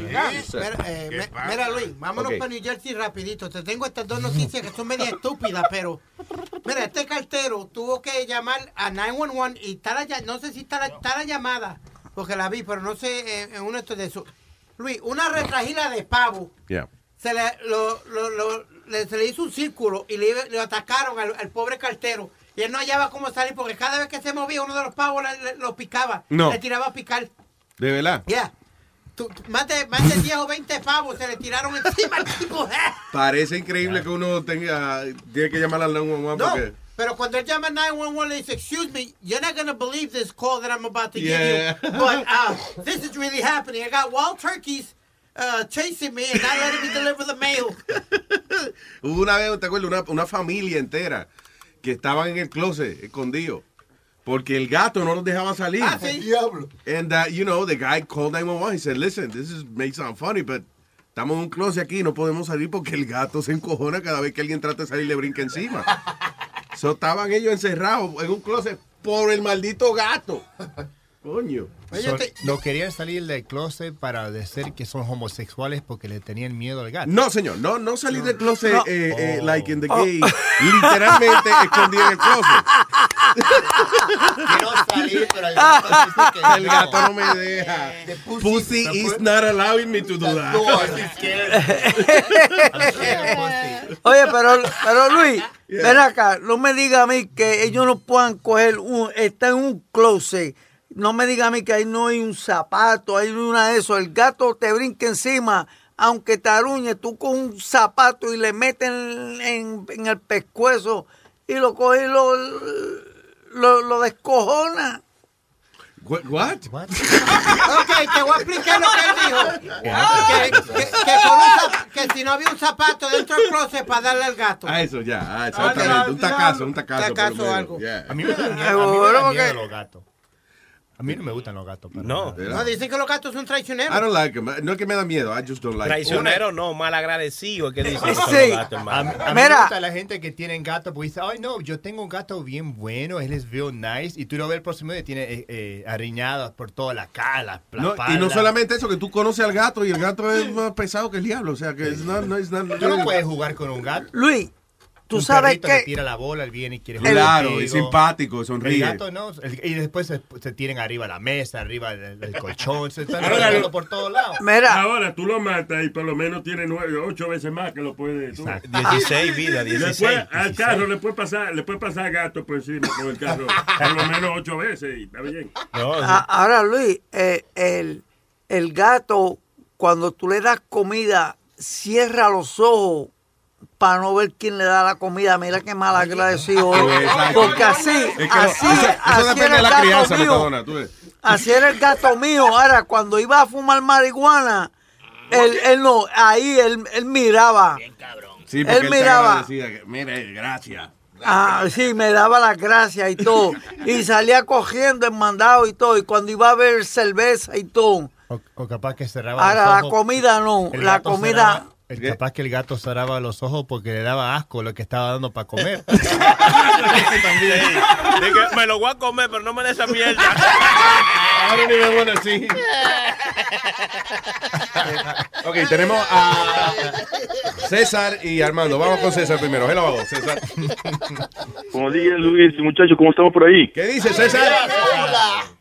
Mira, mira, eh, mira, Luis, vámonos Ok. para New Jersey rapidito. Te tengo estas dos noticias que son media estúpidas, pero mira, este cartero tuvo que llamar a 911 y está la, no sé si está la, está la llamada, porque la vi, pero no sé eh, en uno de estos de esos. Luis, una retragila de pavo Yeah. se le, lo- lo- lo- le- se le hizo un círculo y le, le atacaron al, al pobre cartero. Y él no hallaba cómo salir porque cada vez que se movía uno de los pavos lo picaba. No. Le tiraba a picar. ¿De verdad? Ya. Tú- tú- Más, de, más de 10 o 20 pavos se le tiraron encima al tipo. Parece increíble que uno tenga tiene que llamar al 911 No, porque pero cuando él llama al 911 le dice, excuse me, you're not going to believe this call that I'm about to Yeah. give you. But uh, this is really happening. I got wild turkeys uh, chasing me and not letting me deliver the mail. hubo una vez, ¿te acuerdas? Una, una familia entera que estaban en el closet escondidos porque el gato no los dejaba salir. Ah, sí. Diablo. And uh, you know, the guy called 911. He said, "Listen, this is may sound funny, but estamos en un closet aquí, no podemos salir porque el gato se encojona cada vez que alguien trata de salir y le brinca encima." so estaban ellos encerrados en un closet por el maldito gato. Coño. So, no querían salir del closet para decir que son homosexuales porque le tenían miedo al gato. No, señor, no, no salir del closet No. eh, eh, Oh. like in the gay, literalmente escondí en el closet. Quiero salir, pero el gato dice que El gato no me deja. Pussy is not allowing me to do that. Oye, pero, pero Luis, ven acá, no me diga a mí que ellos no puedan coger un, está en un closet. No me diga a mí que ahí no hay un zapato, hay una de eso. El gato te brinca encima, aunque te aruñe, tú con un zapato y le metes en, en- en el pescuezo y lo coges y lo, lo, lo descojona. What? what? Ok, te voy a explicar lo que él dijo. Que, que- que con un zap- que si no había un zapato dentro del closet para darle al gato. Ah, eso ya, ah, exactamente. Un tacazo, un tacazo. Tacazo algo. Yeah. A mí me da miedo, a mí me da miedo los gatos. A mí no me gustan los gatos. No. No, dicen que los gatos son traicioneros. I don't like him. No es que me da miedo, I just don't like Traicionero no, malagradecido, es que dicen que son Sí. los gatos, A, hermano. a mí me gusta la gente que tiene gato porque dice, ay no, yo tengo un gato bien bueno, él es real nice, y tú lo ves el próximo día y tiene eh, eh, arriñadas por toda la cara, la, No, y no solamente eso, que tú conoces al gato y el gato es más pesado que el diablo. O sea, que es no, no, es no, Tú no puedes jugar con un gato. Luis, tú un sabes le que tira la bola, él viene y quiere jugar Claro, contigo. es simpático, sonríe. El gato no, el- y después se, se tiran arriba de la mesa, arriba del, del colchón, se están Ahora, por todos lados. Ahora tú lo matas y por lo menos tiene nueve, ocho veces más que lo puede. tú. 16 vidas, 16. Después, al 16. carro le puede pasar, le puede pasar gato por encima con el carro por lo menos ocho veces y está bien. A- ahora, Luis, eh, el, el gato, cuando tú le das comida, cierra los ojos para no ver quién le da la comida. Mira qué mal agradecido. Porque así, Es que lo- así, eso, eso así depende era de el la gato crianza, mío. Metadona. Tú ves. Así era el gato mío. Ahora, cuando iba a fumar marihuana, él, él no, ahí él, él miraba. Sí, porque él miraba. que, mire, gracias. Ah, sí, me daba las gracias y todo. Y salía cogiendo en mandado y todo. Y cuando iba a ver cerveza y todo. O, o capaz que cerraba Ahora, la comida no. El La comida. cerraba- el- capaz que el gato cerraba los ojos porque le daba asco lo que estaba dando para comer. Dije, me lo voy a comer, pero no me des esa mierda. I don't even wanna see. Ok, tenemos a César y Armando. Vamos con César primero. Hello, César. Buenos días, Luis. Muchachos, ¿cómo estamos por ahí? ¿Qué dice César?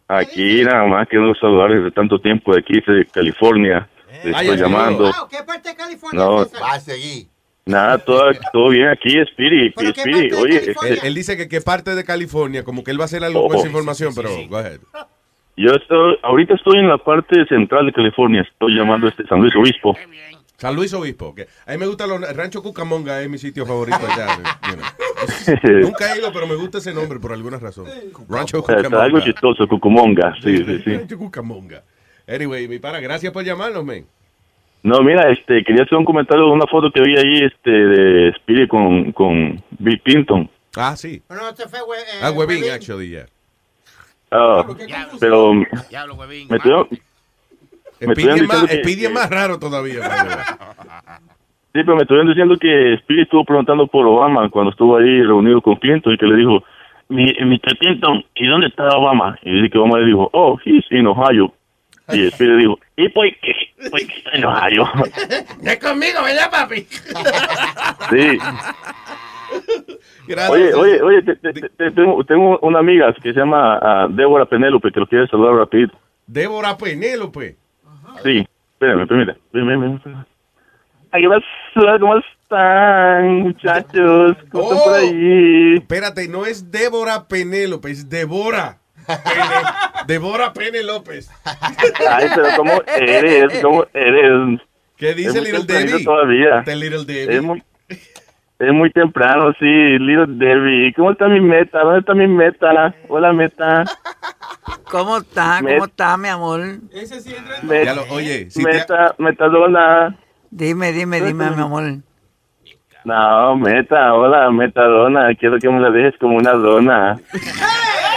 Aquí nada más quiero saludarles de tanto tiempo de aquí, de California. Ay, estoy llamando. ¿Qué parte de California? No, va a seguir. Nada, todo, todo bien aquí, Spirit. Spirit. Oye, Él, este, él dice que qué parte de California, como que él va a hacer algo con Oh. esa información, pero go ahead. yo estoy, ahorita estoy en la parte central de California. Estoy llamando este San Luis Obispo. San Luis Obispo. que A mí me gusta los el Rancho Cucamonga, es mi sitio favorito allá. you know. Nunca he ido, pero me gusta ese nombre por alguna razón. Rancho Está algo Cucamonga. chistoso, Cucumonga. Sí, sí, sí. Rancho Cucamonga. Anyway, mi pana, gracias por llamarnos, men. No, mira, este, quería hacer un comentario de una foto que vi ahí, este, de Spirit con, con Bill Clinton. Ah, sí. No, este fue, güey, eh, Ah, Webin, Webin. actually, yeah. Ah, pero me tuvieron, me Speedy estuvieron es más, diciendo que- Speedy es más raro todavía. Sí, pero me estuvieron diciendo que Speedy estuvo preguntando por Obama cuando estuvo ahí reunido con Clinton y que le dijo, "Mi- Mr. Clinton, ¿y dónde está Obama? Y dice que Obama le dijo, oh, he's in Ohio. Y Speedy le dijo, ¿y por qué? ¿Por qué está en Ohio? Es conmigo, ¿verdad, papi? sí. Gracias. Oye, oye, oye, te- te- te- tengo, tengo una amiga que se llama ah, Débora Penélope que lo quiere saludar rapidito. Débora Penélope. Sí, espérame. Ay, ¿qué pasa? ¿Cómo están, muchachos? ¿Cómo están por Oh, ahí? Espérate, no es Débora Penélope, es Débora. Pene- Débora Pene López. Ay, pero ¿cómo eres? ¿Cómo eres? ¿Qué dice Little Debbie? Todavía. Little Debbie. Es muy, es muy temprano, sí, Little Debbie. ¿Cómo está mi meta? ¿Dónde está mi meta? Hola, meta. ¿Cómo está? ¿Cómo está, mi amor? Met- Ya lo- oye, si te- meta, metadona. Dime, dime, dime, mi amor. No, meta, hola, metadona. Quiero que me la dejes como una dona.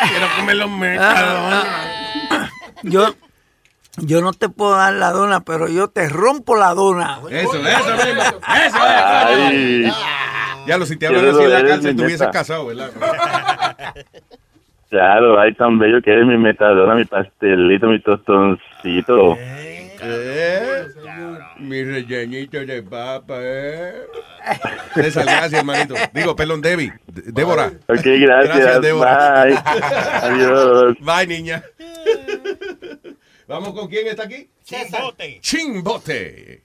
Quiero que me lo meta. Yo, yo no te puedo dar la dona, pero yo te rompo la dona. Eso, eso mismo. Eso Ay. es. Ya lo, si te hablan así en la cárcel, mi te hubieses meta. casado, ¿verdad? Claro, ay, tan bello que eres mi metadona, mi pastelito, mi tostoncito. ¿Eh? Mi rellenito de papa, ¿eh? César, gracias, hermanito. Digo, perdón, Debbie. D- Débora. Ok, gracias. Débora. Bye. Adiós. Bye, niña. Vamos con quién está aquí. Chimbote.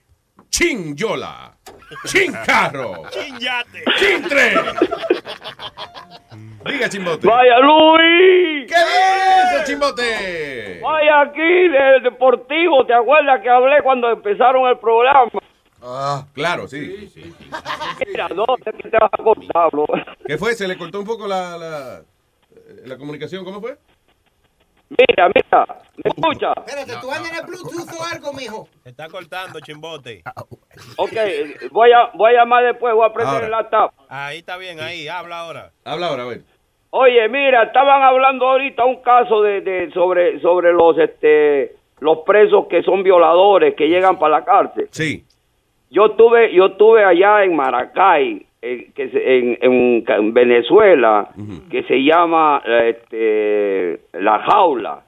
Chimbote. Chinyola. Chincarro. Chinyate. Chintre. Diga, Chimbote. Vaya Luis. ¿Qué dice, Chimbote? Vaya aquí del Deportivo. ¿Te acuerdas que hablé cuando empezaron el programa? Claro, sí. Mira, no sé qué te vas a contar, bro. ¿Qué fue? ¿Se le cortó un poco la, la, la comunicación? ¿Cómo fue? Mira, mira, ¿me escucha? Espérate, ¿tú andas en el Bluetooth o algo, mijo? Se está cortando, chimbote. Ok, voy a, voy a llamar después, voy a prender Ahora. el laptop. Ahí está bien, ahí, habla ahora. Habla ahora, a ver. Oye, mira, estaban hablando ahorita un caso de, de sobre sobre los este los presos que son violadores que llegan para la cárcel. Sí. Yo tuve yo tuve allá en Maracay, eh, que se- en, en Venezuela, que se llama este, la jaula.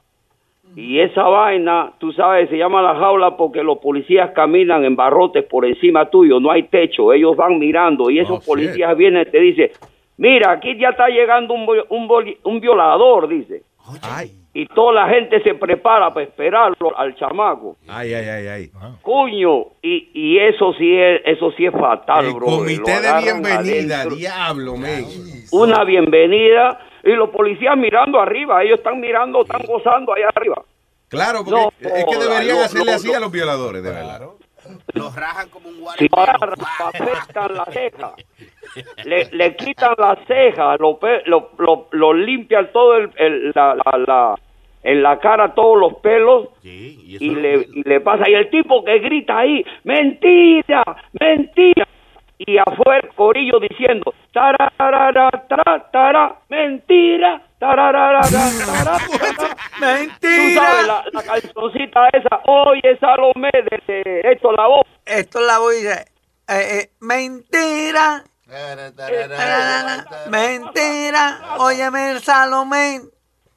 Y esa vaina, tú sabes, se llama la jaula porque los policías caminan en barrotes por encima tuyo, no hay techo, ellos van mirando y esos Oh, policías vienen y te dicen, mira, aquí ya está llegando un, un, un violador, dice. Y toda la gente se prepara para esperarlo al chamaco. Ay, ay, ay, ay. Cuño, y, y eso sí es eso sí es fatal, El bro. comité de bienvenida, diablo, men. Una bienvenida y los policías mirando arriba, ellos están mirando, están gozando allá arriba. Claro, porque No, es que deberían no, hacerle no, así no. a los violadores, de verdad. Los rajan como un Si agarran, afectan la ceja, le, le quitan la ceja, lo, pe- lo, lo, lo limpian todo el, el- la, la, la- en la cara todos los pelos y, le, y le pasa. Y el tipo que grita ahí, mentira, mentira. Y afuera el corillo diciendo, tararara, tara, tara, mentira, tararara, tara, tara. Tú sabes, la, la cancioncita esa, oye Salomé, de, de esto la voz. Esto la a decir. Eh, eh, mentira. Mentira. Óyeme el Salomé.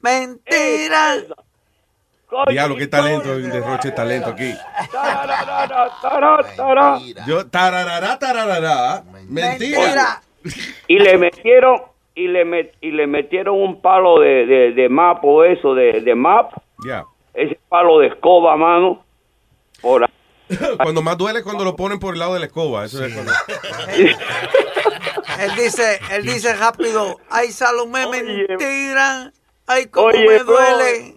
Mentira. Diablo, qué talento, derroche de talento aquí. Yo, tararara, tararara. Mentira. Y le metieron y le met- y le metieron un palo de, de, de map o eso de, de map, Ya. ese palo de escoba, mano. Por ahí. Cuando más duele es cuando lo ponen por el lado de la escoba. Eso es cuando- Él dice, él dice rápido, ay Salomé, mentira, ay cómo Oye, me bro. duele,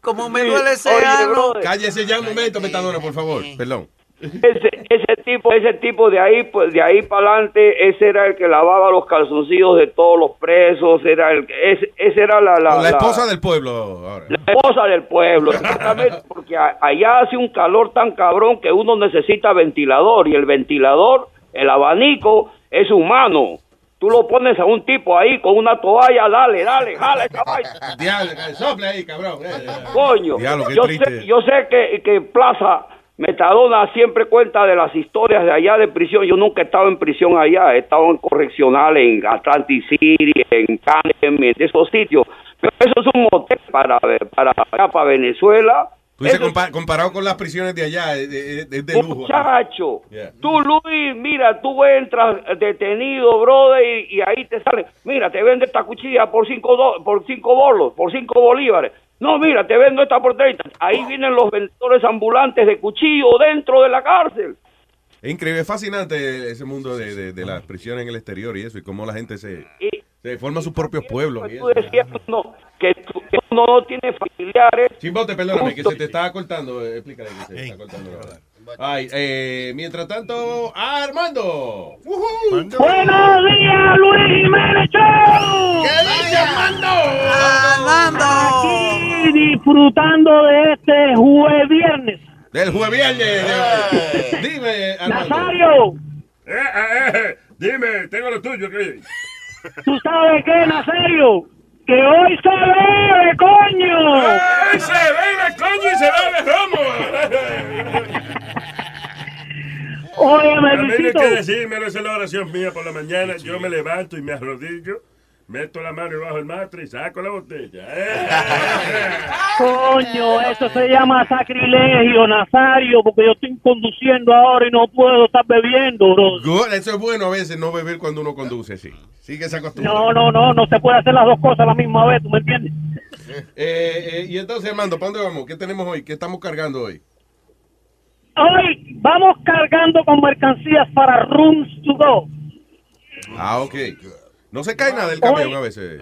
cómo me Sí, duele ese oye, ano. Cállese ya un momento, Metadona, por favor. Perdón. Ese, ese tipo, ese tipo de ahí, pues de ahí para adelante, ese era el que lavaba los calzoncillos de todos los presos, era el, ese, ese era la, la, La, la- esposa del pueblo ahora. la esposa del pueblo, exactamente, porque a- allá hace un calor tan cabrón que uno necesita ventilador y el ventilador, el abanico es humano. Tú lo pones a un tipo ahí con una toalla, dale, dale, jala esa vaina. Diablo, sople ahí, cabrón. Eh, Coño, Diablo, qué yo, sé, yo sé que, que Plaza Metadona siempre cuenta de las historias de allá de prisión. Yo nunca he estado en prisión allá, he estado en correccional en Atlantic City, en Canem, en esos sitios. Pero eso es un motel para, para, para Venezuela. Tú dices, compa- comparado con las prisiones de allá, es de, lujo. Muchacho, Yeah. tú Luis, mira, tú entras detenido, brother, y, y ahí te sale, mira, te vende esta cuchilla por cinco, do- por cinco bolos, por cinco bolívares. No, mira, te vendo esta por 30. Ahí vienen los vendedores ambulantes de cuchillo dentro de la cárcel. Es increíble, es fascinante ese mundo de, de- de las prisiones en el exterior y eso, y cómo la gente se, se forma sus propios pueblos. y Tú decías no, que, tú- que no tiene familiares. Chimbote, perdóname, que se te está cortando. eh, Explícale que se te está cortando. la verdad. Ay, eh, mientras tanto, Armando. Buenos días, Luis Jiménez Show. ¿Qué dice Armando? Aquí disfrutando de este jueves viernes. Del jueves viernes. Dime, Armando. Nazario, Eh, Dime, tengo lo tuyo, ¿qué? ¿Tú sabes qué, Nazario? Que hoy se bebe, coño. ¡Ay, se bebe, coño, y se bebe romo! Óyeme, A mí no hay Luisito. que decirme, esa es la oración mía por la mañana. Yo me levanto y me arrodillo, meto la mano debajo del matre y saco la botella. ¡Eh! Coño, eso se llama sacrilegio, Nazario, porque yo estoy conduciendo ahora y no puedo estar bebiendo, bro. Good, Eso es bueno a veces, no beber cuando uno conduce, sí. Sigue esa costumbre. No, no, no, no se puede hacer las dos cosas a la misma vez, ¿tú me entiendes? Eh, eh, y entonces, Armando, ¿para dónde vamos? ¿Qué tenemos hoy? ¿Qué estamos cargando hoy? Hoy vamos cargando con mercancías para Rooms to Go. Ah, ok. No se cae nada del camión a veces.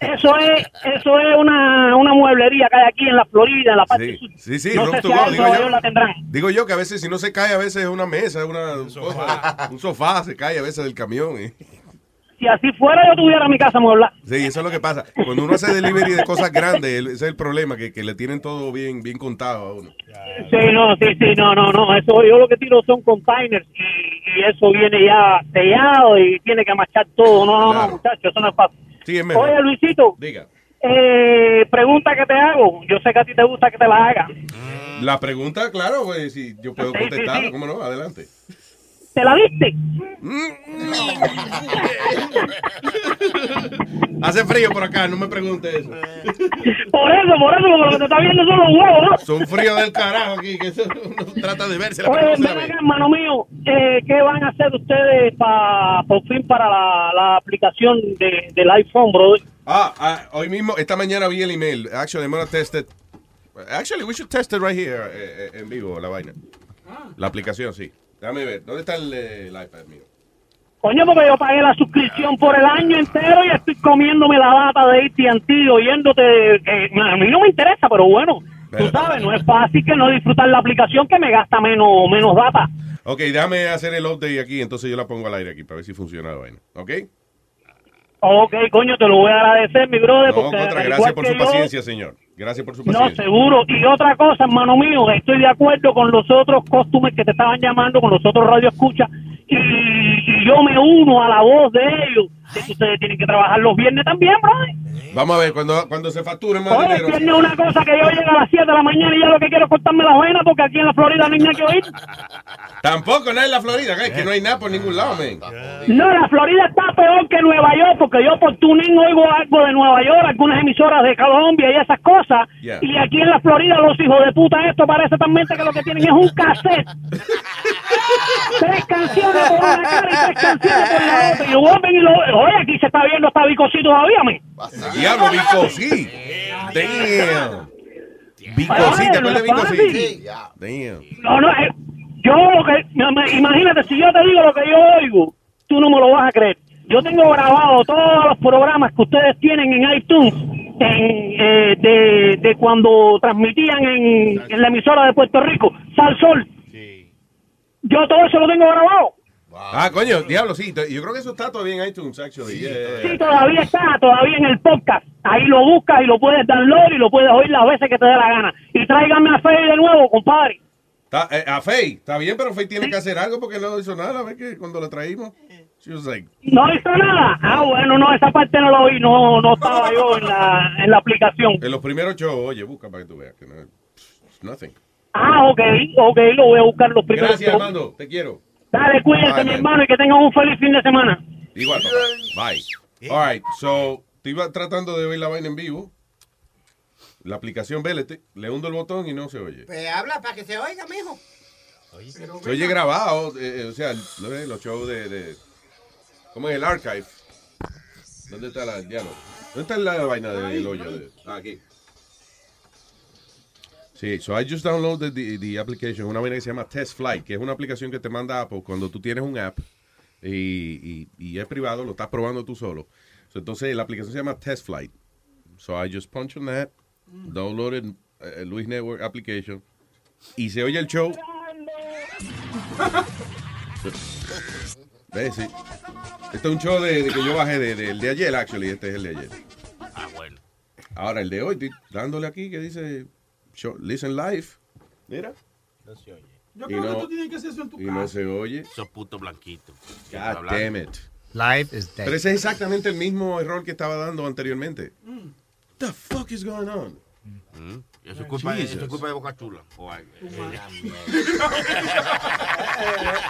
Eso es, eso es una, una mueblería que hay aquí en la Florida, en la parte Sí, sur. sí, sí, no sé si digo yo. York la tendrán. Digo yo que a veces si no se cae, a veces es una mesa, una, un sofá, un sofá se cae a veces del camión. y- Si así fuera, yo tuviera mi casa mueblada. Sí, eso es lo que pasa. Cuando uno hace delivery de cosas grandes, ese es el problema, que, que le tienen todo bien, bien contado a uno. Sí, no, sí, sí, no, no, no. Eso yo lo que tiro son containers y, y eso viene ya sellado y tiene que machar todo. No, no, no, muchachos, eso no es fácil. Sí, es mejor. Oye, Luisito, Diga. eh, pregunta que te hago. Yo sé que a ti te gusta que te la haga. La pregunta, claro, pues, si yo puedo Sí, sí, contestar, sí. ¿cómo no? Adelante. ¿Te la diste? Hace frío por acá, no me pregunte eso. Por eso, por eso, porque lo que te está viendo son los huevos, ¿no? Son fríos del carajo aquí, que eso uno trata de verse. Oye, ven acá, hermano mío, eh, ¿qué van a hacer ustedes pa, por fin para la, la aplicación de, del iPhone, brother? Ah, ah, hoy mismo, esta mañana vi el email. Actually, I'm gonna test it. Actually, we should test it right here, eh, eh, en vivo, la vaina. La aplicación, sí. Déjame ver. ¿Dónde está el, eh, el iPad mío? Coño, porque yo pagué la suscripción por el año entero y estoy comiéndome la data de AT&T oyéndote que a mí no me interesa, pero bueno, tú sabes, no es fácil que no disfrutar la aplicación que me gasta menos, menos data. Ok, déjame hacer el update aquí, entonces yo la pongo al aire aquí para ver si funciona la vaina. ¿Ok? Ok, coño, te lo voy a agradecer, mi brother, No, porque contra, gracias por su yo- paciencia, señor. Gracias por su No, paciencia. seguro. Y otra cosa, hermano mío, estoy de acuerdo con los otros costumes que te estaban llamando, con los otros radio escucha, y, y yo me uno a la voz de ellos, que ustedes tienen que trabajar los viernes también, brother. Vamos a ver, cuando, cuando se facture más Oye, dinero. es una cosa que yo llego a las 7 de la mañana y ya lo que quiero es cortarme las venas porque aquí en la Florida no hay nada que oír. Tampoco, nada en la Florida, que- que no hay nada por ningún lado, men. No, la Florida está peor que Nueva York porque yo por tuning oigo algo de Nueva York, algunas emisoras de Colombia y esas cosas. Yeah. Y aquí en la Florida los hijos de puta esto parece también que lo que tienen es un cassette. tres canciones por una cara y tres canciones por la otra. Y lo vuelven y lo... Oye, aquí se está viendo hasta Bicosí todavía, men. Diablo, Vico, sí. Damn. Vico, sí, ¿te acuerdas de Vico, sí? Damn. No, no, eh, yo lo que, ima- imagínate, si yo te digo lo que yo oigo, tú no me lo vas a creer. Yo tengo grabado todos los programas que ustedes tienen en iTunes en, eh, de, de cuando transmitían en, en la emisora de Puerto Rico, Sal Sol. Yo todo eso lo tengo grabado. Ah, coño, diablo, sí. Yo creo que eso está todavía en iTunes, actually. Yeah, yeah. Sí, todavía está, todavía en el podcast. Ahí lo buscas y lo puedes download y lo puedes oír las veces que te dé la gana. Y tráigame a Fede de nuevo, compadre. Está- eh, a Faye, está bien, pero Faye tiene que hacer algo porque no hizo nada. ¿Ves que cuando la traímos? She was like, No hizo nada. Ah, bueno, no, esa parte no lo oí, no, no estaba yo en la, en la aplicación. en los primeros shows, oye, busca para que tú veas que no nothing. Ah, ok, ok, lo voy a buscar los primeros. Gracias, shows. Armando. Te quiero. Dale, cuídate, Bye, mi man. hermano, y que tengas un feliz fin de semana. Igual, papá. Bye. All right, so, te iba tratando de oír la vaina en vivo. La aplicación Vélete, le hundo el botón y no se oye. Pues habla para que se oiga, mijo. Se oye grabado, eh, o sea, los shows de, de- ¿Cómo es el archive? ¿Dónde está la diálogo? ¿Dónde está la vaina del hoyo? De, ah, aquí. Sí, so I just downloaded the, the application, una vaina que se llama Test Flight, que es una aplicación que te manda Apple cuando tú tienes un app y, y- y es privado, lo estás probando tú solo. So, entonces la aplicación se llama Test Flight. So I just punch on that, downloaded uh, Luis Network application y se oye el show. ¿Ves? Sí. Este es un show de, de que yo bajé de- del de, ayer, actually. Este es el de ayer. Ah, bueno. Ahora el de hoy, estoy dándole aquí que dice show, Listen Live. Mira. No se oye. Yo creo que tú tienes que hacer eso en tu Y no casa. se oye. Esos putos blanquitos. God damn it. Live is dead. Pero ese es exactamente el mismo error que estaba dando anteriormente. The fuck is going on? Mm. Eso es culpa, Jesus. eso es culpa de Boca Chula. O algo.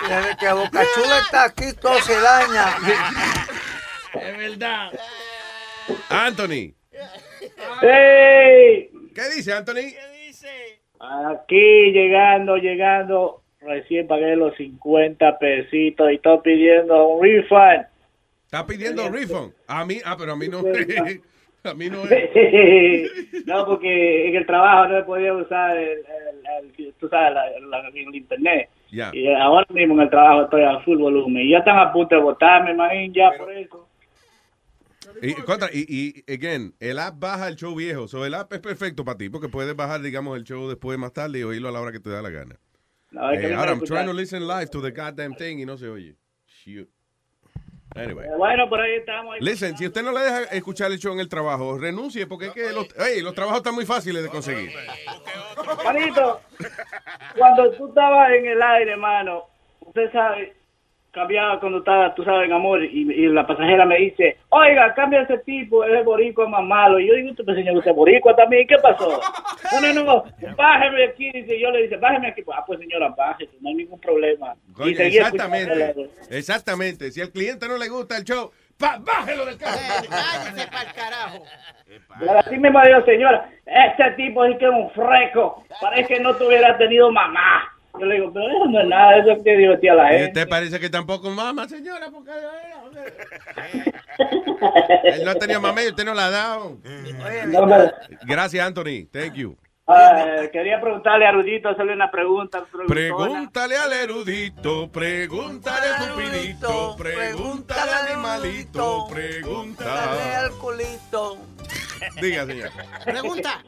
Desde que Boca Chula está aquí, todo se daña. Es verdad. Anthony. ¡Ey! ¿Qué dice Anthony? Aquí llegando, llegando, recién pagué los 50 pesitos y estoy pidiendo un refund. Está pidiendo refund. A mí, ah, pero a mí no. a mí no. no, porque en el trabajo no podía usar el, el- el- tú sabes, la- la- el internet. Ya. Y ahora mismo en el trabajo estoy a full volumen. Y ya están a punto de votarme, manín, ya por eso. Y, contra, y, y, again, el app baja el show viejo. So, el app es perfecto para ti porque puedes bajar, digamos, el show después más tarde y oírlo a la hora que te da la gana. No, es que Eh, ahora, I'm trying to listen live to the goddamn thing y no se oye. Shoot. Anyway. Eh, Bueno, por ahí estamos. ahí. Listen, si usted no le deja escuchar el show en el trabajo, renuncie porque es que los, ey, los trabajos están muy fáciles de conseguir. Manito, cuando tú estabas en el aire, hermano, usted sabe, cambiaba cuando estaba, tú sabes, en amor, y, y la pasajera me dice, oiga, cambia ese tipo, ese boricua es más malo. Y yo digo, usted, señor, usted es boricua también, ¿qué pasó? No, no, no, bájeme aquí, dice, yo le dice, bájeme aquí. Ah, pues señora, bájese, no hay ningún problema. Coño, Y seguía exactamente, exactamente. Si al cliente no le gusta el show, pa- bájelo del carro. Váyase para el carajo. Pero así me dijo, señora, este tipo es que es un freco, parece que no tuviera tenido mamá. Yo le digo, pero eso no es nada, eso es que divertía a la Y gente. usted parece que tampoco mama, señora, porque él no ha tenido mamá y usted no la ha dado. Gracias, Anthony. Thank you. Ah, quería preguntarle a Rudito, hacerle una pregunta. preguntona. Pregúntale al erudito, pregúntale al estupidito, pregúntale al animalito, pregúntale al culito. Diga, señor. Pregunta.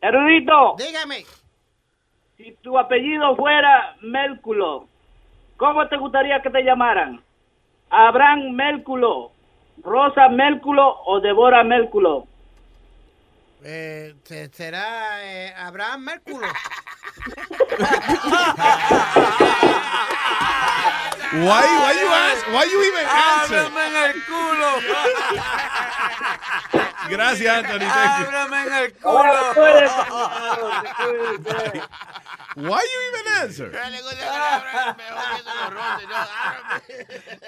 Erudito, Dígame. Si tu apellido fuera Mérculo, ¿cómo te gustaría que te llamaran? ¿Abraham Mérculo, Rosa Mérculo o Débora Mérculo? Eh, se- ¿Será eh, Abraham Mérculo? Why, why you ask? Why you even answer? Ábreme en el culo. Gracias, Anthony. En el culo. Why you even answer?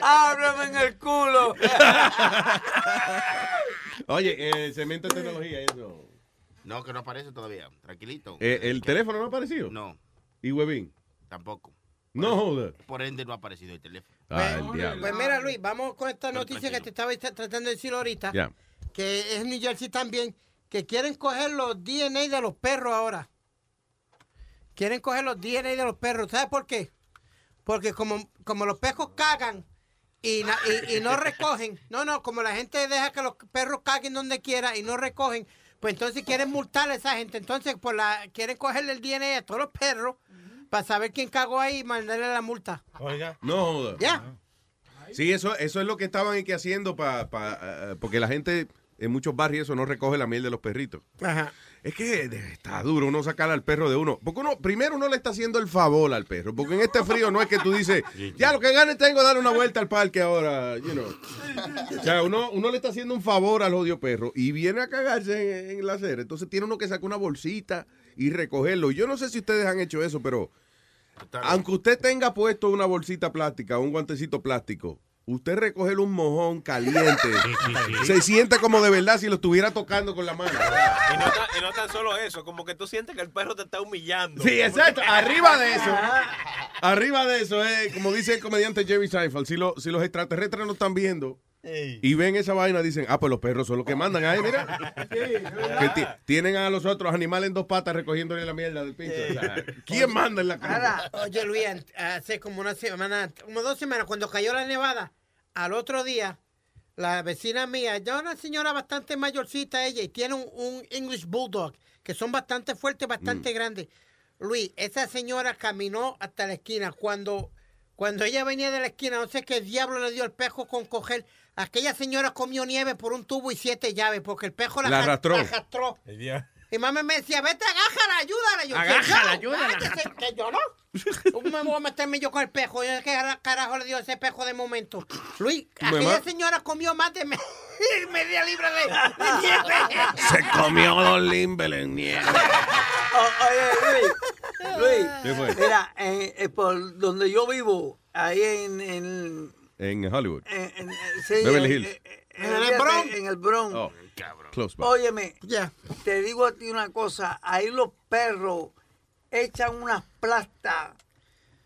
Ábreme en el culo. Oye, eh, cemento de tecnología, eso. No, que no aparece todavía. Tranquilito. Eh, ¿El teléfono no ha aparecido? No, ¿Y Webin? tampoco. No joder. Por ende no ha aparecido el teléfono. Ah, el diablo. Pues mira, Luis, vamos con esta noticia que te estaba tratando de decir ahorita. Ya. Que es New Jersey también. Que quieren coger los DNA de los perros ahora. Quieren coger los DNA de los perros. ¿Sabes por qué? Porque como, como los perros cagan y, na- y- y no recogen. No, no, como la gente deja que los perros caguen donde quiera y no recogen. Pues entonces quieren multar a esa gente. Entonces por la, quieren cogerle el DNA a todos los perros para saber quién cagó ahí y mandarle la multa. Oiga. No joder. Ya. Sí, eso, eso es lo que estaban aquí haciendo pa, pa, eh, porque la gente en muchos barrios eso no recoge la miel de los perritos. Ajá. Es que está duro uno sacar al perro de uno. Porque uno, primero uno le está haciendo el favor al perro. Porque en este frío no es que tú dices, ya lo que gane tengo darle una vuelta al parque ahora, you know. O sea, uno, uno le está haciendo un favor al odio perro y viene a cagarse en, en la acera. Entonces tiene uno que sacar una bolsita y recogerlo. Yo no sé si ustedes han hecho eso, pero aunque usted tenga puesto una bolsita plástica, un guantecito plástico, usted recoge un mojón caliente. Se siente como de verdad si lo estuviera tocando con la mano. Y no, tan, y no tan solo eso, como que tú sientes que el perro te está humillando. Sí, exacto. Arriba de eso. Arriba de eso, eh, como dice el comediante Jerry Seinfeld, si, lo- si los extraterrestres no están viendo y ven esa vaina, dicen, ah, pues los perros son los que mandan ahí, mira. Que ti- tienen a los otros animales en dos patas recogiéndole la mierda del piso. O sea, ¿Quién manda en la casa? Ahora, oye Luis, hace como una semana, como dos semanas, cuando cayó la nevada, al otro día, la vecina mía, ya una señora bastante mayorcita ella, y tiene un, un English Bulldog, que son bastante fuertes, bastante grandes. Luis, esa señora caminó hasta la esquina. Cuando, cuando ella venía de la esquina, no sé qué diablo le dio el pejo con coger. Aquella señora comió nieve por un tubo y siete llaves, porque el pejo la, La arrastró. la arrastró. Y mamá me decía, vete, agájala, ayúdala. Yo, Agájala, "Que yo, ayúdala, cállese, Que yo no. ¿Cómo me voy a meterme yo con el pejo? Yo, ¿Qué carajo le dio ese pejo de momento? Luis, aquella señora comió más de me- media libra de, de nieve. Se comió dos limber en nieve. O- oye, Luis, Luis, ¿Qué fue? mira, en- eh, por donde yo vivo, ahí en, en, En Hollywood. en- en- sí, Beverly en- Hills. En- el Bronx. En el Bronx. Oh, close by. Óyeme, te digo a ti una cosa, ahí los perros echan unas plastas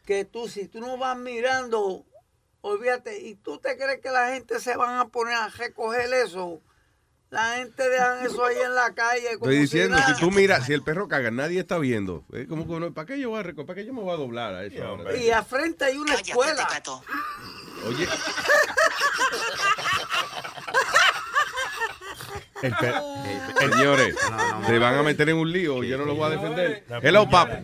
que tú, si tú no vas mirando, olvídate, y tú te crees que la gente se van a poner a recoger eso. La gente dejan eso ahí en la calle. Como Estoy diciendo, si, nada. si tú miras, si el perro caga, nadie está viendo. Es como que ¿para qué yo voy a recoger? ¿Para qué yo me voy a doblar a eso? ahora? Y a frente hay una escuela. Oye. El Señores, se van a meter en un lío. Yo no lo voy a defender. Hello, papo.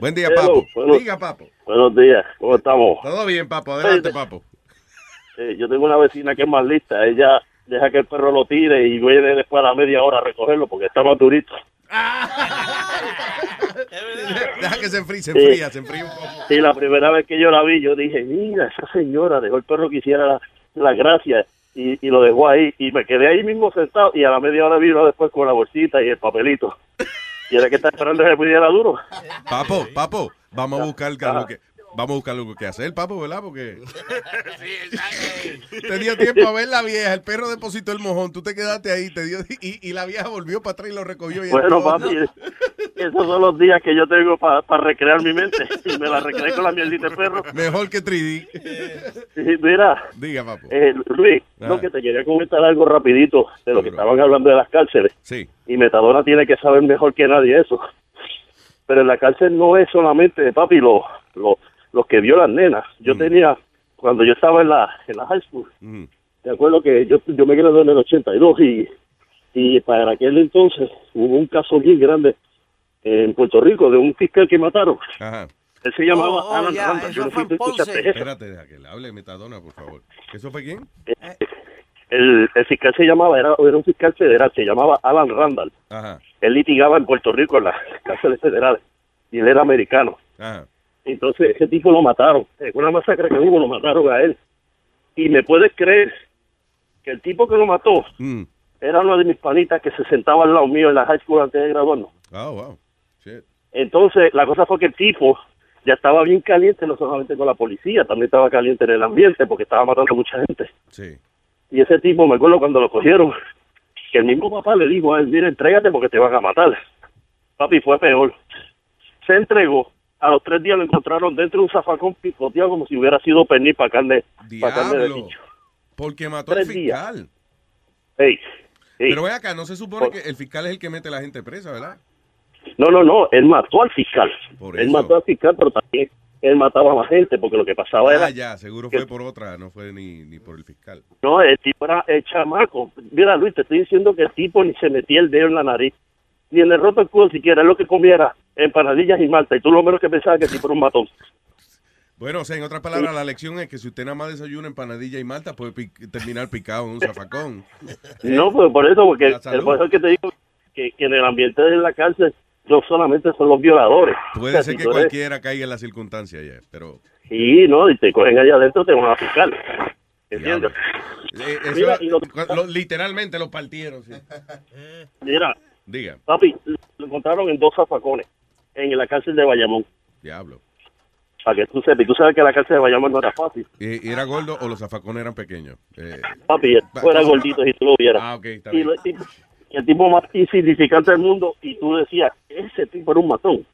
Buen día, Hello, papo. bueno- Diga, papo. Buenos días, ¿cómo estamos? Todo bien, papo. Adelante, Sí, papo. Eh, yo tengo una vecina que es más lista. Ella deja que el perro lo tire y viene después a la media hora a recogerlo porque está más durito. Deja que se enfríe, se Sí. enfría, se enfría un poco. Y la primera vez que yo la vi, yo dije, mira, esa señora dejó el perro que hiciera la, la gracia y, y lo dejó ahí. Y me quedé ahí mismo sentado y a la media hora vino después con la bolsita y el papelito. Y era que está esperando que se pudiera duro. Papo, papo, vamos a buscar algo que, vamos a buscar algo que hacer, papo, ¿verdad? Porque te dio tiempo a ver la vieja, el perro depositó el mojón, tú te quedaste ahí, te dio y, y la vieja volvió para atrás y lo recogió. Y Bueno, papi, esos son los días que yo tengo para recrear mi mente. Y me la recreé con la mierdita de perro. Mejor que 3D. Y mira, Diga, papo. eh, Luis, Ah. lo que te quería comentar algo rapidito de lo que estaban hablando de las cárceles. Sí. Y Metadona tiene que saber mejor que nadie eso. Pero en la cárcel no es solamente, papi, los los los que violan nenas. Yo Mm. tenía, cuando yo estaba en la, en la high school, te acuerdo que yo, yo me gradué en el 82 y, y para aquel entonces hubo un caso bien grande en Puerto Rico de un fiscal que mataron. Ajá. Él se llamaba Oh, oh, Alan Randall. eso Yo no sé si escuchaste eso. Espérate, deja que le hable Metadona, por favor. ¿Eso fue quién? El, el fiscal se llamaba, era, era un fiscal federal, se llamaba Alan Randall. Ajá. Él litigaba en Puerto Rico en las cárceles federales y él era americano. Ajá. Entonces ese tipo lo mataron. En una masacre que hubo lo mataron a él. Y me puedes creer que el tipo que lo mató Mm. era uno de mis panitas que se sentaba al lado mío en la high school antes de graduarnos. Oh, wow. Shit. Entonces, la cosa fue que el tipo ya estaba bien caliente, no solamente con la policía, también estaba caliente en el ambiente porque estaba matando a mucha gente. Sí. Y ese tipo, me acuerdo cuando lo cogieron, que el mismo papá le dijo a él, mira, entrégate porque te van a matar. Papi, fue peor. Se entregó. A los tres días lo encontraron dentro de un zafacón picoteado como si hubiera sido pernil para carne, para carne de bicho. Porque mató al Tres fiscal. Ey, ey. Pero ve acá, no se supone que el fiscal es el que mete a la gente presa, ¿verdad? No, no, no, él mató al fiscal. Por Él eso. mató al fiscal, pero también él mataba a más gente porque lo que pasaba era Ah, ya, seguro fue por otra, no fue ni, ni por el fiscal. No, el tipo era el chamaco. Mira, Luis, te estoy diciendo que el tipo ni se metía el dedo en la nariz, ni en el roto el culo siquiera. Es lo que comiera empanadillas y malta. Y tú lo menos que pensabas que el tipo era un matón. Bueno, o sea, en otras palabras, la lección es que si usted nada más desayuna empanadilla y malta, puede terminar picado en un zafacón. No, pues por eso, porque el por eso es que te digo que, que en el ambiente de la cárcel no solamente son los violadores. Puede O sea, ser si que eres- cualquiera caiga en la circunstancia ya, pero... Sí, no, y te cogen allá adentro, te van a picar. ¿Entiendes? Eh, eso- lo- lo- literalmente lo partieron, sí. Mira, Diga, papi, lo encontraron en dos zafacones en la cárcel de Bayamón. diablo. Para que tú sepas, y tú sabes que la cárcel de Bayamón no era fácil. ¿Y, y era gordo o los zafacones eran pequeños? Eh, Papi, el tipo era gordito si tú lo vieras. Ah, ok, está y bien. lo- el tipo, y el tipo más insignificante del mundo, y tú decías, ese tipo era un matón.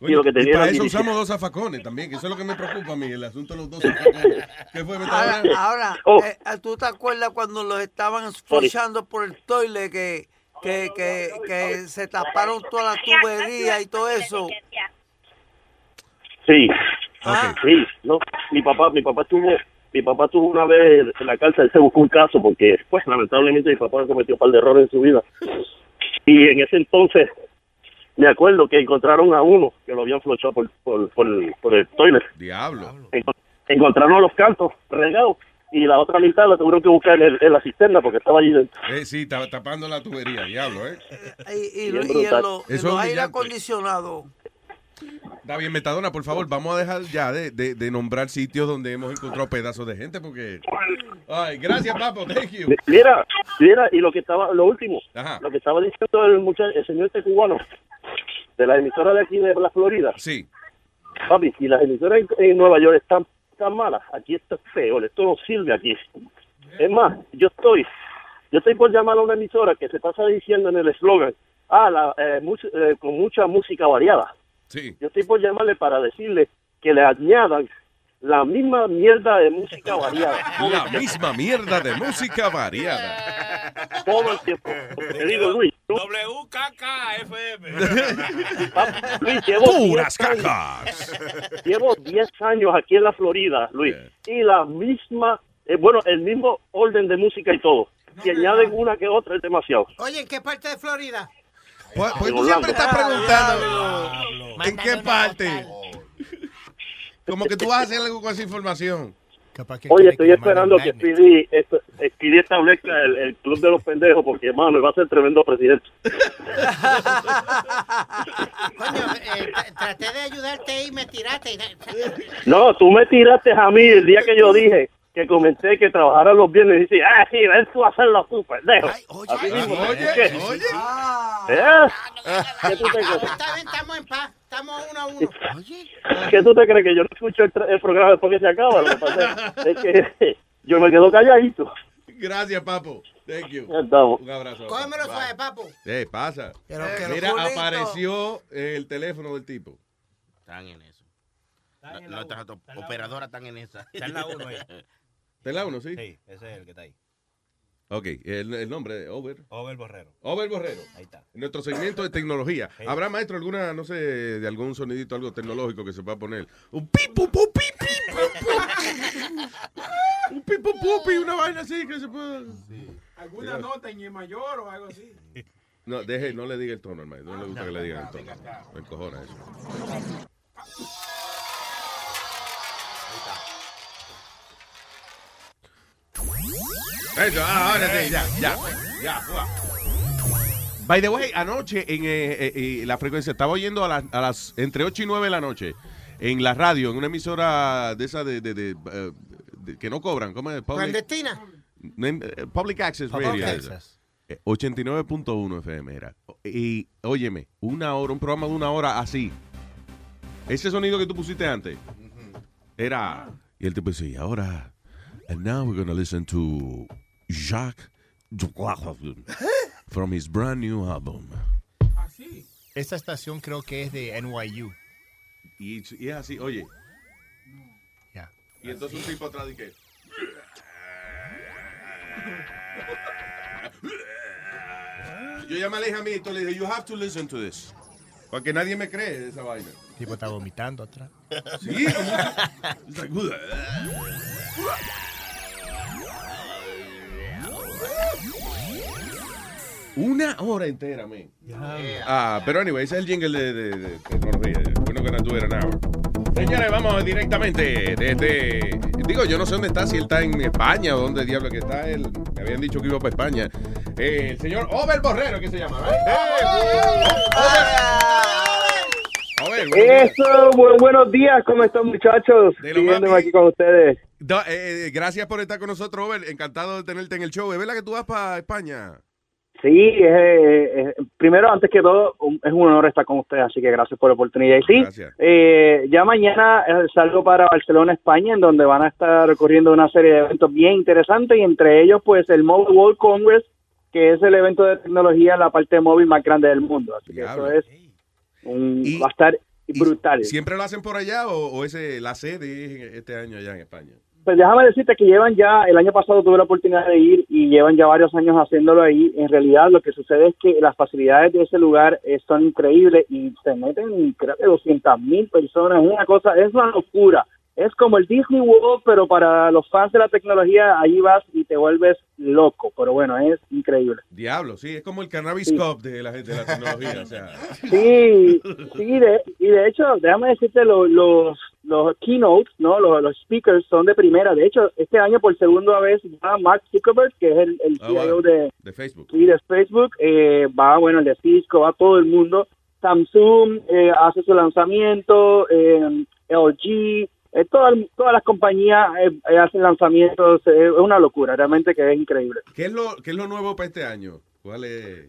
y lo que y tenía para era eso usamos dos zafacones también, que eso es lo que me preocupa a mí, el asunto de los dos zafacones. ¿Qué fue? ¿Me estaba Ahora, ahora, Oh. eh, ¿tú te acuerdas cuando los estaban esforzando por el toile que, que, que, que se taparon toda la tubería y todo eso? Sí. Ah. Sí, no, mi papá, mi papá tuvo, mi papá tuvo una vez en la cárcel, se buscó un caso porque, pues, lamentablemente mi papá cometió un par de errores en su vida. Y en ese entonces, me acuerdo que encontraron a uno que lo habían flochado por, por, por, por el toilet. Diablo. Encon- Encontraron los cantos regados y la otra mitad la tuvieron que buscar en, en la cisterna porque estaba allí dentro. Eh, sí, estaba tapando la tubería, diablo, ¿eh? Y, y, Bien y en brutal. los, en aire. Está bien, Metadona, por favor, vamos a dejar ya de, de- de nombrar sitios donde hemos encontrado pedazos de gente porque... Ay, gracias, papo, thank you. Mira, mira, y lo que estaba, lo último, Ajá. lo que estaba diciendo el muchacho, el señor este cubano, de la emisora de aquí de la Florida. Sí. Papi, si las emisoras en, en Nueva York están tan malas, aquí esto es feo, esto no sirve aquí. Es más, yo estoy, yo estoy por llamar a una emisora que se pasa diciendo en el eslogan, ah, la, eh, mus- eh, con mucha música variada. Sí. Yo estoy por llamarle para decirle que le añadan la misma mierda de música variada. La misma mierda de música variada. Todo el tiempo. Te digo, Luis, WKKFM. Luis, llevo Puras 10 años- cacas. Llevo 10 años aquí en la Florida, Luis, y la misma, eh, bueno, el mismo orden de música y todo. Si añaden una que otra es demasiado. Oye, ¿en qué parte de Florida? Pues, pues tú siempre estás preguntando en qué parte. Como que tú vas a hacer algo con esa información. Oye, estoy esperando que Speedy, Speedy establezca el, el club de los pendejos, porque, hermano, va a ser tremendo presidente. Coño, eh, traté de ayudarte y me tiraste. No, tú me tiraste a mí el día que yo dije que comenté que trabajara los viernes y dice, ah, sí, ven tú a hacerlo tú, pendejo. Así mismo, ¿qué? ¿Eh? ¿Qué en paz. Estamos uno a uno. ¿Qué tú te crees que yo no escucho el, programa después que se acaba? Lo que pasa es que yo me quedo calladito. Gracias, papo. Thank you. Un abrazo. Cógemelo suave, papo. Eh, pasa. Pero que lo Mira, apareció el teléfono del tipo. Están en eso. No- Nuestras op- operadoras están en esa. Está en la uno ahí. ¿Está en la uno, sí? Sí, ese es el que está ahí. Ok, el, el nombre de Over. Over Borrero. Over Borrero. Ahí está. Nuestro segmento de tecnología. ¿Habrá, maestro, alguna, no sé, de algún sonidito, algo tecnológico que se pueda poner? Un pipu, pu, pi, pi, pu. Un pipu, pupi, una vaina así que se pueda. ¿Alguna nota en E mayor o algo así? No, deje, no le diga el tono, hermano. No le gusta que le digan el tono. Me encojona eso. Eso, ah, ahora sí, ya, ya, ya. By the way, anoche en eh, eh, eh, la frecuencia, estaba oyendo a, las- a las entre 8 y 9 de la noche en la radio, en una emisora de esa de, de- de, de- que no cobran, ¿cómo es? Public, Clandestina. public Access Public Radio. access. Eh, 89.1 FM era. Y, óyeme, una hora, un programa de una hora así. Ese sonido que tú pusiste antes era. Y el tipo decía, y ahora. And now we're gonna listen to Jacques Dujardin from his brand new album. Esta estación creo que es de NYU. Y, y es así, oye. Ya. Y entonces un tipo atrás de que. Yo llamé a la hija mía y le dije, you have to listen to this. Porque nadie me cree esa vaina. El tipo está vomitando atrás. Sí, como. Una hora entera, man. Ah, pero anyway, ese es el jingle de, de, de tecnología. Bueno, que no tuviera nada. Señores, vamos directamente desde. Digo, yo no sé dónde está, si él está en España o dónde diablo que está él. Me habían dicho que iba para España. Eh, el señor Over Borrero, ¿qué se llama? Over, Eso, bu- buenos días, ¿cómo están muchachos? Siguiéndome aquí con ustedes. Eh, eh, gracias por estar con nosotros, Over. Encantado de tenerte en el show. ¿Es verdad que tú vas para España? Sí, es, es- primero, antes que todo, es un honor estar con ustedes, así que gracias por la oportunidad. Y sí, eh, ya mañana eh, salgo para Barcelona, España, en donde van a estar corriendo una serie de eventos bien interesantes y entre ellos, pues, el Mobile World Congress, que es el evento de tecnología en la parte móvil más grande del mundo. Así que Diablo. eso es un, va a estar brutal. ¿Siempre lo hacen por allá o, o ese la sede es este año allá en España? Pues déjame decirte que llevan ya, el año pasado tuve la oportunidad de ir y llevan ya varios años haciéndolo ahí. En realidad lo que sucede es que las facilidades de ese lugar eh, son increíbles y se meten creo que 200 mil personas. Es una cosa, es una locura. Es como el Disney World, pero para los fans de la tecnología, ahí vas y te vuelves loco. Pero bueno, es increíble. Diablo, sí, es como el Cannabis Cup de la gente de la tecnología. o sea. Sí, sí, de, y de hecho, déjame decirte, lo- los, los keynotes, ¿no? Los, los speakers son de primera. De hecho, este año por segunda vez va Mark Zuckerberg, que es el, el Ah, bueno, de, de Facebook. sí, de Facebook, eh, va, bueno, el de Cisco, va todo el mundo. Samsung eh, hace su lanzamiento, eh, LG, eh, todas, todas las compañías eh, eh, hacen lanzamientos, eh, es una locura, realmente que es increíble. ¿Qué es lo, qué es lo nuevo para este año? ¿Cuál es?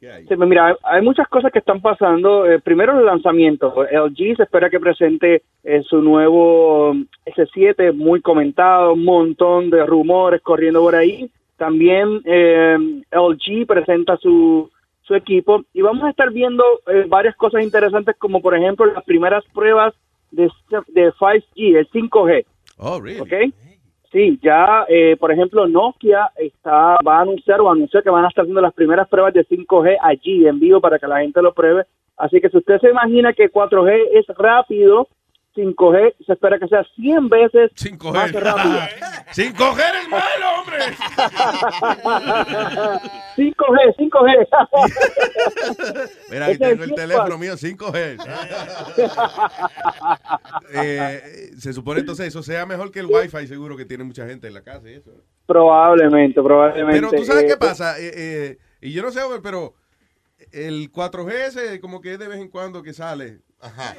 ¿Qué hay? Sí, pues mira, hay- muchas cosas que están pasando. Eh, primero el lanzamiento. LG se espera que presente eh, su nuevo mm, S7 muy comentado, un montón de rumores corriendo por ahí. También eh, LG presenta su, su equipo y vamos a estar viendo eh, varias cosas interesantes como por ejemplo las primeras pruebas de, de 5G, el 5G. Oh, really? ¿ok? Sí, ya, eh, por ejemplo, Nokia está, va a anunciar o anunció que van a estar haciendo las primeras pruebas de 5G allí en vivo para que la gente lo pruebe. Así que si usted se imagina que 4G es rápido, 5G se espera que sea 100 veces más rápido. Sin coger el malo, hombre. 5G, 5G. Mira, ahí es tengo el el teléfono mío sin coger. Eh, se supone entonces eso sea mejor que el wifi seguro que tiene mucha gente en la casa y eso. Probablemente, probablemente. Pero tú sabes Eh, qué pasa, Eh, eh, y yo no sé, pero el 4G ese como que es de vez en cuando que sale.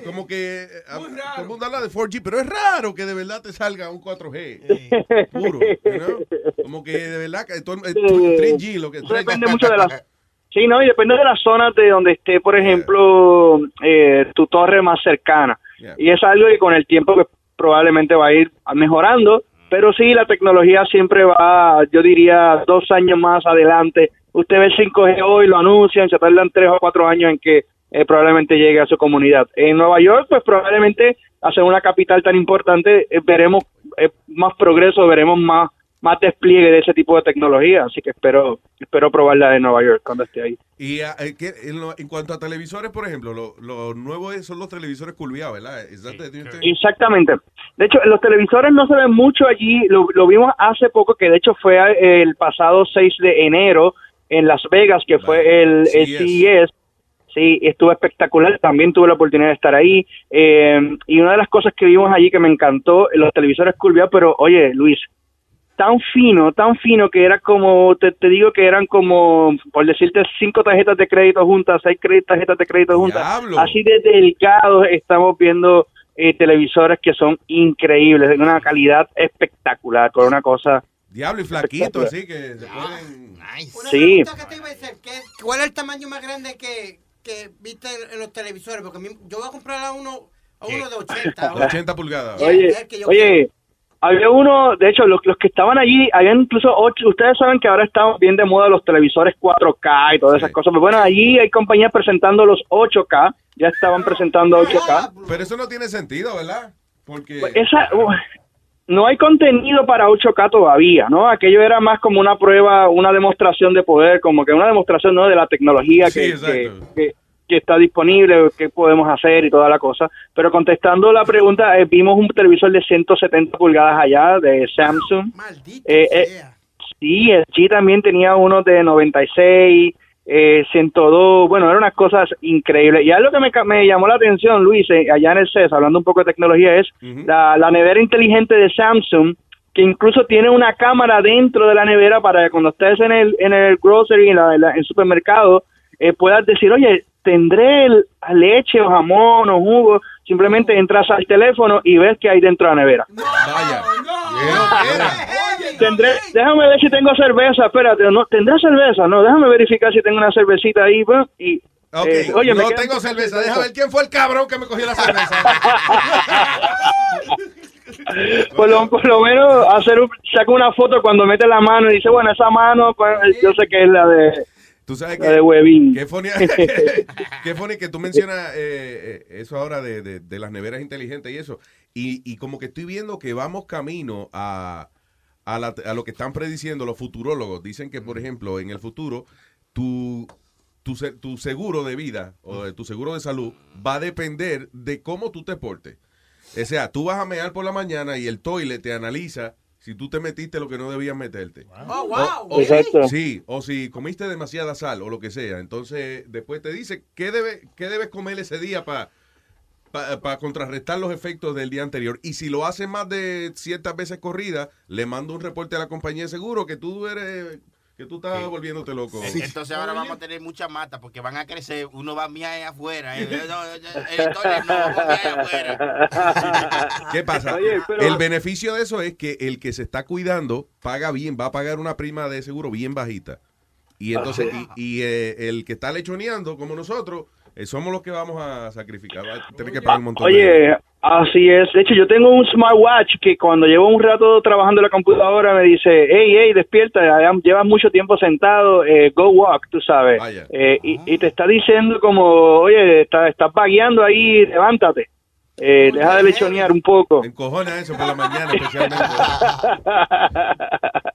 Como que eh, todo el mundo habla de 4G, pero es raro que de verdad te salga un 4G puro, you know? Como que de verdad que todo, eh, 3G lo que Eso depende mucho de las sí no y depende de las zonas de donde esté por ejemplo eh, tu torre más cercana. Yeah. y es algo que con el tiempo que probablemente va a ir mejorando pero sí la tecnología siempre va yo diría dos años más adelante usted ve el 5G hoy lo anuncian se tardan tres o cuatro años en que eh, probablemente llegue a su comunidad en Nueva York pues probablemente hacer una capital tan importante eh, veremos eh, más progreso veremos más más despliegue de ese tipo de tecnología, así que espero espero probarla de Nueva York cuando esté ahí. Y ¿qué- en, lo- en cuanto a televisores, por ejemplo, lo, lo nuevo son los televisores curviados, ¿verdad? Thing? Exactamente. De hecho, los televisores no se ven mucho allí, lo, lo vimos hace poco, que de hecho fue el pasado 6 de enero en Las Vegas, que fue el, el CES. Sí, estuvo espectacular, también tuve la oportunidad de estar ahí. eh, y una de las cosas que vimos allí que me encantó, los televisores curviados, pero oye, Luis, tan fino, tan fino que era como, te, te digo que eran como, por decirte, cinco tarjetas de crédito juntas, seis tarjetas de crédito juntas. Diablo. Así de delgados estamos viendo eh, televisores que son increíbles, de una calidad espectacular, con una cosa... Diablo y flaquito, así que se pueden... Una Sí. pregunta que te iba a hacer, ¿qué- ¿cuál es el tamaño más grande que, que viste en los televisores? Porque a mí- yo voy a comprar a uno, a uno de 80. ahora. 80 pulgadas. Oye, es que yo oye, había uno, de hecho, los, los que estaban allí, habían incluso ocho, ustedes saben que ahora están bien de moda los televisores 4K y todas esas cosas, pero bueno, allí hay compañías presentando los 8K, ya estaban presentando 8K. Pero eso no tiene sentido, ¿verdad? Porque... Pues esa, uh, no hay contenido para 8K todavía, ¿no? Aquello era más como una prueba, una demostración de poder, como que una demostración, ¿no? De la tecnología Sí, que, exacto. que, que- que está disponible, qué podemos hacer y toda la cosa. Pero contestando la pregunta, eh, vimos un televisor de 170 pulgadas allá de Samsung. Eh, eh, sí, el G también tenía uno de 96, eh, 102, bueno, eran unas cosas increíbles. Y algo que me, me llamó la atención, Luis, eh, allá en el CES, hablando un poco de tecnología, es la, la nevera inteligente de Samsung, que incluso tiene una cámara dentro de la nevera para que cuando estés en el, en el grocery, en, la- en la- en el supermercado, eh, puedas decir, oye, tendré el- leche o jamón o jugo. Simplemente entras al teléfono y ves que hay dentro de la nevera. Vaya. Tendré, déjame ver si tengo cerveza, espérate, no, ¿tendré cerveza? No, déjame verificar si tengo una cervecita ahí, pues, y... Ok, eh, oye, no tengo cerveza. Deja ver quién fue el cabrón que me cogió la cerveza. por, lo, por lo menos hacer un, saca una foto cuando mete la mano y dice, bueno, esa mano, pues, yo sé que es la de, Tú sabes la de Webin. Qué funny, qué funny que tú mencionas eh, eh, eso ahora de, de- de las neveras inteligentes y eso. Y, y como que estoy viendo que vamos camino a, a, la- a lo que están prediciendo los futurólogos. Dicen que, por ejemplo, en el futuro, tu, tu, tu seguro de vida o de tu seguro de salud va a depender de cómo tú te portes. O sea, tú vas a mear por la mañana y el toilet te analiza si tú te metiste lo que no debías meterte. Oh, wow. O- o- Exacto. Sí, o si comiste demasiada sal o lo que sea. Entonces, después te dice qué, debe, qué debes comer ese día para para contrarrestar los efectos del día anterior. Y si lo hace más de ciertas veces corrida, le mando un reporte a la compañía de seguro que tú eres, que tú estás volviéndote loco. Entonces ahora vamos a tener mucha mata porque van a crecer. Uno va a miar ahí afuera. el no. ¿Qué pasa? Oye, pero- El beneficio de eso es que el que se está cuidando paga bien, va a pagar una prima de seguro bien bajita. Y entonces, y, y, eh, el que está lechoneando, como nosotros, eh, somos los que vamos a sacrificar. Va a tener que pagar un montón de Oye, así es. De hecho, yo tengo un smartwatch que cuando llevo un rato trabajando en la computadora me dice, hey, hey, despierta, llevas mucho tiempo sentado, eh, go walk, tú sabes. Eh, y, y te está diciendo como, oye, está, estás vagueando ahí, levántate. Eh, deja de lechonear un poco. Encojona eso por la mañana, especialmente.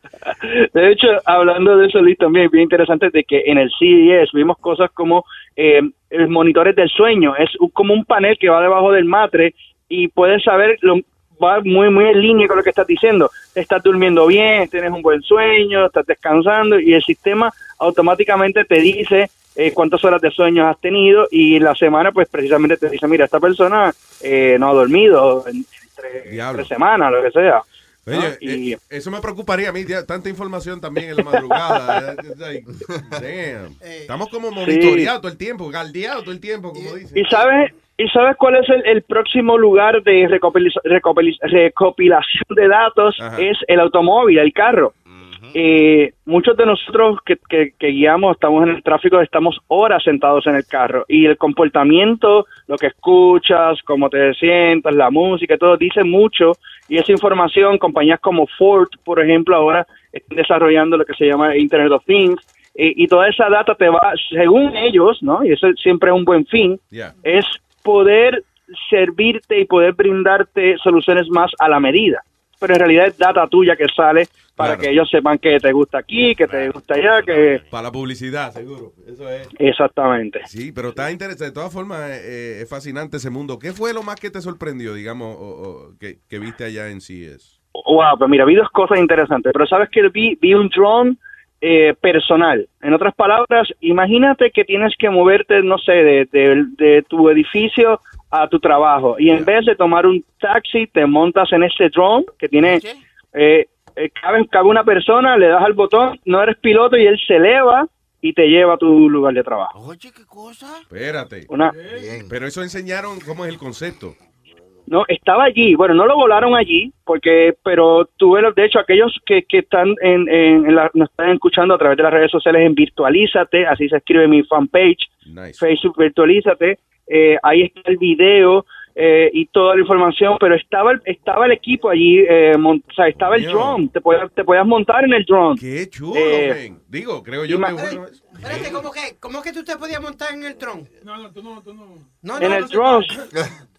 De hecho, hablando de eso, Luis, también bien interesante de que en el CES vimos cosas como eh, monitores del sueño. Es como un panel que va debajo del matre y puedes saber, lo, va muy, muy en línea con lo que estás diciendo. Estás durmiendo bien, tienes un buen sueño, estás descansando y el sistema automáticamente te dice eh, cuántas horas de sueño has tenido y la semana pues precisamente te dice, mira, esta persona eh, no ha dormido en, entre, tres semanas, lo que sea. Oye, ¿no? Y- eh, eso me preocuparía a mí, ya, tanta información también en la madrugada. eh, like, damn. Estamos como monitoreados todo el tiempo, galdeados todo el tiempo, como dicen. ¿Y sabes, ¿Y sabes cuál es el, el próximo lugar de recopiliz- recopiliz- recopilación de datos? Ajá. Es el automóvil, el carro. Eh, muchos de nosotros que, que- que guiamos, estamos en el tráfico, estamos horas sentados en el carro y el comportamiento, lo que escuchas, cómo te sientas, la música, todo dice mucho y esa información, compañías como Ford, por ejemplo, ahora están desarrollando lo que se llama Internet of Things y toda esa data te va, según ellos, ¿no? Y eso siempre es un buen fin, Yeah. es poder servirte y poder brindarte soluciones más a la medida. Pero en realidad es data tuya que sale para Claro. que ellos sepan que te gusta aquí, que te gusta allá, que... Para la publicidad, seguro. Eso es. Exactamente. Sí, pero está interesante. De todas formas, eh, eh, es fascinante ese mundo. ¿Qué fue lo más que te sorprendió, digamos, o- o que, que viste allá en CES? Wow, pues mira, vi dos cosas interesantes, pero sabes que vi, vi un drone eh, personal. En otras palabras, imagínate que tienes que moverte, no sé, de, de- de tu edificio a tu trabajo y en vez de tomar un taxi, te montas en este drone que tiene, eh, cabe, cabe una persona, le das al botón, no eres piloto y él se eleva y te lleva a tu lugar de trabajo. Espérate. Una, Pero eso enseñaron cómo es el concepto. No, estaba allí. Bueno, no lo volaron allí, porque, pero tuve, los- de hecho, aquellos que, que están en, en, en la, nos están escuchando a través de las redes sociales en Virtualízate, así se escribe mi fanpage, Facebook Virtualízate, eh, ahí está el video eh, y toda la información, pero estaba el, estaba el equipo allí, eh, o sea, estaba el Coño. drone, te podías, te podías montar en el drone. Qué chulo, Eh. Digo, creo yo que Espérate, ¿cómo que, ¿cómo que tú te podías montar en el tron? No, no, tú no, tú no. No, en no, el no drone.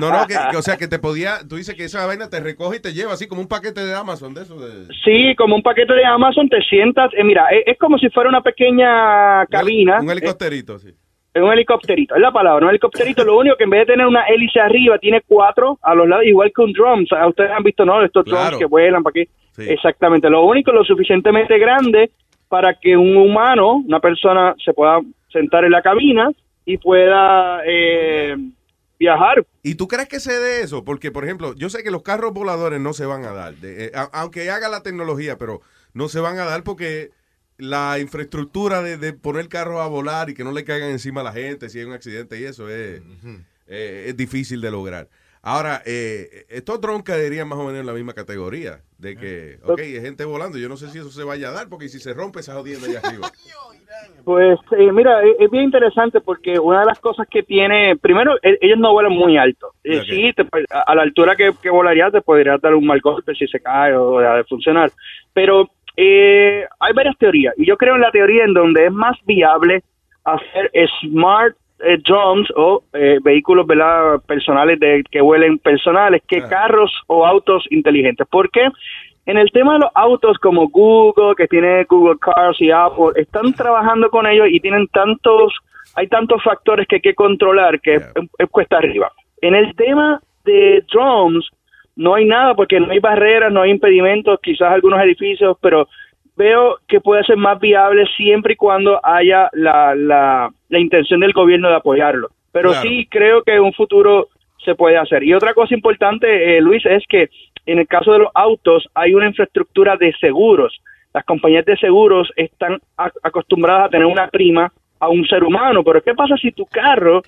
No, no, que, que, o sea, que te podía, tú dices que esa vaina te recoge y te lleva así como un paquete de Amazon de eso. De... Sí, como un paquete de Amazon, te sientas, eh, mira, es, es como si fuera una pequeña cabina. Un helicópterito, sí. Es un helicópterito, es la palabra, un helicópterito. Lo único que en vez de tener una hélice arriba, tiene cuatro a los lados, igual que un. O sea, ustedes han visto, ¿no? Estos drones Claro. que vuelan para aquí. Exactamente. Lo único, lo suficientemente grande para que un humano, una persona, se pueda sentar en la cabina y pueda eh, viajar. ¿Y tú crees que se dé eso? Porque, por ejemplo, yo sé que los carros voladores no se van a dar, de- eh, aunque haga la tecnología, pero no se van a dar porque la infraestructura de, de poner carros a volar y que no le caigan encima a la gente si hay un accidente y eso es, eh, es difícil de lograr. Ahora, eh, estos drones caerían más o menos en la misma categoría, de que, ok, hay gente volando, yo no sé si eso se vaya a dar, porque si se rompe esa jodienda allá arriba. Pues eh, mira, es, es bien interesante porque una de las cosas que tiene, primero, e- ellos no vuelan muy alto. Eh, Ok. Sí, te a, a la altura que, que volaría te podría dar un mal golpe si se cae o deja de funcionar. Pero eh, hay varias teorías y yo creo en la teoría en donde es más viable hacer smart eh, drones o eh, vehículos ¿verdad? personales de, que vuelen personales que carros o autos inteligentes. ¿Por qué? En el tema de los autos como Google, que tiene Google Cars y Apple, están trabajando con ellos y tienen tantos, hay tantos factores que hay que controlar que es, es cuesta arriba. En el tema de drones, no hay nada porque no hay barreras, no hay impedimentos, quizás algunos edificios, pero veo que puede ser más viable siempre y cuando haya la, la, la intención del gobierno de apoyarlo. Pero Claro. sí creo que en un futuro se puede hacer. Y otra cosa importante, eh, Luis, es que en el caso de los autos hay una infraestructura de seguros. Las compañías de seguros están a- acostumbradas a tener una prima a un ser humano, pero ¿qué pasa si tu carro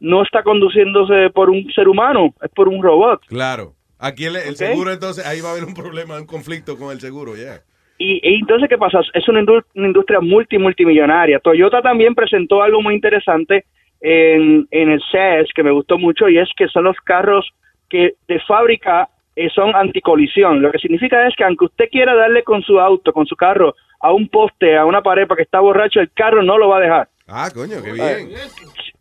no está conduciéndose por un ser humano, es por un robot? Claro. Aquí el, seguro, entonces, ahí va a haber un problema, un conflicto con el seguro, ya. Y, y entonces, ¿qué pasa? Es una, indu- una industria multi, multimillonaria. Toyota también presentó algo muy interesante en, en el CES que me gustó mucho y es que son los carros que de fábrica eh, son anticolisión. Lo que significa es que aunque usted quiera darle con su auto, con su carro, a un poste, a una pared porque está borracho, el carro no lo va a dejar. Ah, coño, qué bien.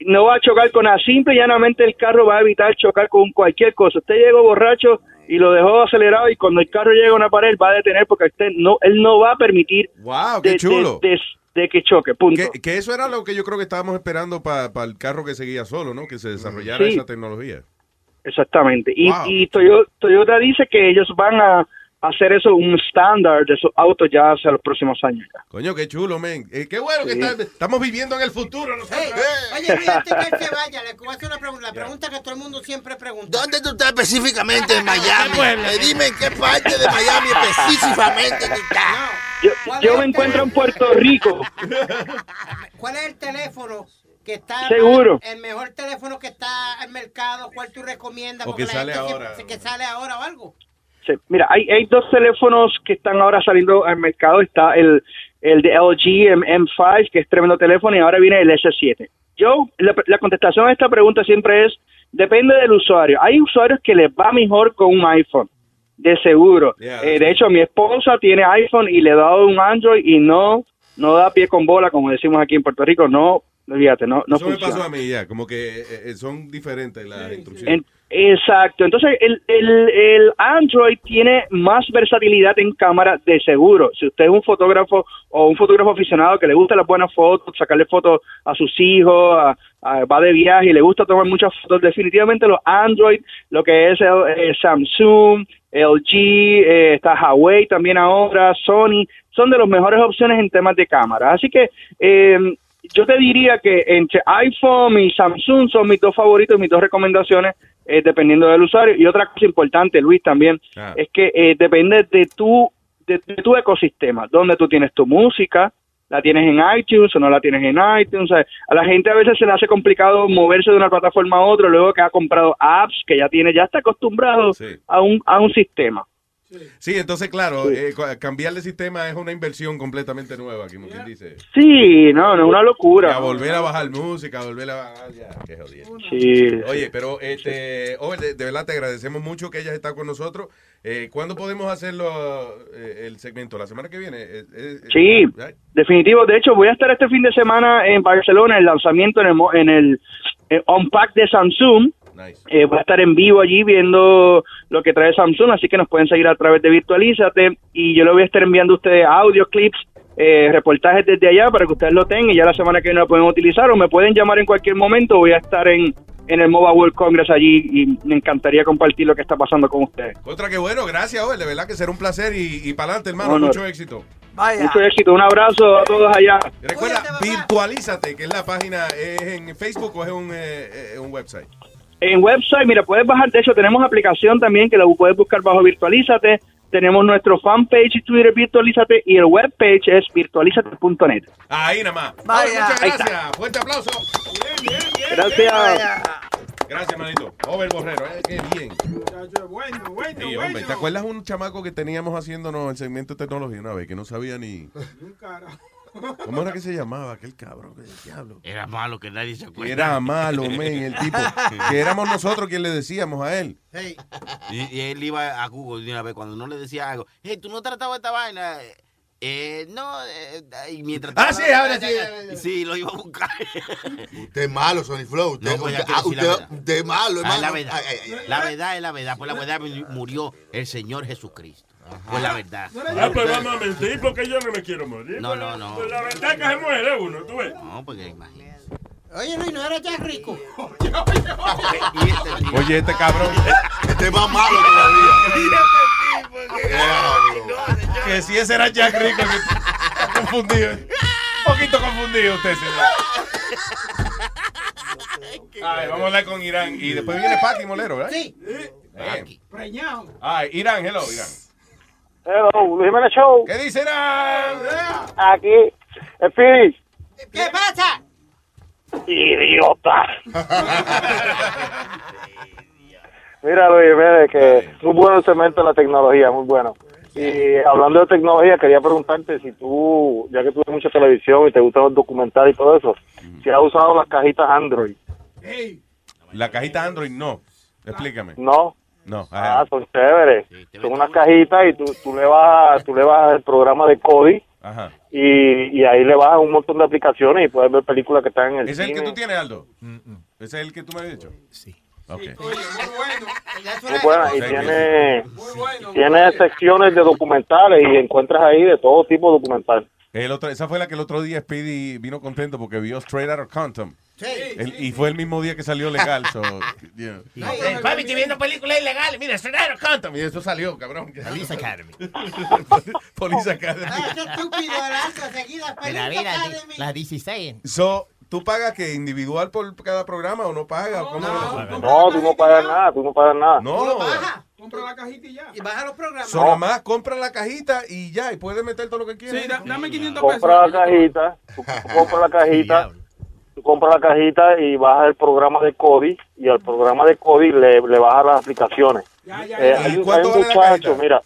No va a chocar con nada. Simple y llanamente el carro va a evitar chocar con cualquier cosa. Usted llegó borracho y lo dejó acelerado y cuando el carro llega a una pared va a detener porque usted no, él no va a permitir Wow, qué de, chulo. de- de- de que choque, punto. Que, que eso era lo que yo creo que estábamos esperando para el carro que seguía solo, ¿no? Que se desarrollara Sí. esa tecnología. Exactamente. Y, Wow. y Toyo- Toyota, dice que ellos van a hacer eso un estándar de esos autos ya hacia los próximos años. ya. Coño, qué chulo, men. Eh, qué bueno que está- estamos viviendo en el futuro. nosotros. Oye, fíjate que él se vaya, le voy a hacer una pregunta, la pregunta que todo el mundo siempre pregunta. ¿Dónde tú estás específicamente en Miami? Eh, dime en qué parte de Miami específicamente tú estás. Yo, yo me encuentro en Puerto Rico. ¿Cuál es el teléfono que está Seguro. el mejor teléfono que está en mercado? ¿Cuál tú recomiendas? O que Porque la sale gente siempre- ahora. que sale ahora o algo. Sí, Mira, hay, hay dos teléfonos que están ahora saliendo al mercado. Está el, el de LG M- M5, que es tremendo teléfono, y ahora viene el S7. Yo, la, la contestación a esta pregunta siempre es, depende del usuario. Hay usuarios que les va mejor con un iPhone, de seguro. Eh, de hecho, mi esposa tiene iPhone y le he dado un Android y no, no da pie con bola, como decimos aquí en Puerto Rico. No, fíjate, no, no eso me funciona. pasó a mí ya, como que eh, eh, son diferentes las instrucciones. En- exacto. Entonces, el, el, el Android tiene más versatilidad en cámara de seguro. Si usted es un fotógrafo o un fotógrafo aficionado que le gusta las buenas fotos, sacarle fotos a sus hijos, a- a- va de viaje y le gusta tomar muchas fotos, definitivamente los Android, lo que es el, eh, Samsung, LG, eh, está Huawei también ahora, Sony, son de las mejores opciones en temas de cámara. Así que eh, yo te diría que entre iPhone y Samsung son mis dos favoritos, mis dos recomendaciones, eh, dependiendo del usuario. Y otra cosa importante, Luis, también, Ah. es que eh, depende de tu, de, de tu ecosistema, donde tú tienes tu música, la tienes en iTunes o no la tienes en iTunes. O sea, a la gente a veces se le hace complicado moverse de una plataforma a otra luego que ha comprado apps que ya tiene, ya está acostumbrado a, un, a un sistema. Sí, entonces, claro, eh, cambiar de sistema es una inversión completamente nueva, como quien dice. Sí, no, no es una locura. Y a volver a bajar música, a volver a bajar, ya, qué jodido. Sí. Oye, pero este, Over, de, de verdad te agradecemos mucho que hayas estado con nosotros. Eh, ¿Cuándo podemos hacerlo eh, el segmento? ¿La semana que viene? Eh, eh, Sí, definitivo. De hecho, voy a estar este fin de semana en Barcelona, el lanzamiento en el, mo- en el eh, Unpack de Samsung. Eh, voy a estar en vivo allí viendo lo que trae Samsung, así que nos pueden seguir a través de Virtualízate y yo le voy a estar enviando a ustedes audio clips, eh, reportajes desde allá para que ustedes lo tengan y ya la semana que viene lo pueden utilizar o me pueden llamar en cualquier momento. Voy a estar en, en el Mobile World Congress allí y me encantaría compartir lo que está pasando con ustedes. Otra que bueno, gracias, de verdad que será un placer y, y para adelante, hermano, No, no. mucho éxito. Mucho éxito, un abrazo a todos allá. Recuerda, virtualízate, que es la página, ¿es en Facebook o es un, eh, eh, un website? En website, mira, puedes bajar, de hecho tenemos aplicación también que la puedes buscar bajo Virtualízate. Tenemos nuestro fanpage y Twitter Virtualízate y el webpage es virtualízate.net. Ahí nada más. Vaya. Muchas gracias. Fuerte aplauso. Gracias. Gracias, manito. Over Borrero, eh, qué bien. Bueno, bueno, Sí, hombre, ¿te acuerdas un chamaco que teníamos haciéndonos el segmento de tecnología una vez que no sabía ni cómo era que se llamaba aquel cabrón? ¿Qué diablo? Era malo que nadie se acuerda. Era malo, men, el tipo. Que éramos nosotros quien le decíamos a él. Y, y él iba a Google de una vez cuando no le decía algo. Hey, tú no tratabas esta vaina. Eh, no, eh, y mientras. Ah, sí, ahora sí. Sí, lo iba a buscar. Usted es malo, Sony Flow. Usted, No, pues usted, ah, es malo, Ah, hermano. la verdad. Ay, ay, ay. La verdad es la verdad. Por la verdad murió el Señor Jesucristo. Por la verdad. Ah, pues vamos a mentir porque yo no me quiero morir. No, no, no. Pues la verdad que se muere uno, tú ves. No, porque imagínate. Oye, Luis, ¿no era Jack Rico? Oye, este cabrón. Este es más malo todavía. Que si ese era Jack Rico, que está confundido. Un poquito confundido usted, señor. Ay, vamos a hablar con Irán. Y después viene Paqui Molero, ¿verdad? Sí. Preñado. Ay, Irán, hello, Irán. Hello, Luis Jiménez Show. ¿Qué dice Irán? Aquí, Speedy. ¿Qué pasa? Idiota. Mira, Luis Jiménez, que muy bueno el segmento de la tecnología, muy bueno. Y hablando de tecnología, quería preguntarte si tú, ya que tú ves mucha televisión y te gustan los documentales y todo eso, si has usado las cajitas Android. La cajita Android no. Explícame. ¿No? No. Ah, son chéveres. Son unas cajitas y tú, tú le vas tú le vas el programa de Ajá. y, y ahí le vas un montón de aplicaciones y puedes ver películas que están en el ¿Es el que tú tienes, Aldo? ¿Ese es el que tú me has dicho? Sí. Ok. Muy buena, y tiene, tiene secciones de documentales y encuentras ahí de todo tipo de documentales. El otro, esa fue la que el otro día Speedy vino contento porque vio Straight Outta Compton. El- y fue el mismo día que salió legal. so, yeah. Eh, papi, estoy viendo películas ilegales. Mira, Fernando Compton. Y eso salió, cabrón. Police Academy. Police Academy. Ah, qué estúpido, Aranza, seguida. Mira, Police mira, Academy. las 16. So, ¿Tú pagas que individual por cada programa o no pagas? ¿Cómo es? No, tú no pagas nada, tú no pagas nada. No, Compra la cajita y ya. Y baja los programas. solo más compra la cajita y ya, y puedes meter todo lo que quieras. Sí, da- dame 500 pesos. Compra la cajita, tú compras la cajita, tú compras la cajita y bajas el programa de Cody y al programa de Cody le, le bajas las aplicaciones. Ya, ya, Eh, hay, ¿Y un- cuánto hay un vale la muchacho, mira,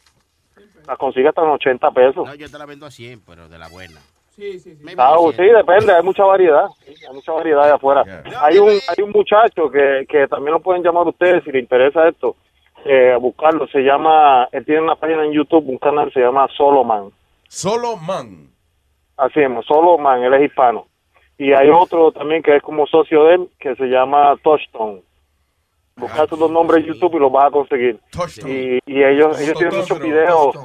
la consigue hasta en 80 pesos. No, yo te la vendo a 100, pero de la buena. Sí, sí, sí. Ah, sí, depende, hay mucha variedad, hay mucha variedad de afuera. Hay un hay un muchacho que, que también lo pueden llamar ustedes si les interesa esto, eh, a buscarlo, se llama, él tiene una página en YouTube, un canal, se llama Soloman. Solo man. Así es, Soloman, él es hispano. Y hay otro también que es como socio de él, que se llama Touchstone. Busca esos dos nombres en YouTube y los vas a conseguir. Y, y ellos, ellos tienen muchos videos.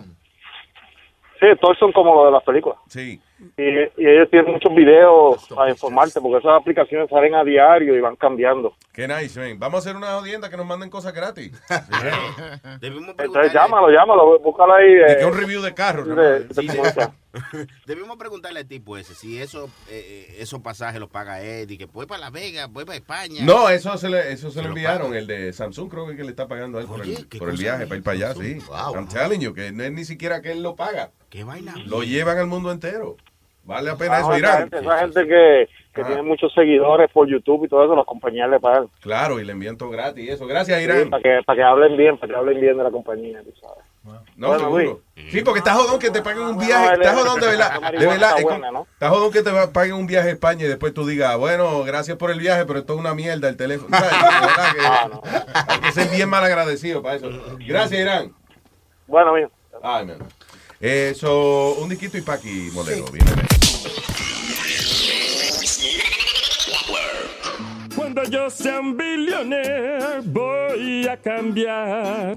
Sí, Touchstone como lo de las películas. Sí. Y, y ellos tienen muchos videos para informarte, porque esas aplicaciones salen a diario y van cambiando. Qué nice, man. Vamos a hacer una jodienda que nos manden cosas gratis. Entonces llámalo, llámalo, búscalo ahí. Y eh, que un review de carro. ¿no? de Sí. Debimos preguntarle al tipo ese si eso, eh, eh, esos pasajes los paga él y que voy para Las Vegas, voy para España. No, eso se le, eso se Se lo enviaron. El de Samsung creo que le está pagando a él por, el, por el viaje para ir para allá, sí. Wow. I'm telling you, que no es ni siquiera que él lo paga. Qué vaina. Lo llevan al mundo entero. Vale la pena Ah, eso, Irán. gente, esa gente que, que Ah. tiene muchos seguidores por YouTube y todo eso, las compañías le pagan. Claro, y le envían todo gratis y eso. Gracias, Sí, Irán. para, que, para que hablen bien, para que hablen bien de la compañía, tú sabes. No, Bueno, seguro. Sí, porque está jodón que te paguen un viaje. Está es- jodón de verdad. De marihuana verdad. está es buena, como- ¿no? Está jodón que te paguen un viaje a España y después tú digas, bueno, gracias por el viaje, pero esto es una mierda el teléfono. Que Hay que ser bien mal agradecido para eso. Gracias, Irán. Bueno, mío. Ay, man. Eso, un disquito y pa' aquí, modelo. Viene. Cuando yo sea un billionaire voy a cambiar,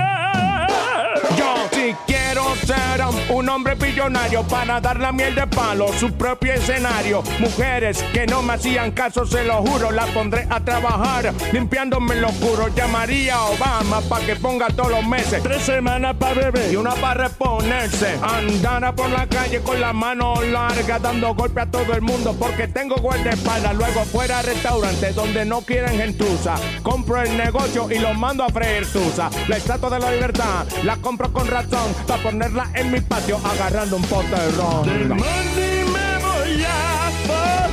Sí quiero ser un hombre billonario para dar la miel de palo, su propio escenario. Mujeres que no me hacían caso, se lo juro, las pondré a trabajar limpiándome lo oscuro. Llamaría a Obama para que ponga todos los meses. Tres semanas para beber y una para reponerse. Andara por la calle con la mano larga, dando golpe a todo el mundo porque tengo guardaespaldas. Luego fuera a restaurantes donde no quieren gentuza. Compro el negocio y lo mando a freír tusa. La estatua de la libertad la compro con razón para ponerla en mi patio agarrando un pote de ron. Me voy a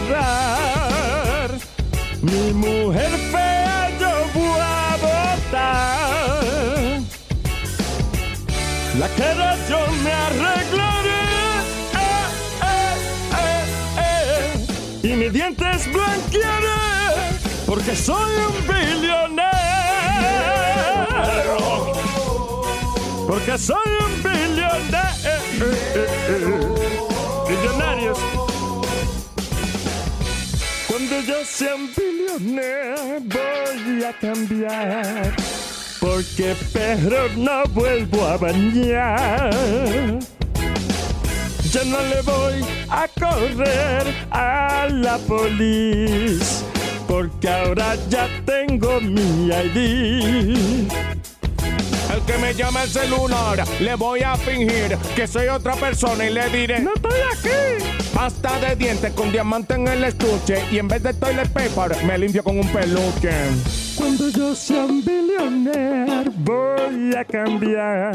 forrar. Mi mujer fea yo voy a botar. La cara yo me arreglaré. eh, eh, eh, y mis dientes blanquearé. Porque soy un billonero. Porque soy un billonero. Billonarios. Cuando yo sea un billonero voy a cambiar. Porque perro no vuelvo a bañar. Ya no le voy a correr a la policía. Porque ahora ya tengo mi ID. El que me llama el celular, le voy a fingir que soy otra persona y le diré: No estoy aquí. Pasta de dientes con diamante en el estuche y en vez de toilet paper me limpio con un peluche. Cuando yo sea un billonero voy a cambiar,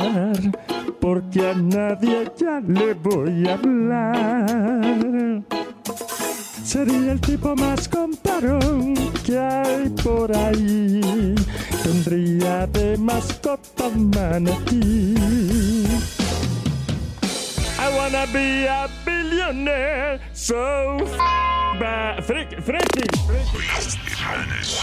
porque a nadie ya le voy a hablar. Sería el tipo más comparón que hay por ahí. Tendría de mascota manatí. I wanna be a billionaire, so f ba- freaky, freaky, freaky.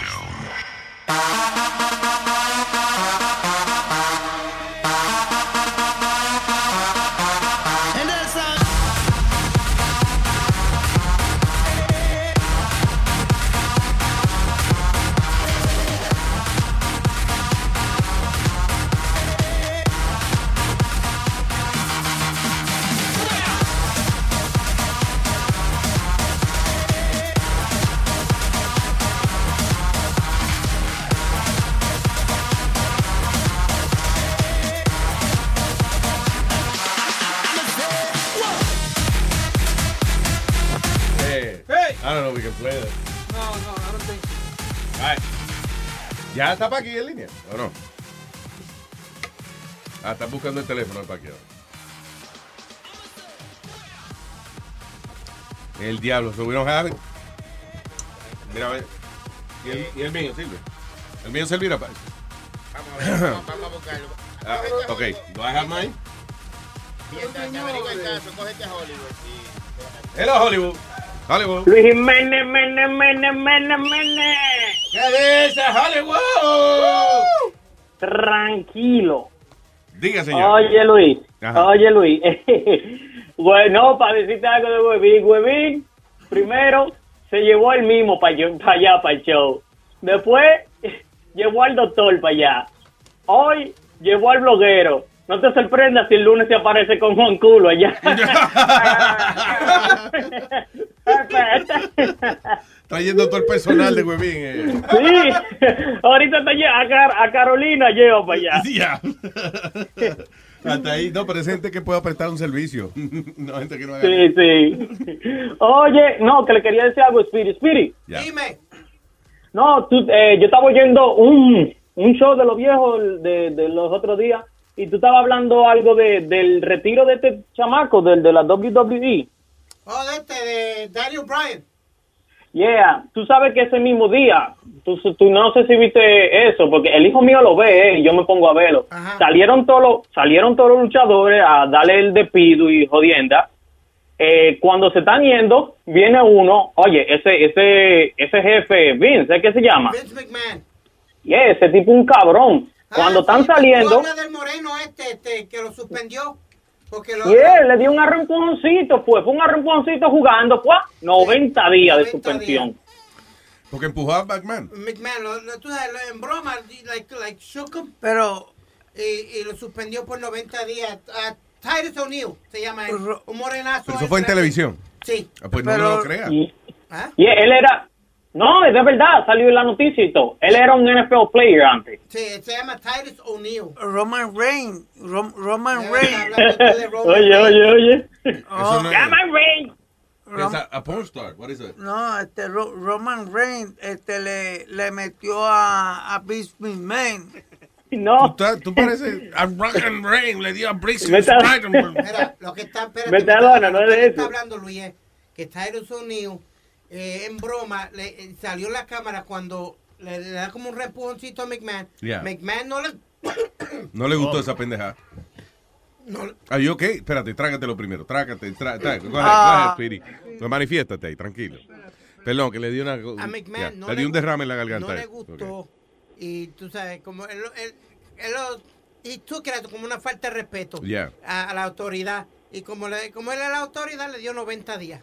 I don't know if we can play that. No, no, I don't think so. All right. ¿Ya está para aquí en línea o no? Ah, está buscando el teléfono el parqueador. El diablo, so we don't have it. Mira, a ver. ¿Y el, y el mío sirve? ¿El mío servirá para eso? Vamos a ver, vamos, a buscarlo. Ah, ok, do I have mine? Mientras que averigua el caso, cógete a Hollywood. Hello, Hollywood. Luis Jiménez, Mene, Mene, Mene, Mene. ¿Qué dice Hollywood? Tranquilo. Diga, señor. Oye, Luis. Ajá. Oye, Luis. bueno, para decirte algo de Huevín. Huevín, primero, se llevó el mismo para allá, para el show. Después llevó al doctor para allá. Hoy llevó al bloguero. No te sorprendas si el lunes se aparece con Juan Culo allá. Trayendo todo el personal de Huevín. eh. Sí, ahorita te lleva a, Car- a Carolina lleva para allá. Ya. Hasta ahí, no, pero es gente que pueda prestar un servicio. no, gente que no haga Sí, sí. Oye, no, que le quería decir algo, Spirit. Spirit. Ya. Dime. No, tú, eh, yo estaba oyendo un, un show de los viejos de, de los otros días y tú estabas hablando algo de, del retiro de este chamaco, del de la WWE. Oh, de este, de Daniel Bryan. Yeah, tú sabes que ese mismo día, tú, tú no sé si viste eso, porque el hijo mío lo ve eh, y yo me pongo a verlo. Salieron todos los, salieron todos los luchadores a darle el despido y jodienda. Eh, cuando se están yendo, viene uno, oye, ese, ese, ese jefe, Vince, ¿es que se llama? Vince McMahon. Yeah, ese tipo un cabrón. Cuando están saliendo, Habla del moreno este, este, que lo suspendió. Porque lo... yeah, le dio un arrempujoncito, pues, fue un arrempujoncito jugando, pues, 90 días de suspensión. Porque empujó a McMahon. McMahon, lo, lo- tú sabes, lo- en broma, like, like shook him, Pero y, y lo suspendió por 90 días. Ah, Titus O'Neill se llama él, un morenazo. Pero eso fue en televisión. Sí. Ah, pues no Pero- me lo crea. Y, y él era, no, es de verdad, salió en la noticia y todo. Él era un NFL player antes. Sí, se llama Titus O'Neill. Roman Reigns. Rom- Roman Reigns. oye, oye, oye. Oh, Roman Reigns. Es a, a porn star. What is it? No, este Ro- Roman Reigns este, le, le metió a, a McMahon. No. Tú, tú pareces a Rock and Rain. Le dio a Spider-Man. Mira, lo que está, espérate, Metadona, no lo es está hablando Luis es que Titus O'Neill, eh, en broma, le, eh, salió en la cámara cuando le, le da como un repujoncito a McMahon. Yeah. McMahon no le... No le gustó esa pendeja. No, Are you okay? Espérate, trágatelo primero. Trágate, ahead, Ah. manifiéstate ahí, tranquilo. Perdón, que le dio una. a McMahon ya, no le dio un derrame en la garganta. No le gustó. Y tú sabes, como él, él, él lo... Y tú creas como una falta de respeto Yeah. a, a la autoridad. Y como, le, como él era la autoridad, le dio 90 días.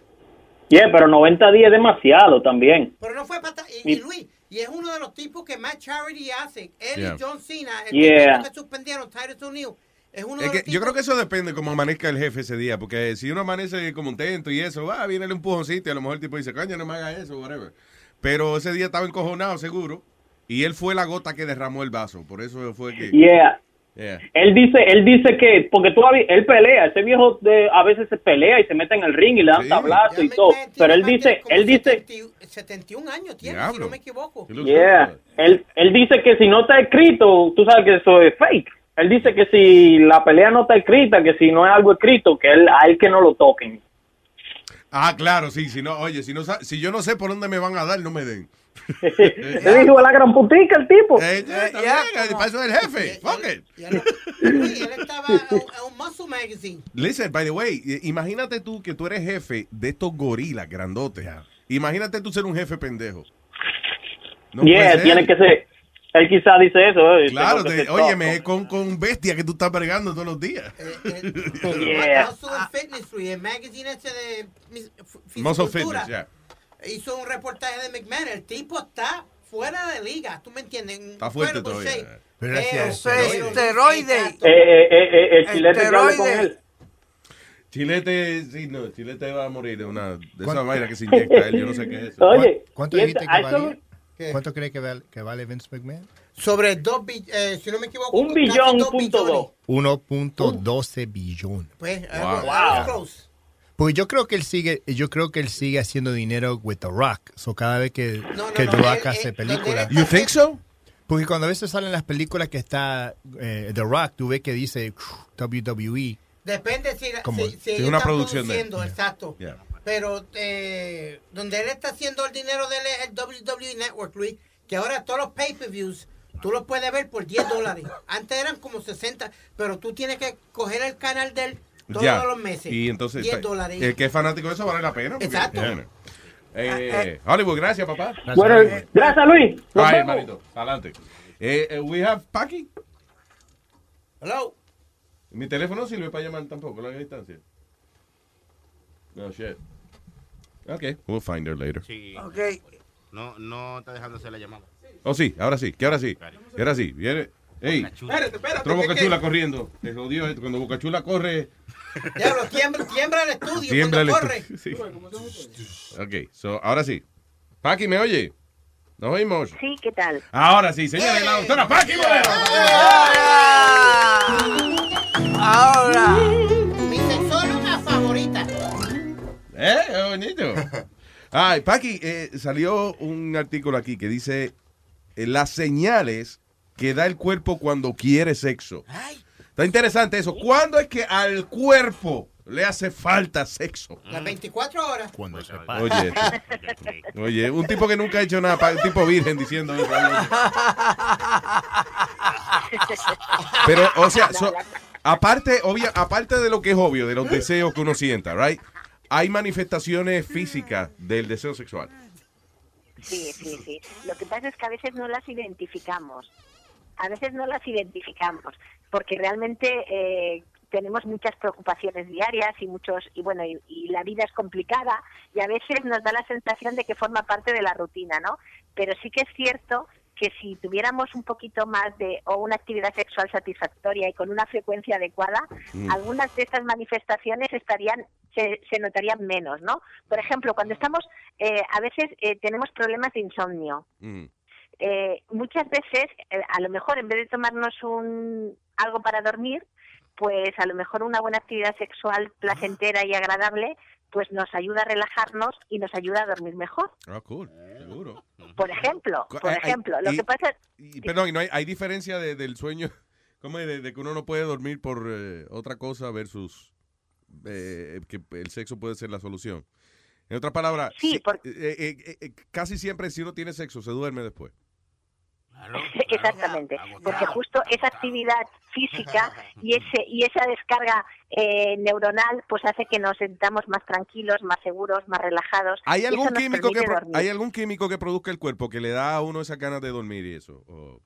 Yeah, pero 90 días es demasiado también. Pero no fue para... Y, y Luis, y es uno de los tipos que más charity hace. Él Yeah. y John Cena, el Yeah. tipo que suspendieron, Titus O'Neill. Es uno Es de que los yo creo que eso depende cómo amanezca el jefe ese día, porque si uno amanece como contento y eso, va, viene el empujoncito y a lo mejor el tipo dice, coño, no me haga eso, whatever. Pero ese día estaba encojonado, seguro, y él fue la gota que derramó el vaso, por eso fue que... Yeah. Yeah. Él dice, él dice que, porque tú, él pelea, ese viejo de, a veces se pelea y se mete en el ring y le dan Sí. tablazo y todo. Pero él dice, él dice, 71 años tiene, si no me equivoco. yeah, él, él dice que si no está escrito, tú sabes que eso es fake. Él dice que si la pelea no está escrita, que si no es algo escrito, que él, a él que no lo toquen. Ah, claro, sí, si no, oye, si no sa- si yo no sé por dónde me van a dar, no me den. Él dijo la gran putica el tipo. Eh, eh, para eso es el jefe. Fuck it. Él estaba en un Muscle Magazine. Listen, by the way, i- imagínate tú que tú eres jefe de estos gorilas grandotes. Imagínate tú ser un jefe pendejo. No yeah, tiene que ser. Él quizá dice eso. eh, Claro, ser óyeme, con, con bestia que tú estás bregando todos los días. Yeah. Muscle Fitness, el magazine ese de Muscle Fitness, ya. Hizo un reportaje de McMahon. El tipo está fuera de liga, ¿tú me entiendes? En Está fuerte todavía. shape. Pero pero- Esteroide. Eh, eh, eh, eh, el chilete hable con Esteroide. él. Chilete, sí, no, Chilete va a morir de una de esas vainas que se inyecta él, yo no sé qué es eso. Oye, ¿Cuánto dijiste que eso- valía? ¿Cuánto cree que vale, que vale Vince McMahon? Sobre dos billones, eh, si no me equivoco. Un billón, dos punto billones. dos. 1.12 billón. Pues, Wow. algo- Pues yo creo que él sigue, yo creo que él sigue haciendo dinero with The Rock. So cada vez que, No, no, que no, The Rock él- hace películas. You think so? Porque cuando a veces salen las películas que está eh, The Rock, tú ves que dice WWE. Depende si, la- Como- si, si una producción de- produciendo, exacto. Yeah. Pero eh, donde él está haciendo el dinero de él es el WWE Network, Luis, que ahora todos los pay-per-views tú los puedes ver por 10 dólares. Antes eran como 60, pero tú tienes que coger el canal de él todos Ya. los meses. Y entonces, 10 pa- dólares. el que es fanático de eso vale la pena. porque- Exacto. Bueno. Eh, Hollywood, gracias, papá. Bueno, gracias, Luis. Nos Ay, hermanito, adelante. Eh, eh, we have Paki. Hello. Mi teléfono no sirve para llamar tampoco, a larga distancia. No, shit. Ok, we'll find her later. Sí. Ok. No, no está dejando hacer la llamada. Oh, sí, ahora sí, que ahora sí. Que ahora sí. Viene. Ey, Espérate, espérate, corriendo. Te jodió esto. Cuando Boca Chula corre, Diablo, tiembra, tiembra el estudio tiembla el cuando corre. Sí. Ok, so, ahora sí. Paqui, ¿me oye? ¿Nos oímos? Sí, ¿qué tal? Ahora sí, señores, la doctora Paqui Bolero. Ahora. Mi sexóloga favorita. ¿Eh? Qué bonito. Ay, Paqui, eh, salió un artículo aquí que dice eh, las señales que da el cuerpo cuando quiere sexo. Está interesante eso. ¿Cuándo es que al cuerpo le hace falta sexo? Las 24 horas. Cuando se Oye, oye, un tipo que nunca ha hecho nada, un tipo virgen diciendo eso. Pero, o sea, so- aparte, obvia, aparte de lo que es obvio, de los deseos que uno sienta, right? Hay manifestaciones físicas del deseo sexual. Sí, sí, sí. Lo que pasa es que a veces no las identificamos. A veces no las identificamos porque realmente eh, tenemos muchas preocupaciones diarias y muchos y bueno y, y la vida es complicada y a veces nos da la sensación de que forma parte de la rutina, ¿no? Pero sí que es cierto que si tuviéramos un poquito más de o una actividad sexual satisfactoria y con una frecuencia adecuada, Mm. algunas de estas manifestaciones estarían se, se notarían menos, ¿no? Por ejemplo, cuando estamos eh, a veces eh, tenemos problemas de insomnio. Eh, muchas veces, eh, a lo mejor en vez de tomarnos un algo para dormir, pues a lo mejor una buena actividad sexual placentera y agradable, pues nos ayuda a relajarnos y nos ayuda a dormir mejor. Ah, cool, seguro. Por ejemplo, por ay, ay, ejemplo, lo y- que pasa Y, perdón, y no hay, hay diferencia de- del sueño, como de, de que uno no puede dormir por eh, otra cosa versus eh, que el sexo puede ser la solución. En otras palabras, Sí, si- por- eh, casi siempre si uno tiene sexo se duerme después. Exactamente, porque justo esa actividad física y ese y esa descarga eh, neuronal pues hace que nos sentamos más tranquilos, más seguros, más relajados. ¿Hay algún químico que dormir. hay algún químico que produzca el cuerpo que le da a uno esas ganas de dormir y eso? O-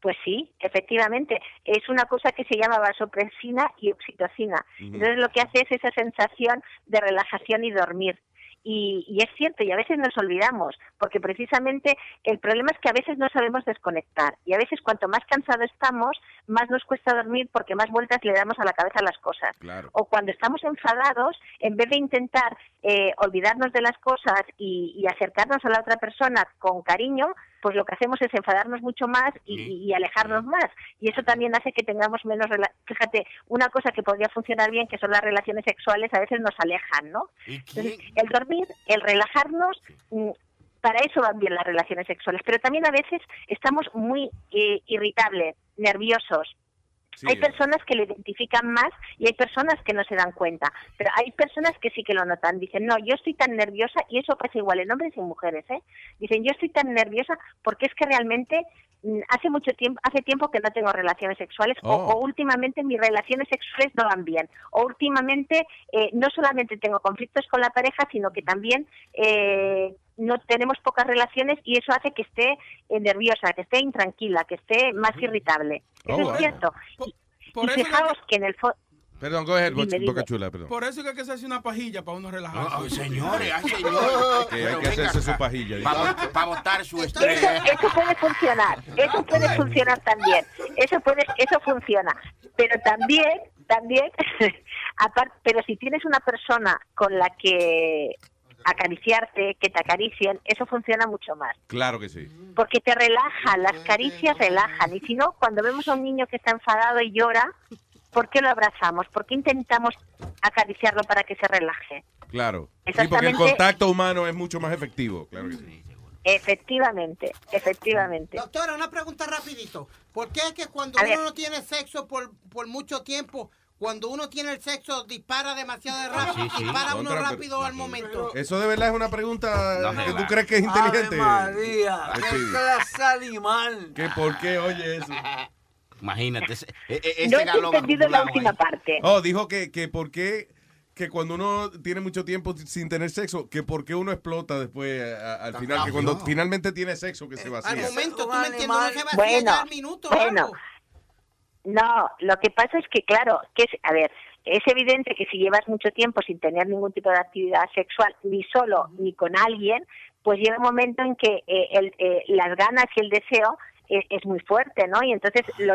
Pues sí, efectivamente. Es una cosa que se llama vasopresina y oxitocina. Entonces lo que hace es esa sensación de relajación y dormir. Y, y es cierto, y a veces nos olvidamos, porque precisamente el problema es que a veces no sabemos desconectar. Y a veces cuanto más cansado estamos, más nos cuesta dormir porque más vueltas le damos a la cabeza a las cosas. O cuando estamos enfadados, en vez de intentar eh, olvidarnos de las cosas y, y acercarnos a la otra persona con cariño, pues lo que hacemos es enfadarnos mucho más y, y alejarnos más. Y eso también hace que tengamos menos... Fíjate, una cosa que podría funcionar bien, que son las relaciones sexuales, a veces nos alejan, ¿no? Entonces, el dormir, el relajarnos, mm, para eso van bien las relaciones sexuales. Pero también a veces estamos muy eh, irritables, nerviosos, hay personas que lo identifican más y hay personas que no se dan cuenta, pero hay personas que sí que lo notan. Dicen, no, yo estoy tan nerviosa y eso pasa igual en hombres y en mujeres, ¿eh? Dicen, yo estoy tan nerviosa porque es que realmente mm, hace mucho tiempo, hace tiempo que no tengo relaciones sexuales o- Oh. o, últimamente mis relaciones sexuales no van bien o últimamente eh, no solamente tengo conflictos con la pareja, sino que también eh, no tenemos pocas relaciones y eso hace que esté eh, nerviosa, que esté intranquila, que esté más irritable. Eso Oh, es bueno. cierto. Y, por y eso que- fijaos que en el fondo... Perdón, go ahead, Dime, Boca- dime. Boca Chula, perdón. Por eso que hay que hacerse una pajilla para uno relajarse. señores, ay, señores. Que hay que hacerse su pajilla. Para botar su Eso, estrés. eso puede funcionar, eso puede funcionar también, eso puede, eso funciona, pero también, también, aparte, pero si tienes una persona con la que acariciarte, que te acaricien, eso funciona mucho más, Claro que sí. porque te relaja, las caricias relajan, y si no, cuando vemos a un niño que está enfadado y llora, ¿por qué lo abrazamos? ¿Por qué intentamos acariciarlo para que se relaje? Claro. Sí, porque el contacto humano es mucho más efectivo. Claro que sí. Efectivamente, efectivamente. Doctora, una pregunta rapidito. ¿Por qué es que cuando A uno ver. no tiene sexo por, por mucho tiempo, cuando uno tiene el sexo dispara demasiado rápido, Sí, sí. dispara uno Contra, rápido al momento? Eso de verdad es una pregunta No, que no, tú crees que es inteligente. Ave María, qué clase animal. ¿Qué, ¿Por qué oye eso? Imagínate, ese, e- e- No ese he galón entendido la última ahí. parte. Oh, dijo que, que por qué que cuando uno tiene mucho tiempo sin tener sexo, que por qué uno explota después a- a- al final, que cuando finalmente tiene sexo que se vacía. Al momento, tú me entiendes, no se vacía Bueno, al minuto. bueno. algo. No, lo que pasa es que, claro, que es, a ver, es evidente que si llevas mucho tiempo sin tener ningún tipo de actividad sexual, ni solo ni con alguien, pues llega un momento en que eh, el- eh, las ganas y el deseo eh, es muy fuerte, ¿no? Y entonces lo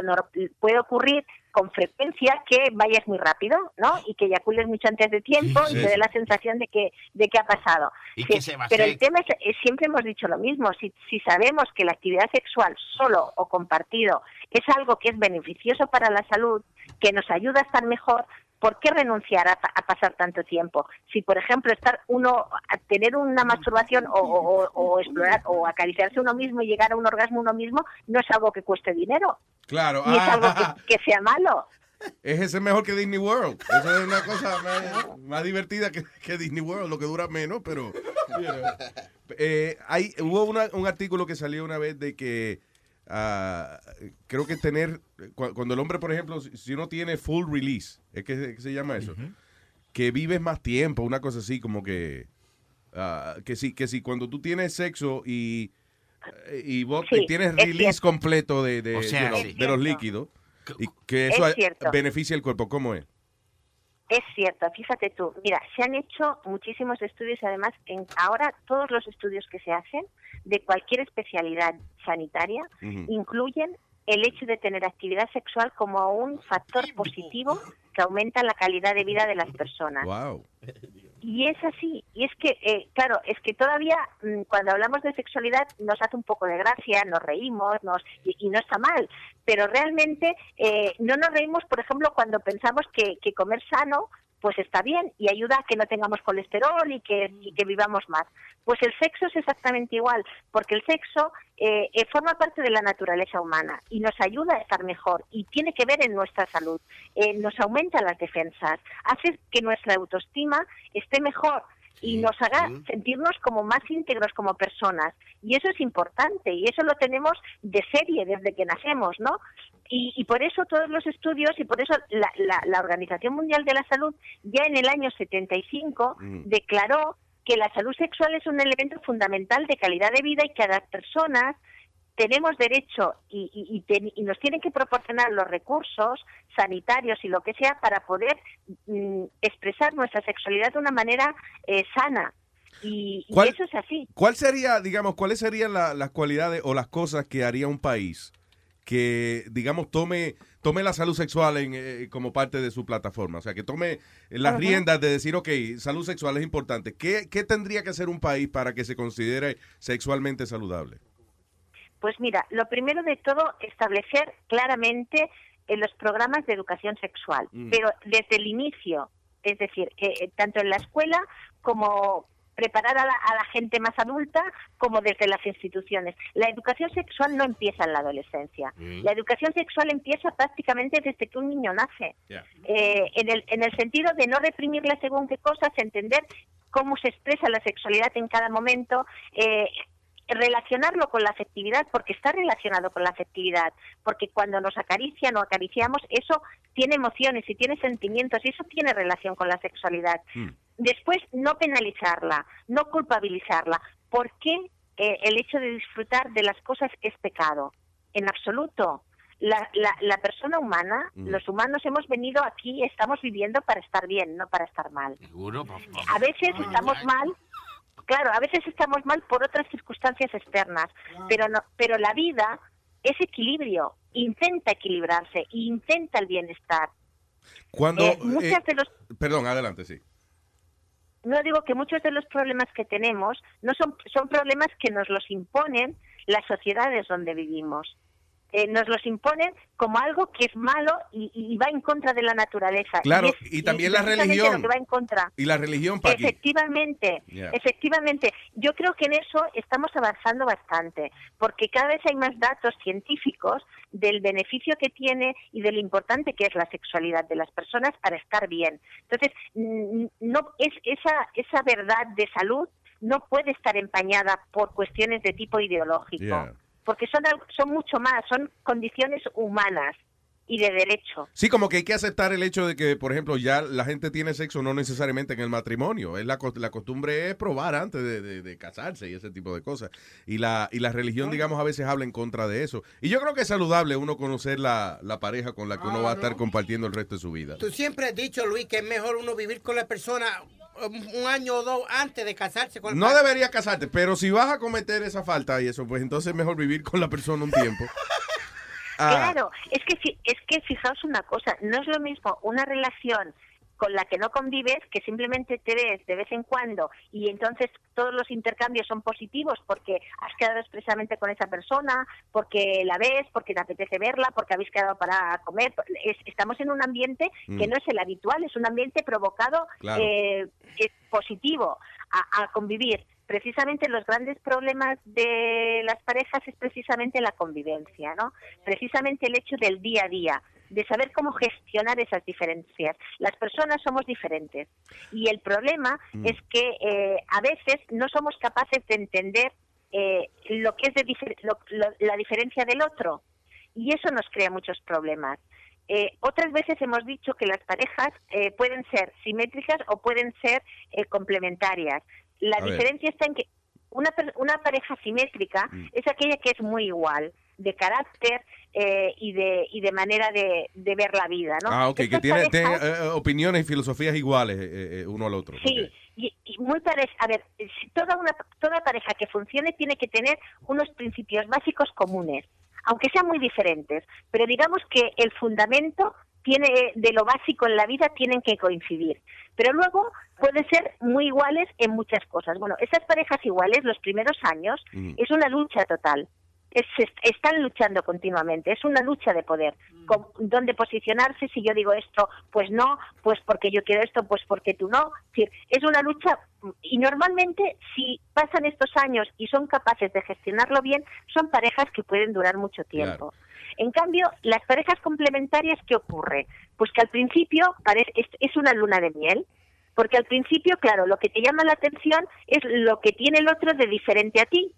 puede ocurrir con frecuencia que vayas muy rápido, ¿no? Y que eyacules mucho antes de tiempo Sí, y te dé la sensación de que de que ha pasado. Y Sí, que se va a pero el tema es, es- siempre hemos dicho lo mismo. Si, si sabemos que la actividad sexual solo o compartido es algo que es beneficioso para la salud, que nos ayuda a estar mejor, ¿por qué renunciar a, pa- a pasar tanto tiempo? Si, por ejemplo, estar uno a tener una masturbación o, o- o- o explorar o acariciarse uno mismo y llegar a un orgasmo uno mismo no es algo que cueste dinero, Claro. ni es ah, algo que, que sea malo. Es ese mejor que Disney World. Eso es una cosa más, más divertida que, que Disney World, lo que dura menos, pero... you know. Eh, hay, hubo una- un artículo que salió una vez de que ah, creo que tener, cu- cuando el hombre, por ejemplo, si, uno tiene full release, es que, se- que se llama eso, que vives más tiempo, una cosa así como que... ah, que sí, que sí, cuando tú tienes sexo y, y vos Sí, tienes es release cierto. completo de, de, O sea, de los, sí. de los líquidos, y que eso beneficia el cuerpo, ¿cómo es? Es cierto, fíjate tú. Mira, se han hecho muchísimos estudios, además, en, ahora todos los estudios que se hacen de cualquier especialidad sanitaria incluyen el hecho de tener actividad sexual como un factor positivo que aumenta la calidad de vida de las personas. Wow. Y es así, y es que, eh, claro, es que todavía mm, cuando hablamos de sexualidad nos hace un poco de gracia, nos reímos, nos y, y no está mal, pero realmente eh, no nos reímos, por ejemplo, cuando pensamos que, que comer sano pues está bien y ayuda a que no tengamos colesterol y que, y que vivamos más. Pues el sexo es exactamente igual, porque el sexo eh, eh, forma parte de la naturaleza humana y nos ayuda a estar mejor y tiene que ver en nuestra salud. Eh, nos aumenta las defensas, hace que nuestra autoestima esté mejor y nos haga sentirnos como más íntegros como personas. Y eso es importante y eso lo tenemos de serie desde que nacemos, ¿no? Y, y por eso todos los estudios y por eso la, la- la Organización Mundial de la Salud ya en el año 75 Mm. declaró que la salud sexual es un elemento fundamental de calidad de vida y que a las personas tenemos derecho y, y- ten- y nos tienen que proporcionar los recursos sanitarios y lo que sea para poder mm, expresar nuestra sexualidad de una manera eh, sana. Y, y ¿Cuál- eso es así. ¿Cuál sería, digamos, cuáles serían la- las cualidades o las cosas que haría un país que, digamos, tome, tome la salud sexual en, eh, como parte de su plataforma? O sea, que tome las Ajá. riendas de decir, ok, salud sexual es importante. ¿Qué, qué tendría que hacer un país para que se considere sexualmente saludable? Pues mira, lo primero de todo, establecer claramente en los programas de educación sexual, Mm. pero desde el inicio, es decir, que eh, tanto en la escuela como preparar a la, a la gente más adulta como desde las instituciones. La educación sexual no empieza en la adolescencia. Mm. La educación sexual empieza prácticamente desde que un niño nace. Eh, en, el, en el sentido de no reprimirla según qué cosas, entender cómo se expresa la sexualidad en cada momento, eh, relacionarlo con la afectividad, porque está relacionado con la afectividad, porque cuando nos acarician o acariciamos, eso tiene emociones y tiene sentimientos y eso tiene relación con la sexualidad. Después, no penalizarla, no culpabilizarla. ¿Por qué eh, el hecho de disfrutar de las cosas es pecado? En absoluto. La, la, la persona humana, Mm. los humanos hemos venido aquí, estamos viviendo para estar bien, no para estar mal. Seguro, por favor. A veces estamos mal, claro, a veces estamos mal por otras circunstancias externas, pero no, pero la vida es equilibrio, intenta equilibrarse, intenta el bienestar. Cuando, Eh, muchas eh, de los perdón, adelante, sí. no digo que muchos de los problemas que tenemos no son, son problemas que nos los imponen las sociedades donde vivimos. Eh, nos los imponen como algo que es malo y, y va en contra de la naturaleza. Claro, es- y también la religión. Que va en contra. Y la religión, Paqui. Efectivamente, Yeah. efectivamente. Yo creo que en eso estamos avanzando bastante, porque cada vez hay más datos científicos del beneficio que tiene y de lo importante que es la sexualidad de las personas para estar bien. Entonces, no es esa esa verdad de salud no puede estar empañada por cuestiones de tipo ideológico, Yeah. Porque son son mucho más, son condiciones humanas. Y de derecho. Sí, como que hay que aceptar el hecho de que, por ejemplo, ya la gente tiene sexo no necesariamente en el matrimonio. Es la, la costumbre es probar antes de, de- de casarse y ese tipo de cosas. Y la, y la religión, digamos, a veces habla en contra de eso. Y yo creo que es saludable uno conocer la, la pareja con la que uno va a estar compartiendo el resto de su vida. Tú siempre has dicho, Luis, que es mejor uno vivir con la persona un año o dos antes de casarse con el No padre. debería casarte, pero si vas a cometer esa falta y eso, pues entonces es mejor vivir con la persona un tiempo. Ah, Claro, es que es que fijaos una cosa, no es lo mismo una relación con la que no convives que simplemente te ves de vez en cuando y entonces todos los intercambios son positivos porque has quedado expresamente con esa persona, porque la ves, porque te apetece verla, porque habéis quedado para comer. Es- estamos en un ambiente que Mm. no es el habitual, es un ambiente provocado Claro. eh, es positivo a, a convivir. Precisamente los grandes problemas de las parejas es precisamente la convivencia, ¿no? Precisamente el hecho del día a día, de saber cómo gestionar esas diferencias. Las personas somos diferentes y el problema Mm. es que eh, a veces no somos capaces de entender eh, lo que es de difer- lo- lo- la diferencia del otro y eso nos crea muchos problemas. Eh, otras veces hemos dicho que las parejas eh, pueden ser simétricas o pueden ser eh, complementarias. La A ver. diferencia está en que una, una pareja simétrica Mm. es aquella que es muy igual de carácter eh, y de y de manera de, de ver la vida, ¿no? ah, ok, que tiene, parejas- tiene, eh, opiniones y filosofías iguales eh, eh, uno al otro. Sí, y, y muy pareja. A ver, si toda una toda pareja que funcione tiene que tener unos principios básicos comunes, aunque sean muy diferentes. Pero digamos que el fundamento tiene de lo básico en la vida tienen que coincidir. Pero luego pueden ser muy iguales en muchas cosas. Bueno, esas parejas iguales, los primeros años, es una lucha total. Es- están luchando continuamente, es una lucha de poder. Con- ¿Dónde posicionarse? Si yo digo esto, pues no, pues porque yo quiero esto, pues porque tú no. Es una lucha y normalmente si pasan estos años y son capaces de gestionarlo bien, son parejas que pueden durar mucho tiempo. En cambio, las parejas complementarias, ¿qué ocurre? Pues que al principio es una luna de miel, porque al principio, claro, lo que te llama la atención es lo que tiene el otro de diferente a ti.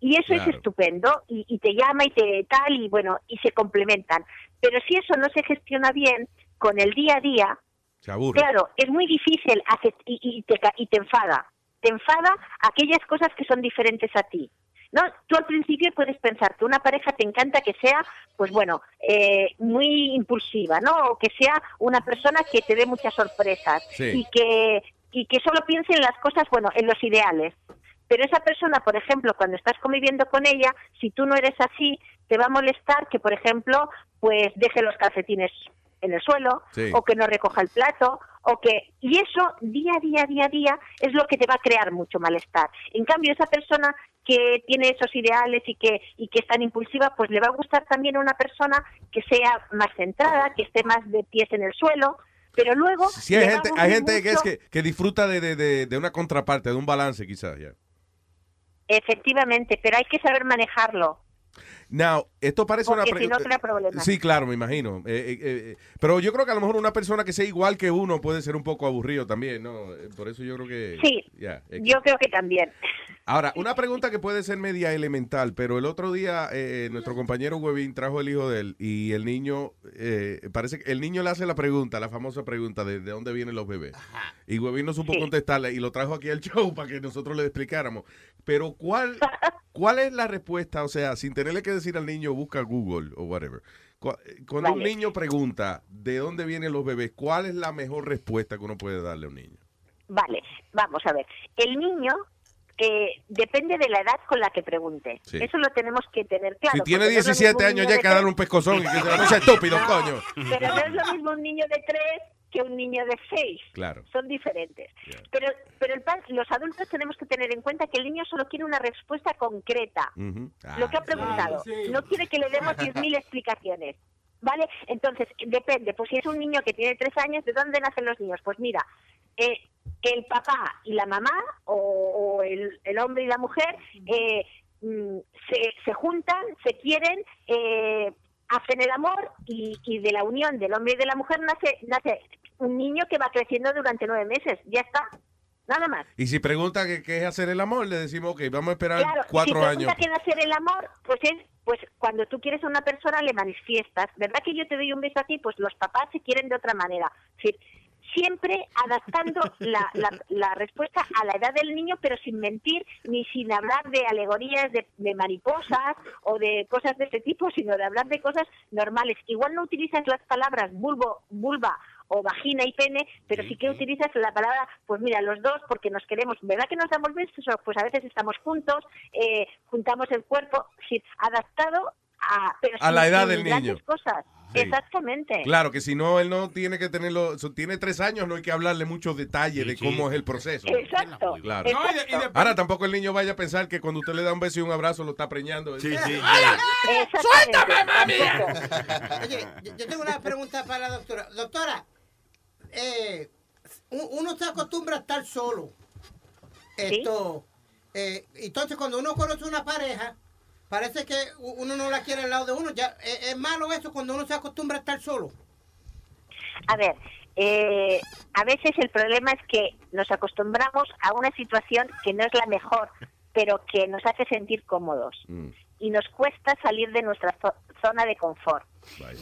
Y eso Claro. es estupendo, y, y te llama y te tal, y bueno, y se complementan. Pero si eso no se gestiona bien, con el día a día, Se aburre. Claro, es muy difícil y, y te, y te enfada. Te enfada aquellas cosas que son diferentes a ti. No, tú al principio puedes pensar que una pareja te encanta que sea, pues bueno, eh, muy impulsiva, ¿no? O que sea una persona que te dé muchas sorpresas Sí. y que y que solo piense en las cosas, bueno, en los ideales. Pero esa persona, por ejemplo, cuando estás conviviendo con ella, si tú no eres así, te va a molestar que, por ejemplo, pues deje los calcetines en el suelo Sí. o que no recoja el plato o que y eso día a día día a día es lo que te va a crear mucho malestar. En cambio esa persona que tiene esos ideales y que y que es tan impulsiva, pues le va a gustar también a una persona que sea más centrada, que esté más de pies en el suelo, pero luego Sí, hay gente, hay gente que, es que, que disfruta de, de, de, de una contraparte, de un balance quizás. ya. Efectivamente, pero hay que saber manejarlo. Now, esto parece una... Porque si no crea problemas. Sí, claro, me imagino. Eh, eh, eh, pero yo creo que a lo mejor una persona que sea igual que uno puede ser un poco aburrido también, ¿no? Eh, Por eso yo creo que... Sí, ya, eh, Yo creo que también. Ahora, una pregunta que puede ser media elemental, pero el otro día eh, nuestro compañero Webin trajo el hijo de él y el niño, eh, parece que el niño le hace la pregunta, la famosa pregunta de, de dónde vienen los bebés. Y Webin no supo Sí. contestarle y lo trajo aquí al show para que nosotros le explicáramos. Pero ¿cuál, ¿cuál es la respuesta? O sea, sin tenerle que decir al niño, busca Google o whatever. Cu- Cuando un niño pregunta de dónde vienen los bebés, ¿cuál es la mejor respuesta que uno puede darle a un niño? Vale, vamos a ver. El niño eh, depende de la edad con la que pregunte. Sí. Eso lo tenemos que tener claro. si tiene porque no es lo 17 mismo un años ya hay que darle un pescozón y que se no sea estúpido, No, coño. Pero no es lo mismo un niño de 3 que un niño de 6. Claro. Son diferentes. Pero, pero el los adultos tenemos que tener en cuenta que el niño solo quiere una respuesta concreta. Ujú. lo que ha preguntado. No quiere que le demos 10.000 explicaciones. ¿Vale? Entonces, depende. Pues si es un niño que tiene tres años, ¿de dónde nacen los niños? Pues mira, eh, el papá y la mamá, o, o el, el hombre y la mujer, eh, mm, se, se juntan, se quieren, eh, hacen el amor y, y de la unión del hombre y de la mujer nace, nace un niño que va creciendo durante nueve meses. Ya está. nada más. Y si pregunta qué, qué es hacer el amor, le decimos, ok, vamos a esperar Claro, cuatro si años. pregunta quién hacer el amor, pues es pues cuando tú quieres a una persona le manifiestas. ¿Verdad que yo te doy un beso a ti? Pues los papás se quieren de otra manera. Es decir, siempre adaptando la, la, la respuesta a la edad del niño, pero sin mentir ni sin hablar de alegorías de, de mariposas o de cosas de este tipo, sino de hablar de cosas normales. Igual no utilizas las palabras bulbo, vulva o vagina y pene, pero sí que utilizas la palabra, pues mira, los dos porque nos queremos, ¿verdad que nos damos besos? Pues a veces estamos juntos, eh, juntamos el cuerpo, sí, adaptado a, pero A sin- la edad del niño. cosas. Sí. Exactamente. Claro, que si no, él no tiene que tenerlo, tiene tres años, no hay que hablarle muchos detalles de cómo es el proceso. Exacto. Claro. No, y de- y después- Ahora tampoco el niño vaya a pensar que cuando usted le da un beso y un abrazo lo está preñando. Sí, sí. ¡Suéltame, mami! Oye, yo, yo tengo una pregunta para la doctora. Doctora, eh, uno se acostumbra a estar solo. Esto, eh, entonces cuando uno conoce una pareja, parece que uno no la quiere al lado de uno. Ya, eh, es malo eso cuando uno se acostumbra a estar solo. A ver, eh, a veces el problema es que nos acostumbramos a una situación que no es la mejor, pero que nos hace sentir cómodos y nos cuesta salir de nuestra zo- zona de confort.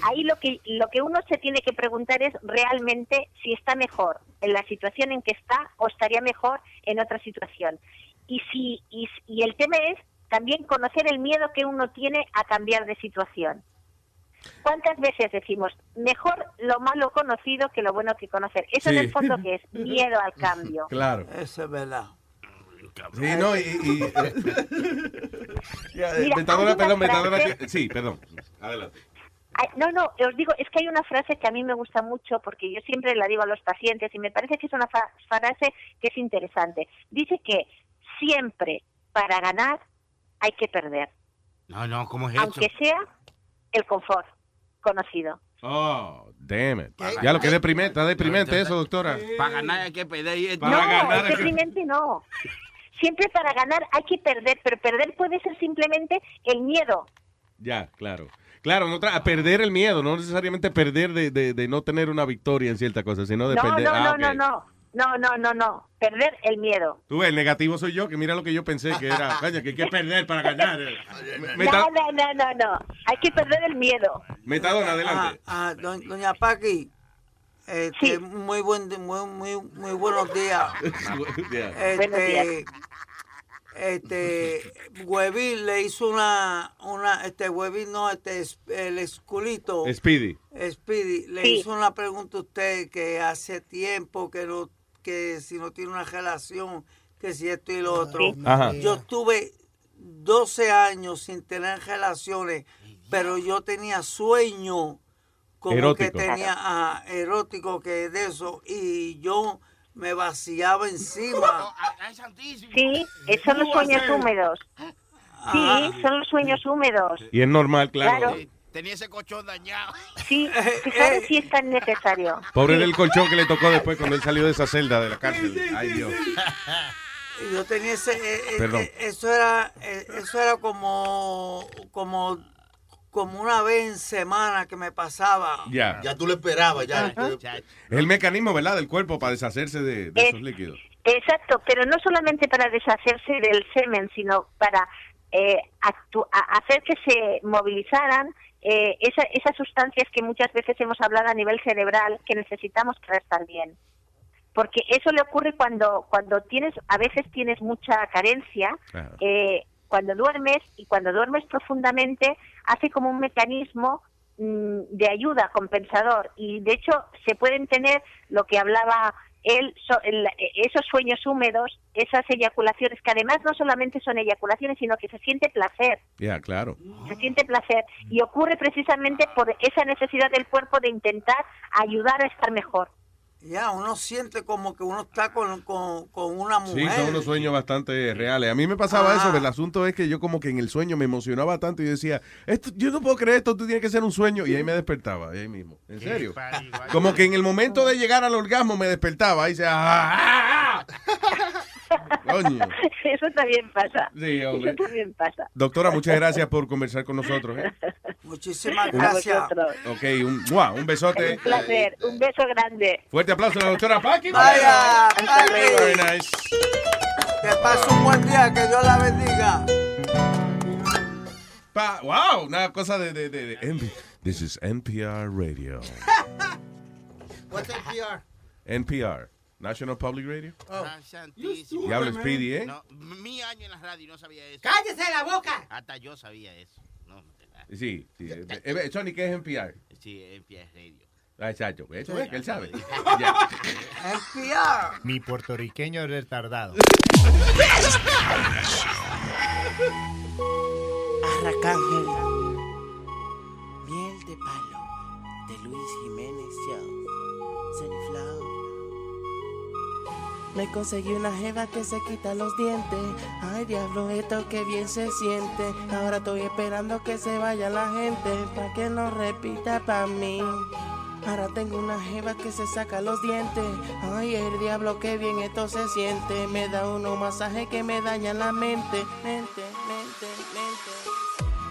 Ahí lo que lo que uno se tiene que preguntar es realmente si está mejor en la situación en que está o estaría mejor en otra situación. Y si y, y el tema es también conocer el miedo que uno tiene a cambiar de situación. ¿Cuántas veces decimos mejor lo malo conocido que lo bueno que conocer? Eso en Sí. el fondo que es miedo al cambio. Claro. Eso es verdad. Sí, no, y... y, eh, eh, Mira, perdón, que- Sí, perdón. Adelante. No, no, os digo, es que hay una frase que a mí me gusta mucho porque yo siempre la digo a los pacientes y me parece que es una fa- frase que es interesante. Dice que siempre para ganar hay que perder, No, no, ¿cómo es eso? aunque sea el confort conocido. Oh, damn it. Ya lo que deprimente, está deprimente eso, doctora. Para ganar hay que perder. y- Para no, ganar es hay que- deprimente no. Siempre para ganar hay que perder, pero perder puede ser simplemente el miedo. Ya, claro. Claro, no a perder el miedo, no necesariamente perder de, de, de no tener una victoria en cierta cosa, sino de No, perder. no, ah, no, ok. no, no, no, no, no, no, perder el miedo. Tú ves, el negativo soy yo, que mira lo que yo pensé que era, coño, que hay que perder para ganar. Meta- No, no, no, no, no, hay que perder el miedo. Metadona, adelante. Ah, ah, do- doña Paqui, este, muy buen, muy, muy, muy buenos días. Este, Buenos días. este, Huevín le hizo una, una, este, Huevín no, este, es- el esculito. Speedy. Speedy, le Sí. hizo una pregunta a usted que hace tiempo que no, que si no tiene una relación, que si esto y lo otro. Sí. Ajá. Yo estuve 12 años sin tener relaciones, pero yo tenía sueño como Erótico. que tenía ah, erótico que de eso y yo me vaciaba encima. Sí, eh, son los sueños húmedos. Sí, son los sueños húmedos. Y es normal, claro. Claro. Tenía ese colchón dañado. Sí, fijaros si es tan necesario. Pobre Sí. del colchón que le tocó después cuando él salió de esa celda de la cárcel. Ay, Dios. Yo tenía ese eh, eh, Perdón. eh, eso era eh, eso era como como como una vez en semana que me pasaba. Ya. Ya tú lo esperabas, ya. Es el mecanismo, ¿verdad?, del cuerpo para deshacerse de, de Es- esos líquidos. Exacto, pero no solamente para deshacerse del semen, sino para eh, hacer que se movilizaran eh, esa- esas sustancias que muchas veces hemos hablado a nivel cerebral que necesitamos para estar bien. Porque eso le ocurre cuando, cuando tienes, a veces tienes mucha carencia, Claro. eh, cuando duermes y cuando duermes profundamente hace como un mecanismo mm, de ayuda compensador y de hecho se pueden tener lo que hablaba él so- el- esos sueños húmedos esas eyaculaciones que además no solamente son eyaculaciones sino que se siente placer. Ya, claro. se siente placer. Y ocurre precisamente por esa necesidad del cuerpo de intentar ayudar a estar mejor Ya, uno siente como que uno está con, con, con una Sí, mujer. son unos sueños bastante reales. A mí me pasaba Ah. eso, pero el asunto es que yo como que en el sueño me emocionaba tanto y decía, esto, yo no puedo creer esto, tú tienes que ser un sueño. Y ahí me despertaba, ahí mismo. ¿En serio? Como que en el momento de llegar al orgasmo me despertaba y decía, "Ah, ah, ah". Coño. eso también pasa Sí, hombre. eso también pasa Doctora, muchas gracias por conversar con nosotros. ¿eh? Muchísimas gracias. Ok, un, ¡mua! un besote. Un placer. Un beso grande. Fuerte aplauso a la doctora Paqui. Vaya, Very nice. Que pase un buen día, que Dios la bendiga. Pa- wow, una cosa de, de, de, de This is NPR Radio. What's NPR? NPR, National Public Radio. Oh. Santísimo. Diablo Speedy, ¿eh? No, mi año en la radio y no sabía eso. ¡Cállese la boca! Hasta yo sabía eso. No, Sí, sí. Eh, eh, Sony, ¿qué es NPR? sí, NPR Radio. Ah, exacto. Eso Sí, es que él sabe. Ya. Mi puertorriqueño retardado. Arracángel. Miel de palo. De Luis Jiménez Me conseguí una jeva que se quita los dientes. Ay, diablo, esto que bien se siente. Ahora estoy esperando que se vaya la gente. Pa' que no repita pa' mí. Ahora tengo una jeva que se saca los dientes. Ay, el diablo, que bien esto se siente. Me da unos masajes que me dañan la mente. Mente, mente, mente.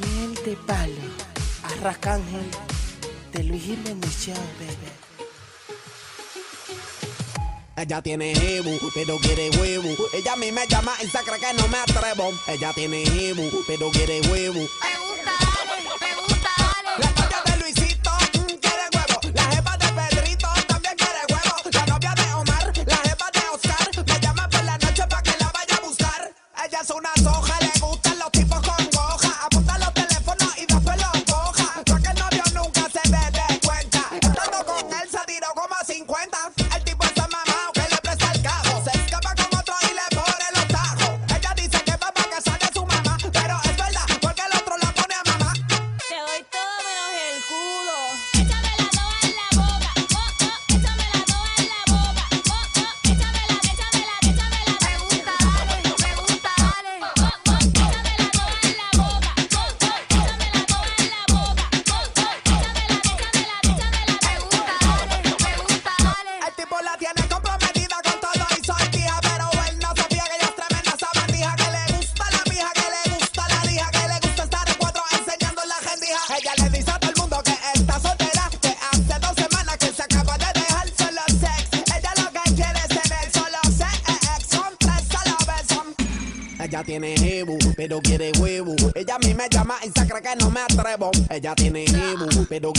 Miel de palo. Arracángel. De Luis Jiménez baby. Ella tiene jebu, pero quiere huevo. Ella a mí me llama y se cree que no me atrevo. Ella tiene jebu, pero quiere huevo. Pero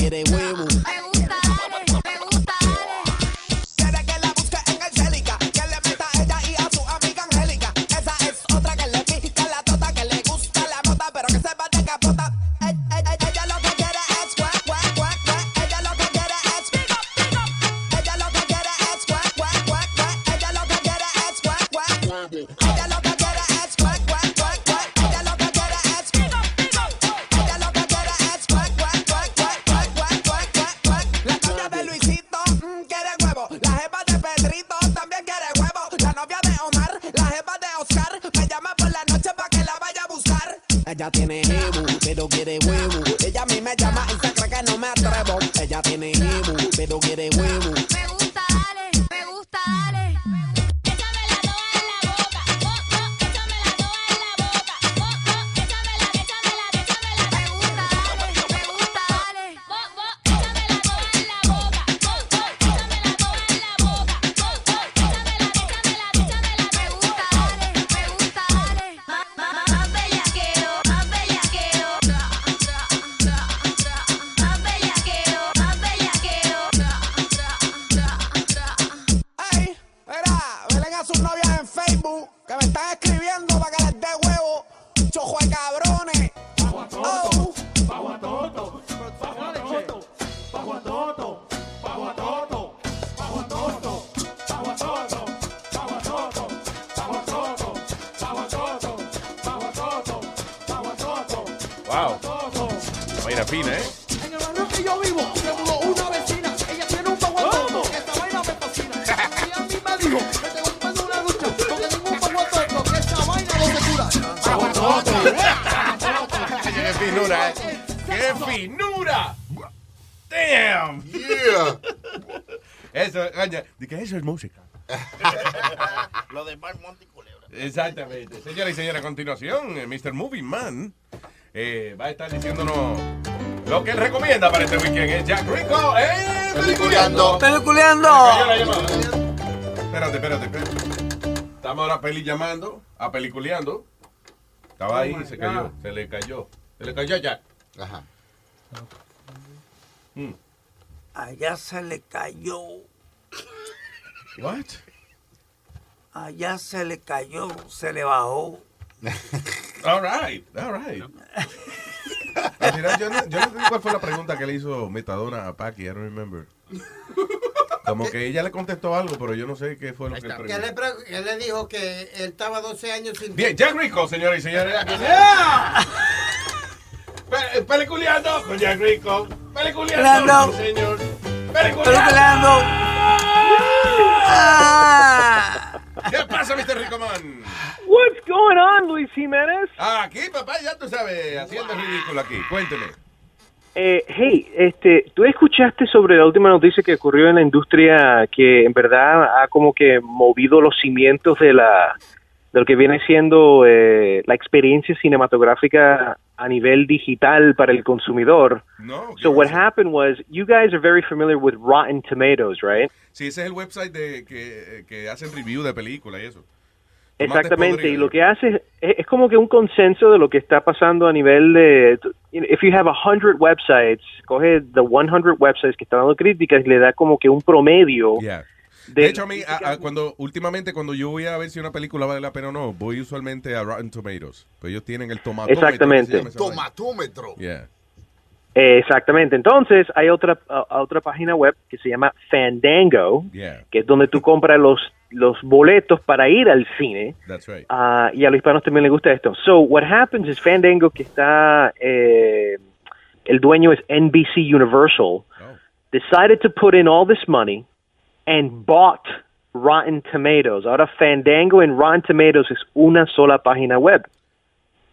continuación, eh, Mr. Movie Man eh, va a estar diciénnos lo que él recomienda para este weekend. Es Jack Rico, ¡eh! ¡Peliculeando! ¡Peliculeando! Espérate, espérate, espérate. Estamos ahora peli llamando, a peliculeando. Estaba ahí Oh, y se cayó. God. Se le cayó. Se le cayó a Jack. Ajá. Allá se le cayó. What? Allá se le cayó, se le bajó. All right, all right. Al final, yo no, yo no sé cuál fue la pregunta que le hizo Metadona a Paki, I don't remember. Como que ella le contestó algo, pero yo no sé qué fue lo que le preguntó. le, pre- que le dijo que él estaba 12 años sin... Bien, Jack Rico, señores y señores. ¡Yeah! Pe- Peliculeando con Jack Rico. Peliculeando, señor. Peliculeando. ¿Qué pasa, Mr. Rico Man? What's going on, Luis Jiménez? Aquí, papá, ya tú sabes, haciendo ridículo aquí. Cuénteme. Eh, hey, este, ¿tú escuchaste sobre la última noticia que ocurrió en la industria que en verdad ha como que movido los cimientos de la de lo que viene siendo eh, la experiencia cinematográfica a nivel digital para el consumidor? No. So what happened was, you guys are very familiar with Rotten Tomatoes, right? Sí, ese es el website de, que, que hacen review de películas y eso. Exactamente, y lo que hace es, es como que un consenso de lo que está pasando a nivel de, if you have 100 websites, coge the 100 websites que están dando críticas y le da como que un promedio. Yeah. De- De hecho, a mí, a- a- cuando, últimamente, cuando yo voy a ver si una película vale la pena o no, voy usualmente a Rotten Tomatoes. Pues ellos tienen el tomatómetro. Exactamente. ¿qué se llama esa vaina? Tomatómetro. Yeah. Eh, exactamente, entonces hay otra, otra página web que se llama Fandango, Yeah, que es donde tú compras los, los boletos para ir al cine. that's right. Ah, y a los hispanos también les gusta esto. So, what happens is Fandango, que está, eh, el dueño es NBC Universal, decided to put in all this money and bought Rotten Tomatoes. Ahora Fandango en Rotten Tomatoes es una sola página web.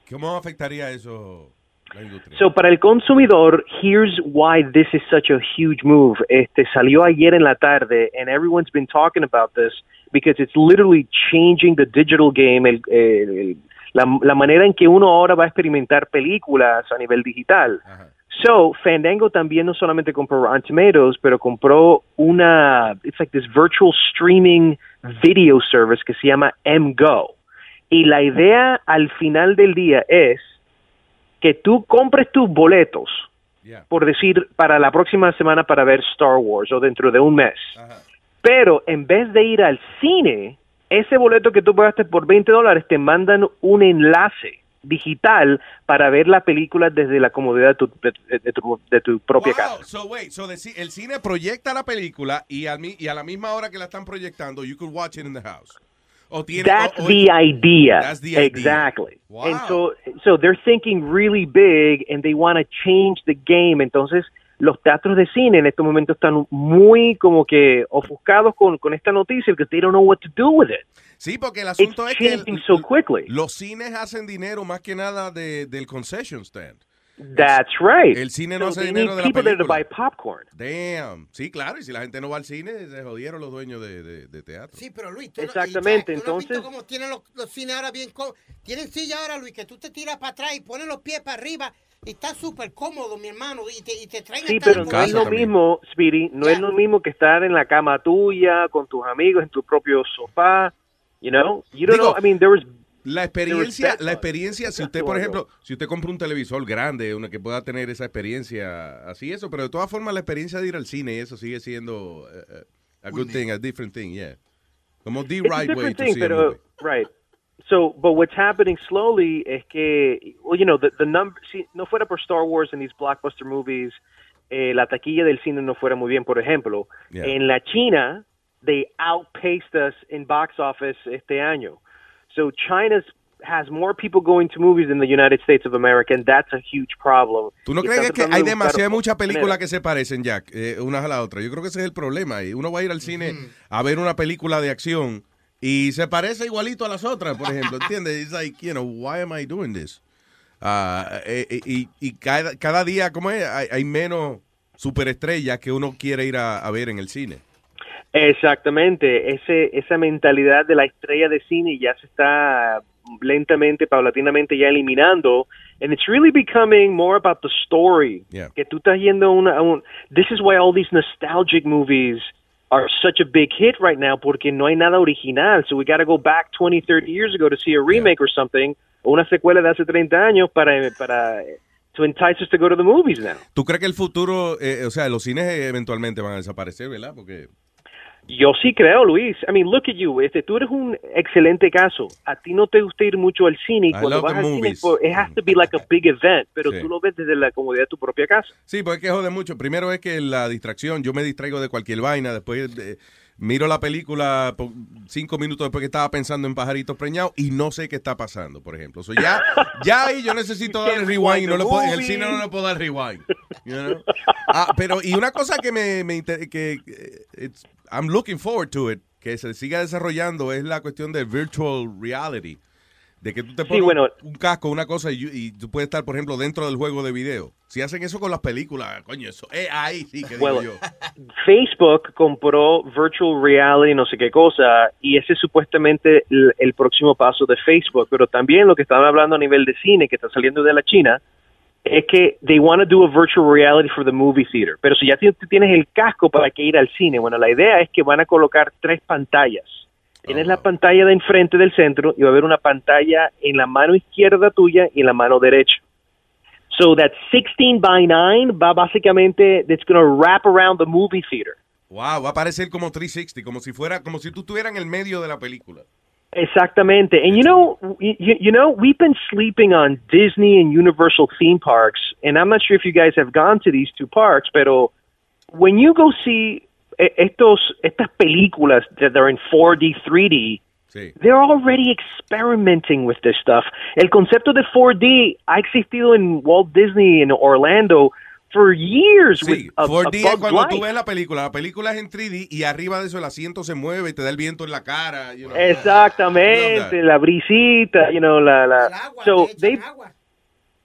¿Cómo afectaría eso? So, para el consumidor, here's why this is such a huge move. Este salió ayer en la tarde, and everyone's been talking about this because it's literally changing the digital game, el, el- el- la, la manera en que uno ahora va a experimentar películas a nivel digital. So, Fandango también no solamente compró Rotten Tomatoes, pero compró una, it's like this virtual streaming video service que se llama MGO. Y la idea al final del día es que tú compres tus boletos, por decir, para la próxima semana para ver Star Wars o dentro de un mes. Pero en vez de ir al cine, ese boleto que tú pagaste por 20 dólares te mandan un enlace digital para ver la película desde la comodidad de tu, de, de tu, de tu propia casa. Wow, so wait, so the el cine proyecta la película y, al mi- y a la misma hora que la están proyectando, you could watch it in the house. O tiene, That's o- o- the idea. That's the idea. Exactly. Wow. And so, so they're thinking really big and they want to change the game. Entonces, los teatros de cine en estos momentos están muy como que ofuscados con, con esta noticia because they don't know what to do with it. Sí, porque el asunto It's es que changing so quickly. los cines hacen dinero más que nada de, del concession stand. That's right. El cine no So hace dinero de la there to película. buy popcorn. Damn. Sí, claro, y si la gente no va al cine, se jodieron los dueños de, de- de teatro. Sí, pero Luis, tú Exactamente, ¿tú no has visto entonces- cómo tienen los, los cines ahora bien? Tienen silla ahora, Luis, que tú te tiras para atrás y pones los pies para arriba está súper cómodo, mi hermano, y te, y te traen Sí, pero el no es lo bolsillo. mismo, Speedy, no es lo mismo que estar en la cama tuya, con tus amigos, en tu propio sofá, you know? You don't Digo, know, I mean, there was... La experiencia, la experiencia, si usted, por ejemplo, si usted compra un televisor grande, una que pueda tener esa experiencia, así eso, pero de todas formas la experiencia de ir al cine, eso sigue siendo eh, a good thing, a different thing, yeah. Como the It's a right way to see a pero, movie. right. So, but what's happening slowly es que, well, you know, the, the number, si no fuera por Star Wars and these blockbuster movies, eh, la taquilla del cine no fuera muy bien, por ejemplo. Yeah. En la China, they outpaced us in box office este año. So China's has more people going to movies than the United States of America, and that's a huge problem. ¿Tú no Y crees que hay de buscar demasiadas muchas películas que se parecen, Jack, eh, unas a la otra? Yo creo que ese es el problema. Y uno va a ir al cine a ver una película de acción y se parece igualito a las otras, por ejemplo, ¿entiendes? It's like, you know, why am I doing this? Eh, y y cada, cada día, ¿cómo es? Hay, hay menos superestrellas que uno quiere ir a, a ver en el cine. Exactamente, ese, esa mentalidad de la estrella de cine ya se está lentamente, paulatinamente ya eliminando, and it's really becoming more about the story. Yeah. Que tú estás yendo a una, a un, this is why all these nostalgic movies are such a big hit right now, porque no hay nada original. So we got to go back 20, 30 years ago to see a remake or something, o una secuela de hace 30 años para, para, to entice us to go to the movies now. ¿Tú crees que el futuro, eh, o sea, los cines eventualmente van a desaparecer, ¿verdad? Porque Yo sí creo, Luis. I mean, look at you. Este, tú eres un excelente caso. A ti no te gusta ir mucho al cine. Y cuando vas al cine, movies. pues, it has to be like a big event. Pero Sí. tú lo ves desde la comodidad de tu propia casa. Sí, porque es que jode mucho. Primero es que la distracción, yo me distraigo de cualquier vaina, después eh, miro la película cinco minutos después que estaba pensando en pajaritos preñados y no sé qué está pasando, por ejemplo. So, ya, ya ahí yo necesito darle can't rewind y no le puedo, en el cine no le puedo dar rewind. you know? Ah, pero, y una cosa que me, me que eh, it's- I'm looking forward to it, que se siga desarrollando, es la cuestión de virtual reality. De que tú te pones bueno. un casco, una cosa, y, y tú puedes estar, por ejemplo, dentro del juego de video. Si hacen eso con las películas, coño, eso, eh, ahí sí que digo yo. Facebook compró Virtual Reality, no sé qué cosa, y ese es supuestamente el, el próximo paso de Facebook. Pero también lo que estaban hablando a nivel de cine, que está saliendo de la China, es que they want to do a virtual reality for the movie theater. Pero si ya tienes el casco para que ir al cine, bueno, la idea es que van a colocar tres pantallas. Tienes la pantalla de enfrente del centro y va a haber una pantalla en la mano izquierda tuya y en la mano derecha. So that 16 by 9 va básicamente, it's going to wrap around the movie theater. Wow, va a parecer como 360, como si fuera, como si tú estuvieras en el medio de la película. Exactamente. And you know, you, you know, we've been sleeping on Disney and Universal theme parks, and I'm not sure if you guys have gone to these two parks, pero when you go see estos estas películas that are in 4D, 3D, they're already experimenting with this stuff. El concepto de 4D ha existido en Walt Disney in Orlando for years Sí, with a, a 4D es Bug cuando Life. tú ves la película. La película es en 3D y arriba de eso el asiento se mueve y te da el viento en la cara. you know. Exactamente, la brisita, you know, la la. so they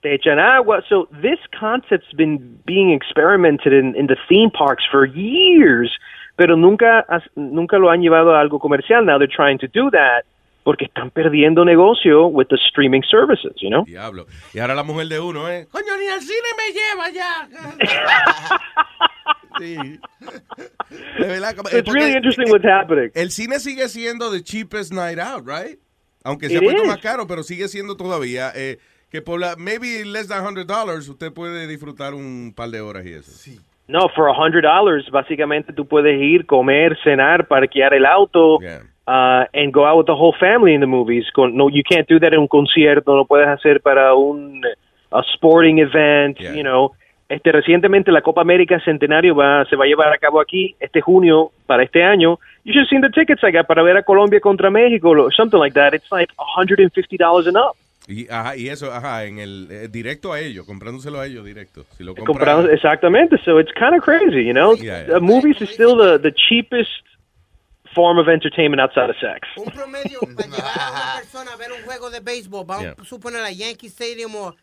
te echan agua. So this concept's been being experimented in, in the theme parks for years, pero nunca nunca lo han llevado a algo comercial. Now they're trying to do that porque están perdiendo negocio with the streaming services, you know. Diablo. Y ahora la mujer de uno, ¿eh? Coño, ni al cine me lleva ya. sí. De verdad, it's really interesting what's happening. El cine sigue siendo the cheapest night out, right? Aunque se ha puesto más caro, pero sigue siendo todavía eh, que por la maybe less than $100 usted puede disfrutar un par de horas y eso. Sí. No, for a hundred dollars, básicamente tú puedes ir, comer, cenar, parquear el auto, uh, and go out with the whole family in the movies. No, you can't do that en un concierto, no puedes hacer para un a sporting event, you know. Este, recientemente la Copa América Centenario va, se va a llevar a cabo aquí este junio para este año. You should have seen the tickets I got para ver a Colombia contra México, or something like that. It's like $150 and up. Y, ajá, y eso, ajá, en el eh, directo a ellos, comprándoselo a ellos directo. Si lo Comprando, exactamente. So it's kind of crazy, you know. Yeah, yeah. Uh, movies is still the, the cheapest form of entertainment outside of sex. Un promedio para llevar a una persona a ver un juego de béisbol, vamos Yeah. a suponer a Yankee Stadium o,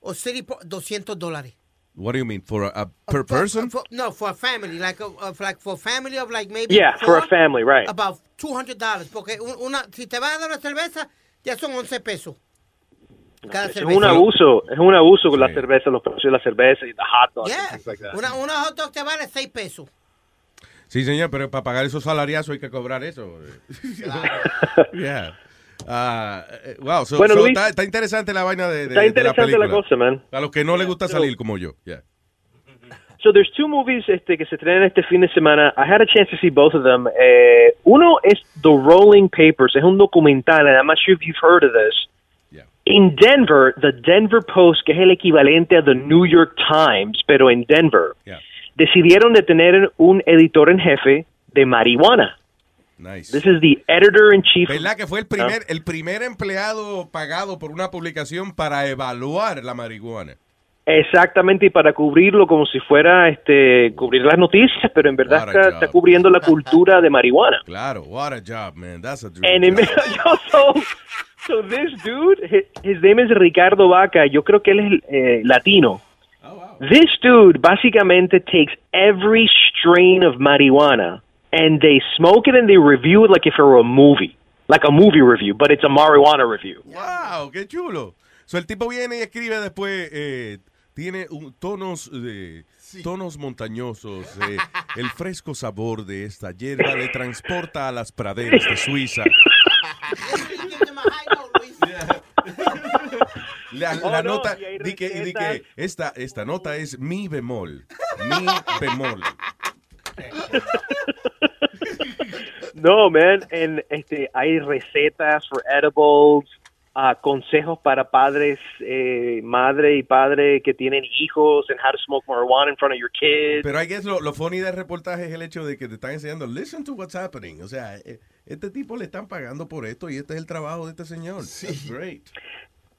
o City Park, 200 dólares. What do you mean? For a, a per person? For- no, for a family, like a, of like for a family of like maybe Yeah, for a four, family, right. About 200 dollars, porque un- una, si te vas a dar una cerveza, ya son 11 pesos. Cada Es cerveza. un abuso, es un abuso con la cerveza, los precios de la cerveza y the hot dogs. Yeah. and things like that. Una, una hot dog te vale 6 pesos. Sí, señor, pero para pagar esos salariazos hay que cobrar eso. yeah. Ah, eh, wow, so- Bueno, so Luis, está, está interesante la vaina de, de- está de interesante la película. cosa, man. A los que no les gusta salir como yo. Yeah. So there's two movies este, que se estrenan este fin de semana. I had a chance to see both of them. Eh, uno es The Rolling Papers. Es un documental, and I'm not sure if you've heard of this. In Denver, the Denver Post, que es el equivalente a the New York Times, pero en Denver, decidieron de tener un editor en jefe de marihuana. Nice. This is the editor in chief. ¿Verdad que fue el primer, el primer empleado pagado por una publicación para evaluar la marihuana? Exactamente, y para cubrirlo como si fuera este cubrir las noticias, pero en verdad está, job. está cubriendo la cultura de marihuana. Claro, what a job, man. That's a dream. And it, so, so this dude, his, his name is Ricardo Vaca. Yo creo que él es eh, latino. This dude básicamente takes every strain of marijuana and they smoke it and they review it like if it were a movie, like a movie review, but it's a marijuana review. Wow, qué chulo. So el tipo viene y escribe después, eh, tiene un- tonos de tonos montañosos, eh, el fresco sabor de esta hierba le transporta a las praderas de Suiza. La, Oh, la no, nota, y di que, di que esta, esta nota es mi bemol. Mi bemol. No, man, en, este, hay recetas for edibles, ah, consejos para padres, eh, madre y padre que tienen hijos, and how to smoke marijuana in front of your kids. Pero I guess lo, lo funny del reportaje es el hecho de que te están enseñando, listen to what's happening. O sea, eh, este tipo le están pagando por esto y este es el trabajo de este señor. That's great.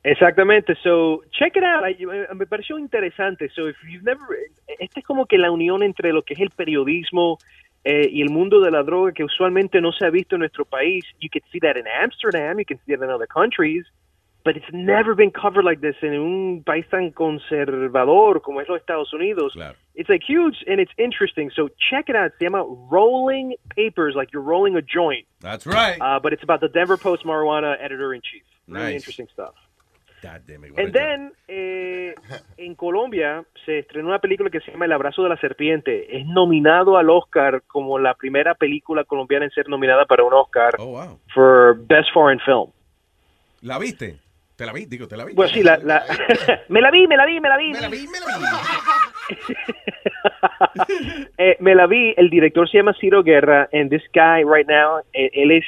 Exactamente, so check it out. I- eh, me pareció interesante. So if you've never, esta es como que la unión entre lo que es el periodismo eh, y el mundo de la droga que usualmente no se ha visto en nuestro país. You can see that in Amsterdam, you can see that in other countries, but it's never been covered like this en un país tan conservador como es los Estados Unidos. It's like huge and it's interesting. So check it out. Se llama Rolling Papers, like you're rolling a joint. That's right. Uh, but it's about the Denver Post marijuana editor in chief. Really Nice. interesting stuff. God damn it, what And then, eh, en Colombia se estrenó una película que se llama El abrazo de la serpiente. Es nominado al Oscar como la primera película colombiana en ser nominada para un Oscar Oh, wow. for Best Foreign Film. ¿La viste? ¿Te la vi? Digo, ¿te la vi? Bueno, sí, la, la- me la vi, me la vi, me la vi. Me la vi, me la vi. Eh, me la vi, el director se llama Ciro Guerra, and this guy right now, eh, él es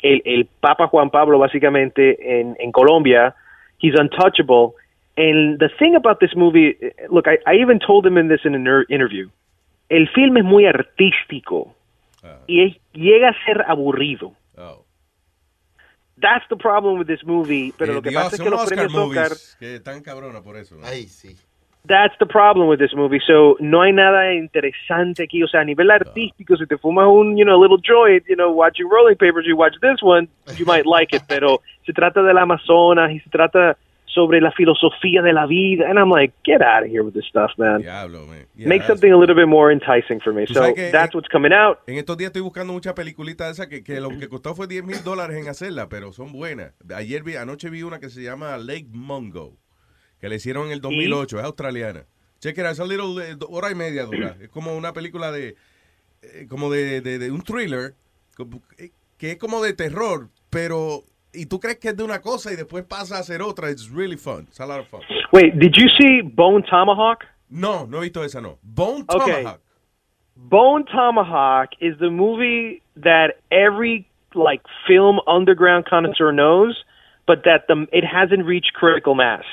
el, el Papa Juan Pablo básicamente en, en Colombia. He's untouchable. And the thing about this movie, look, I, I even told him in this in an er- interview. El film es muy artístico y es- llega a ser aburrido. Oh. That's the problem with this movie. Pero Eh, lo que Dios, pasa es son que los Oscar premios Oscar movies que están cabrona por eso. Ay, sí. That's the problem with this movie. So, no hay nada interesante aquí. O sea, a nivel artístico, si te fumas un, you know, a little joint, you know, watching Rolling Papers, you watch this one, you might like it. Pero se trata del Amazonas y se trata sobre la filosofía de la vida. And I'm like, get out of here with this stuff, man. Diablo, man. Yeah, Make something a little bit more enticing for me. So, that's what's coming out. En estos días estoy buscando muchas peliculitas de esas que, que lo que costó fue 10 mil dólares en hacerla, pero son buenas. Ayer vi, anoche vi una que se llama Lake Mungo, que le hicieron en el 2008, es australiana. Check it out, it's a little, eh, hora y media dura. Es como una película de, eh, como de, de- de un thriller, eh, que es como de terror, pero, y tú crees que es de una cosa y después pasa a ser otra. It's really fun. It's a lot of fun. Wait, did you see Bone Tomahawk? No, no he visto esa, no. Bone Tomahawk. Okay. Bone Tomahawk is the movie that every like film underground connoisseur knows, but that the it hasn't reached critical mass.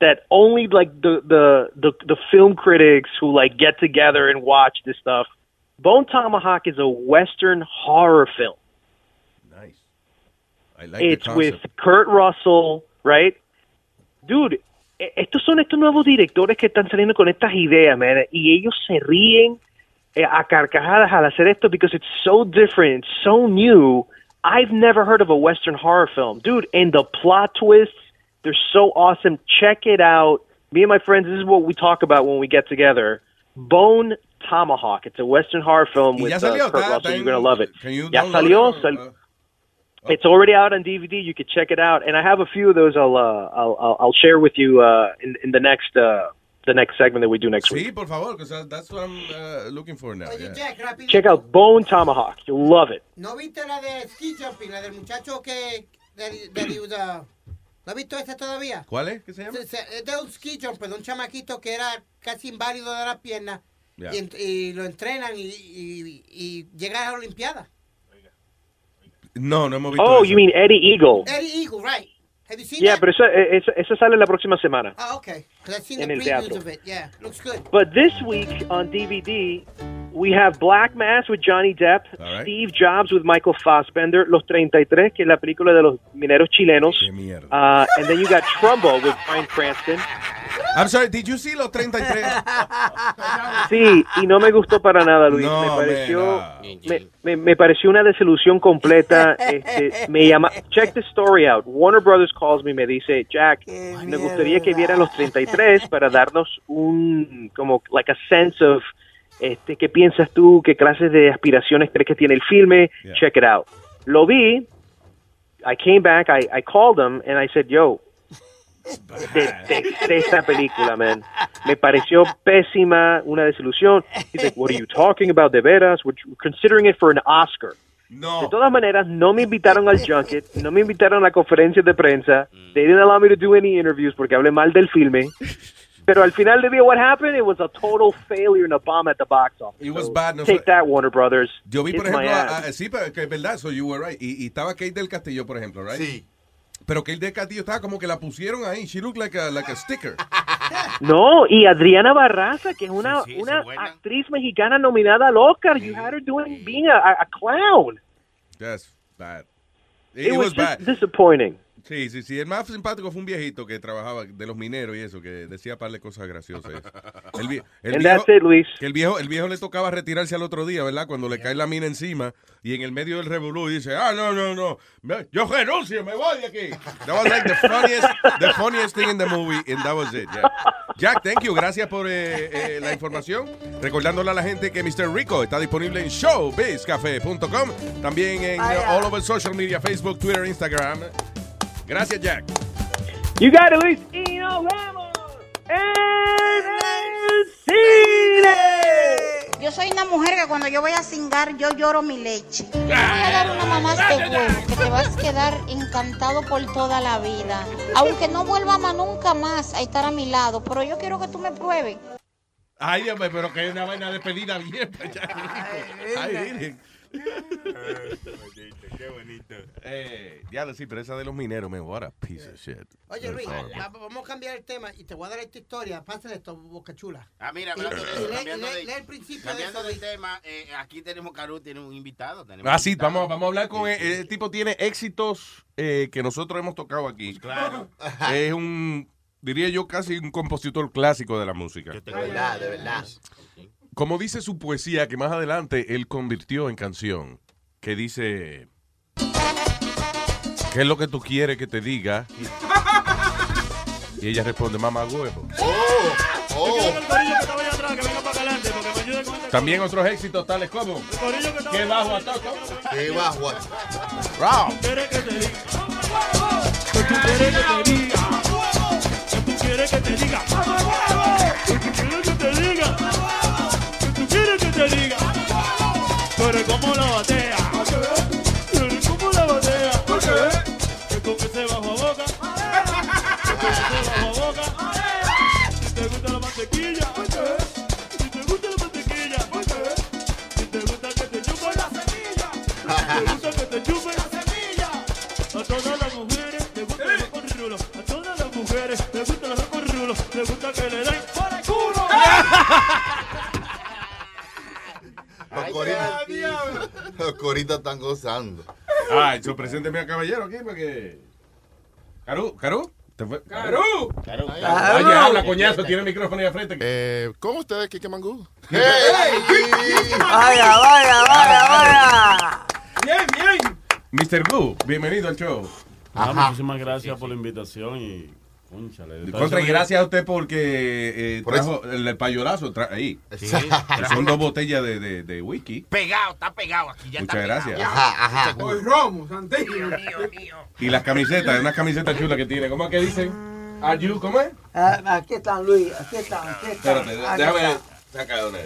That only like the the the, the film critics who like get together and watch this stuff. Bone Tomahawk is a western horror film. I like it's with. Kurt Russell, right? Dude, estos son estos nuevos directores que están saliendo con estas ideas, man, y ellos se ríen eh, a carcajadas al hacer esto because it's so different, it's so new. I've never heard of a western horror film, dude, and the plot twists, they're so awesome. Check it out. Me and my friends, this is what we talk about when we get together. Bone Tomahawk. It's a western horror film with uh, Kurt Russell. You're gonna love it. Can you Ya salió. it or- sal- it's already out on DVD. You can check it out, and I have a few of those. I'll uh, I'll, I'll I'll share with you uh, in in the next uh, the next segment that we do next week. Sí, por favor, because that's what I'm uh, looking for now. yeah. Jack, rápido. Check out Bone Tomahawk. You'll love it. ¿No viste la de ski jumping, la del muchacho que... De, de, de- de- ¿No has visto esa todavía? ¿Cuál es? ¿Qué se llama? Se- se- Es de un ski jumper, de un chamaquito que era casi inválido de la pierna Yeah. y, y lo entrenan y, y, y llega a la Olimpiada. No, no hemos visto Oh, eso. you mean Eddie Eagle? Eddie Eagle, right. Have you seen Yeah, that? pero eso, eh, eso, eso sale la próxima semana. Oh, okay. Teatro. of it. Yeah, looks good. But this week on DVD, we have Black Mass with Johnny Depp, Steve Jobs with Michael Fassbender, Los 33, que es la película de los mineros chilenos. Uh, and then you got Trumbo with Bryan Cranston. I'm sorry, did you see los 33? Sí, y no me gustó para nada, Luis. No, me pareció, man, me, me- me pareció una desilusión completa. Este, me llama, check the story out. Warner Brothers calls me y me dice, Jack, me gustaría que vieran los 33 para darnos un, como, like a sense of, este, qué piensas tú, qué clases de aspiraciones crees que tiene el filme. Check it out. Lo vi. I came back, I, I called him, and I said, yo, detesté esta película, man. Me pareció pésima, una desilusión. He's like, what are you talking about, de veras? We're considering it for an Oscar. De todas maneras, no me invitaron al junket, no me invitaron a la conferencia de prensa. They didn't allow me to do any interviews porque hablé mal del filme. Pero al final del día, what happened? It was a total failure and a bomb at the box office. It was So, bad, no take that, Warner Brothers. Yo vi, por ejemplo, a- a- sí, pero que es verdad, so you were right. Y, y estaba Kate del Castillo, por ejemplo, right? Sí. Pero Kate del Castillo estaba como que la pusieron ahí. She looked like a, like a sticker. No, y Adriana Barraza, que es una, una actriz mexicana nominada al Oscar. You had her doing being a, a clown. That's bad. It, It, was, was bad. disappointing. Sí, sí, sí. El más simpático fue un viejito que trabajaba de los mineros y eso, que decía par de cosas graciosas. El, vie- el And viejo, that's it, Luis. Que el viejo, el viejo le tocaba retirarse al otro día, ¿verdad? Cuando le cae la mina encima y en el medio del revolú dice, ah, no, no, no, me- yo renuncio, me voy de aquí. That was like the funniest, the funniest thing in the movie and that was it, yeah. Jack, thank you. Gracias por eh, eh, la información. Recordándole a la gente que Mr. Rico está disponible en showbizcafe.com. También en all over social media, Facebook, Twitter, Instagram. Gracias, Jack. You got it, Luis. Y nos vemos en el cine. Yo soy una mujer que cuando yo voy a cingar, yo lloro mi leche. Te voy a dar una mamá de huevo que te vas a quedar encantado por toda la vida. Aunque no vuelva más nunca más a estar a mi lado, pero yo quiero que tú me pruebes. Ay, Dios mío, pero que es una vaina de pedida bien. pues, Jack. Ay, miren. Qué bonito. Eh, ya lo sí, pero esa de los mineros, man, what a piece of shit. Oye, Luis, vamos a cambiar el tema y te voy a dar esta historia. Pásale esto, Boca Chula. Ah, mira, Y- hablando de y cambiando lee- de- lee el principio de eso, de Luis. tema, eh, aquí tenemos, Caru tiene un invitado. tenemos Ah, sí, invitado. vamos, vamos a hablar con él. El tipo tiene éxitos eh, que nosotros hemos tocado aquí. Claro. Es un, diría yo, casi un compositor clásico de la música. De verdad, de verdad. Como dice su poesía, que más adelante él convirtió en canción, que dice, ¿qué es lo que tú quieres que te diga? Y ella responde, mamá huevo. También otros éxitos tales como, ¿qué bajo a Toto? Qué bajo a Wow. ¿Qué quieres que te diga? los coritos están gozando. Ay, yo presénteme a caballero aquí porque... Caru, Caru, ¿te fue? Caru. Caru. Oye, habla, coñazo, tiene el micrófono ahí al frente. Eh, ¿Cómo ustedes, Kike Mangú? Vaya, vaya, vaya, vaya. Bien, bien. Mr. Gu, bienvenido al show. Ah, muchísimas gracias por la invitación y. Contra, eso- gracias a usted porque eh, Por trajo el, el payorazo tra- ahí. Sí. Son dos botellas de, de, de whisky. Pegado, está pegado aquí. Ya Muchas está gracias. pegado. Ajá, ajá. Hoy Romo, Santillo. Y las camisetas, unas camisetas chulas que tiene. ¿Cómo es que dicen? Are you, ¿cómo es? Ah, Aquí están, Luis. Aquí están, aquí están. Espérate, aquí déjame sacar una.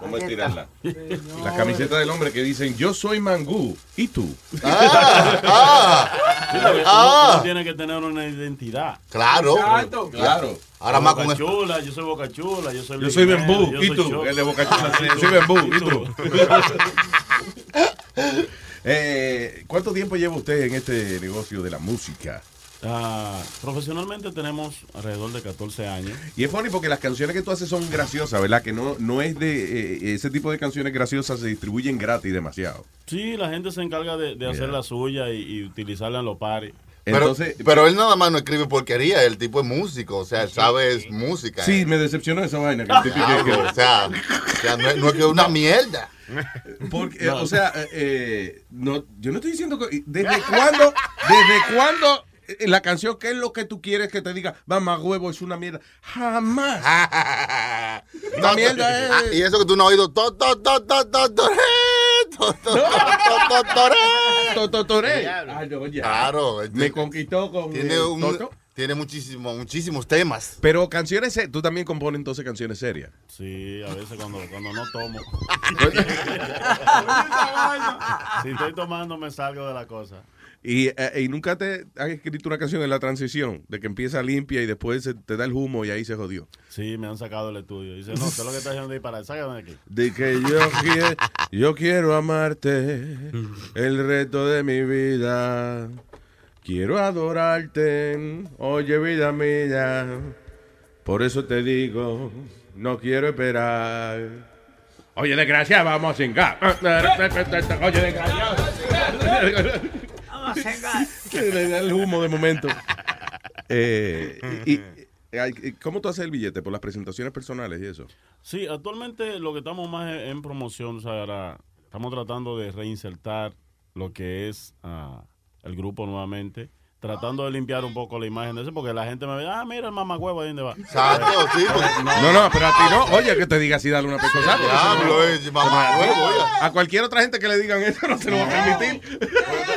Vamos a estirarla. está. La camiseta del hombre que dicen, yo soy mangú. ¿Y tú? Ah, ah. Sí, Ah. uno, uno tiene que tener una identidad. Claro. Exacto. Claro. Ahora Yo más soy con Boca Chula, yo soy Boca Chula, yo soy Yo soy Bembú. yo ¿Y tú? El de Boca Chula. Ah, Yo soy Bembú. ¿Y tú? Eh, ¿Cuánto tiempo lleva usted en este negocio de la música? Ah, profesionalmente tenemos alrededor de 14 años. Y es funny porque las canciones que tú haces son graciosas, ¿verdad? Que no, no es de... eh, ese tipo de canciones graciosas se distribuyen gratis demasiado. Sí, la gente se encarga de, de hacer la suya y, y utilizarla en los pares. Pero, pero él nada más no escribe porquería, el tipo es músico, o sea, él sabe es música. Sí, me decepcionó esa vaina. que el tipo que- que- Diablo, o sea, o sea, no, es- no es que es una mierda. Porque, eh, o sea, eh, eh, no, yo no estoy diciendo que... ¿Desde cuándo? ¿Desde cuándo eh, la canción qué es lo que tú quieres que te diga? Mamá huevo es una mierda. Jamás. No, mierda es- ah, Y eso que tú no has oído. Claro. este, Me conquistó con Tiene, eh, un- Toto. tiene muchísimo, muchísimos temas. Pero canciones, tú también compones entonces canciones serias. Sí, a veces cuando, cuando no tomo. si estoy tomando me salgo de la cosa. Y, eh, y nunca te has escrito una canción en la transición, de que empieza limpia y después se- te da el humo y ahí se jodió. Sí, me han sacado del estudio. Dice, no, usted lo que está haciendo es para sácame de aquí. De que yo, quiero, yo quiero amarte el resto de mi vida. Quiero adorarte, oye vida mía. Por eso te digo, no quiero esperar. Oye, desgraciado, vamos a cingar. Oye, desgraciado. el humo de momento. Eh, y, ¿Cómo tú haces el billete? ¿Por las presentaciones personales y eso? Sí, actualmente lo que estamos más en, promoción, o sea, ahora estamos tratando de reinsertar lo que es ah, el grupo nuevamente, tratando de limpiar un poco la imagen de ese, porque la gente me ve, ah, mira el mamagüevo ahí donde va. Exacto, sí, porque- No, no, pero a ti no. Oye, que te diga así, dale una pescosa. Diablo, eso no- es mamagüevo, oye. A cualquier otra gente que le digan eso no se lo va a permitir.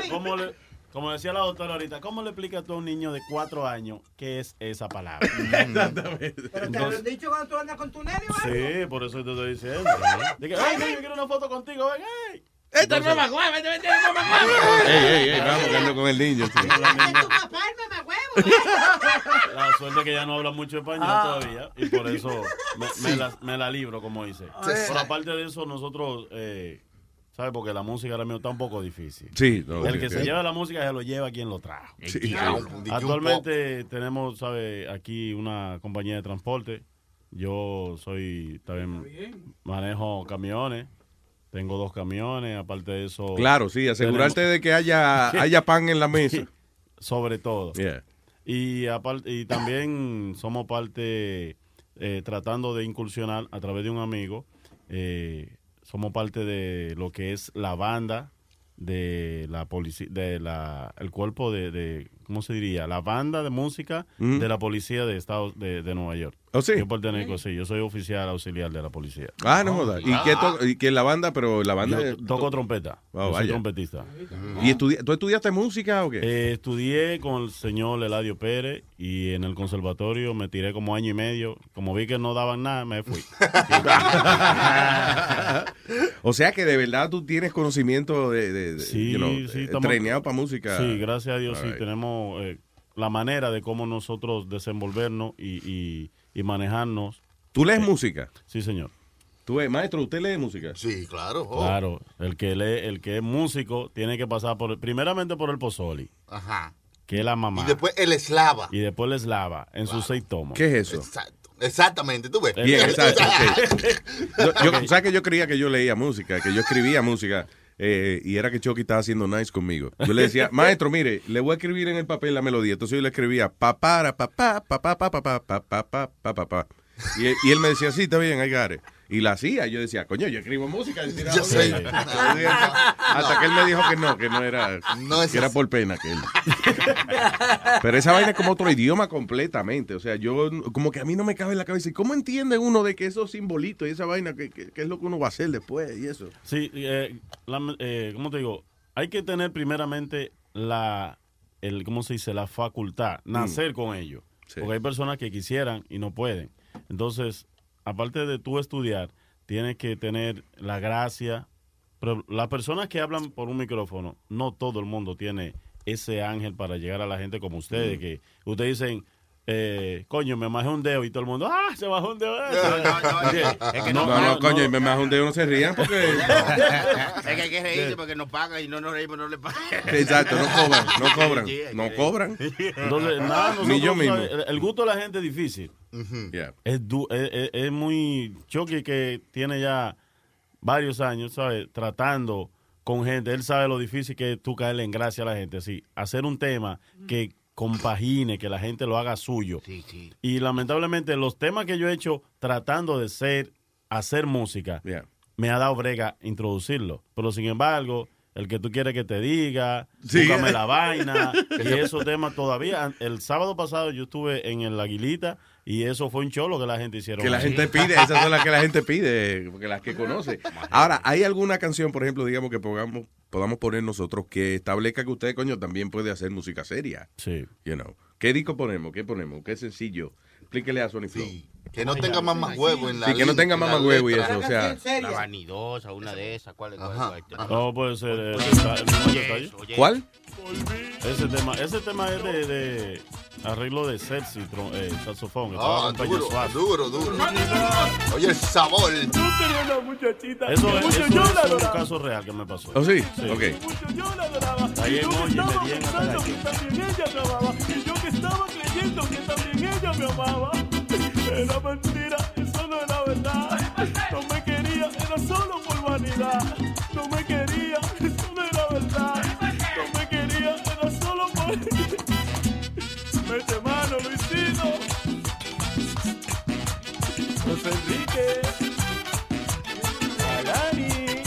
Como, le- como decía la doctora ahorita, ¿cómo le explicas tú a un niño de cuatro años qué es esa palabra? Exactamente. Pero te lo han dicho cuando tú andas con tu nene, ¿vale? Sí, por eso te estoy diciendo. que, ay, yo quiero una foto contigo, ven, hey. Este es Entonces- mamagüevo, este es mamagüevo. Ey, ey, ey, vamos, que ando con el niño. sí. La suerte es que ya no habla mucho español Ah. todavía y por eso me, me la, me la libro, como dice. Sí. Pero aparte de eso, nosotros, eh, ¿sabes? Porque la música ahora mismo está un poco difícil. Sí, no, El que sí. se lleva la música se lo lleva quien lo trajo. Sí. Sí. Claro. Actualmente tenemos, ¿sabes? Aquí una compañía de transporte. Yo soy, también manejo camiones. Tengo dos camiones, aparte de eso. Claro, sí, asegurarte de que haya, haya pan en la mesa. Sobre todo. Yeah. Y, aparte, y también somos parte, eh, tratando de incursionar a través de un amigo, eh, somos parte de lo que es la banda de la policía, de la, el cuerpo de, de, ¿cómo se diría? La banda de música Mm. de la policía de Estados de, de Nueva York. ¿Oh, sí? Yo pertenezco, sí, yo soy oficial auxiliar de la policía. Ah, no jodas. ¿Y qué to- y que la banda, pero la banda... Yo toco trompeta. Oh, yo soy trompetista. ¿Y estudi- tú estudiaste música o qué? Eh, estudié con el señor Eladio Pérez y en el conservatorio me tiré como año y medio. Como vi que no daban nada, me fui. o sea que de verdad tú tienes conocimiento de, de, de, Sí, you know, sí, eh, estamos- para música. Sí, gracias a Dios sí Alright. tenemos eh, la manera de cómo nosotros desenvolvernos y, y- y manejarnos. ¿Tú lees Eh, música? Sí, señor. ¿Tú, maestro, usted lee música? Sí, claro. oh. Claro, el que lee, el que es músico tiene que pasar por primeramente por el pozoli, Ajá. que es la mamá. Y después el eslava. Y después el eslava en sus seis tomos. ¿Qué es eso? Exactamente, tú ves. Bien, exacto. sí. Yo, yo- ¿Sabes que yo creía que yo leía música, que yo escribía música? Eh, y era que Chucky estaba haciendo nice conmigo. Yo le decía, maestro, mire, le voy a escribir en el papel la melodía. Entonces yo le escribía pa para pa pa pa pa pa pa pa pa pa pa pa pa pa. Y, él- y él me decía, sí, está bien, I got it. Y la hacía. Yo decía, coño, yo escribo música. Y tiraba Yo sé. Hasta que él me dijo que no, que no era, No es que era por pena que él. Pero esa vaina es como otro idioma completamente. O sea, yo, como que a mí no me cabe en la cabeza. ¿Y cómo entiende uno de que esos simbolitos y esa vaina, que, que- que es lo que uno va a hacer después y eso? Sí, eh, la- eh, ¿cómo te digo? Hay que tener primeramente la, el, ¿cómo se dice? La facultad, nacer con ello. Porque hay personas que quisieran y no pueden. Entonces, aparte de tú estudiar, tienes que tener la gracia. Pero las personas que hablan por un micrófono, no todo el mundo tiene ese ángel para llegar a la gente como ustedes, Mm. que ustedes dicen, eh, coño, me bajé un dedo y todo el mundo, ah, se bajó un dedo. No, no, coño, y me más un dedo no se rían porque... Es que hay que reírse porque nos pagan y no nos reímos, no le pagan. Exacto, no cobran, no cobran, no cobran. Entonces, nada, nosotros, Ni yo mismo. El, gusto de la gente es difícil. Yeah. Es, du- es, es- es muy Chucky que tiene ya varios años, ¿sabes? Tratando con gente. Él sabe lo difícil que es tú caerle en gracia a la gente. Sí, hacer un tema que compagine, que la gente lo haga suyo. Y lamentablemente los temas que yo he hecho tratando de ser, hacer música, me ha dado brega introducirlo. Pero sin embargo, el que tú quieres que te diga, Sí. búscame la vaina, y esos temas todavía. El sábado pasado yo estuve en el Aguilita y eso fue un cholo que la gente hicieron. Que la ahí. gente pide, esas son las que la gente pide, porque las que conoce. Ahora, ¿hay alguna canción, por ejemplo, digamos, que podamos, podamos poner nosotros que establezca que usted, coño, también puede hacer música seria? Sí. You know. ¿Qué disco ponemos? ¿Qué ponemos? ¿Qué sencillo? Explíquele a Sony Flow. Que no tenga más más huevo en la Sí, que no tenga en la más huevo y eso, o sea... La vanidosa, una de esas. ¿Cuál es? ¿Cuál, cuál? No, puede ser detalle. ¿Cuál? Ese tema, ese tema es de, de arreglo de sexy, eh, saxofón. que Ah, duro, duro, duro. Oye, el sabor. tenía una muchachita Eso, es, mucho eso yo la es un caso real que me pasó. ¿Oh, sí? Ok. Mucho yo la adoraba. Ahí Y en yo que Oye, estaba me dieron pensando hasta que también ella me amaba. Y yo que estaba creyendo que también ella me amaba. Era mentira, eso no era verdad. No me quería, era solo por vanidad. No me quería, eso no era verdad. No me quería, era solo por... Mete mano, Luisito. José Enrique. Alani.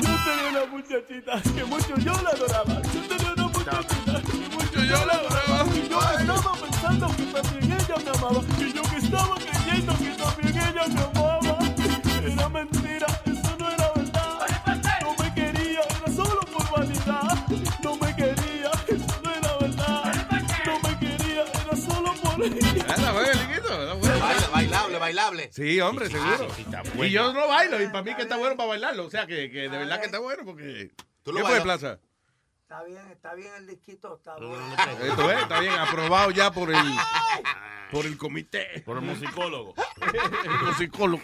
Yo tenía una muchachita que mucho yo la adoraba. Yo tenía una muchachita que mucho yo la adoraba. Yo que también ella me amaba. Y yo que estaba creyendo que también ella me amaba. Era mentira, eso no era verdad. No me quería, era solo por vanidad. No me quería, eso no era verdad. No me quería, era solo por... Anda, bueno. Baila- Bailable, bailable. Sí, hombre, Sí, seguro. sí, y yo no bailo, y para mí que está bueno para bailarlo. O sea, que, que de verdad que está bueno porque... ¿Tú ¿Qué lo fue? Plaza? Está bien, está bien el disquito, está bueno. Esto es, está bien, aprobado ya por el, por el comité. Por el musicólogo. el musicólogo.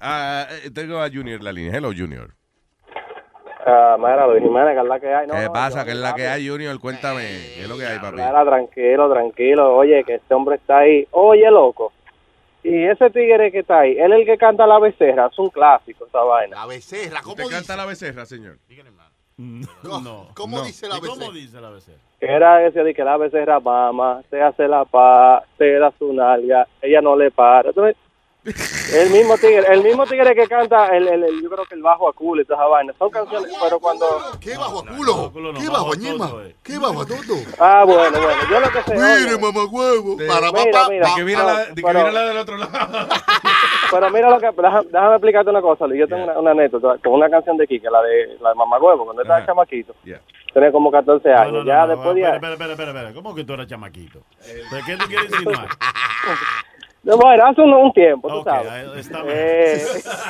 Ah, eh, tengo a Junior en la línea. Hello, Junior. Ah, mira, Luis Jiménez, que es la que hay. No, ¿Qué no, pasa? yo- ¿Qué es la que hay, Junior? Cuéntame. ¿Qué es lo que hay, papi? Mira, tranquilo, tranquilo. Oye, que este hombre está ahí. Oye, loco. Y ese tigre que está ahí, él es el que canta la becerra. Es un clásico esa vaina. La becerra, ¿cómo ¿Usted dice? canta la becerra, señor? No. ¿Cómo No. dice la ¿Y ¿Cómo dice la? Que era ese de que la becerra mama, se hace la paz, se da su nalga, ella no le para. Entonces, el mismo tigre, el mismo tigre que canta, el, el, el- yo creo que el bajo a culo y toda esa vaina. Son canciones, pero cuando... ¿Qué bajo a culo? ¿Qué bajo a ñema? ¿Qué bajo a todo? Ah, bueno, bueno, yo lo que sé... Mire, mamá huevo. De- Para Mira, papá. mira. De que mira, no, la, de que mira la del otro lado. Pero mira lo que, déjame, déjame explicarte una cosa, Luis. Yo tengo una, una anécdota con una canción de Kike, la de la de Mamá Huevo, cuando estaba chamaquito. Yeah. Tenía como 14 No, años. no, no, ya no, después de... espera, espera, espera, espera. ¿Cómo que tú eras chamaquito? ¿De qué tú quieres insinuar? No, Bueno, hace un, un tiempo, tú Ok, sabes. ahí está bien. Eh,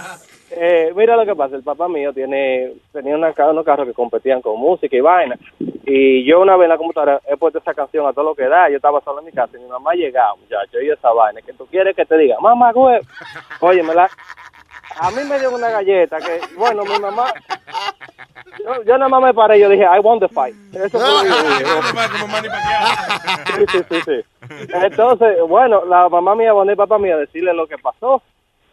eh, mira lo que pasa, el papá mío tiene tenía una, unos carros que competían con música y vaina. Y yo una vez en la computadora he puesto esa canción a todo lo que da. Yo estaba solo en mi casa y mi mamá ha llegado, muchacho, y esa vaina. que tú quieres que te diga? Mamá, güey. Oye, me la... A mí me dio una galleta que, bueno, mi mamá... Yo, yo nada más me paré y yo dije, I want the fight. Eso fue lo que yo dije. Sí, sí, sí, sí. Entonces, bueno, la mamá mía va a papá mío a decirle lo que pasó.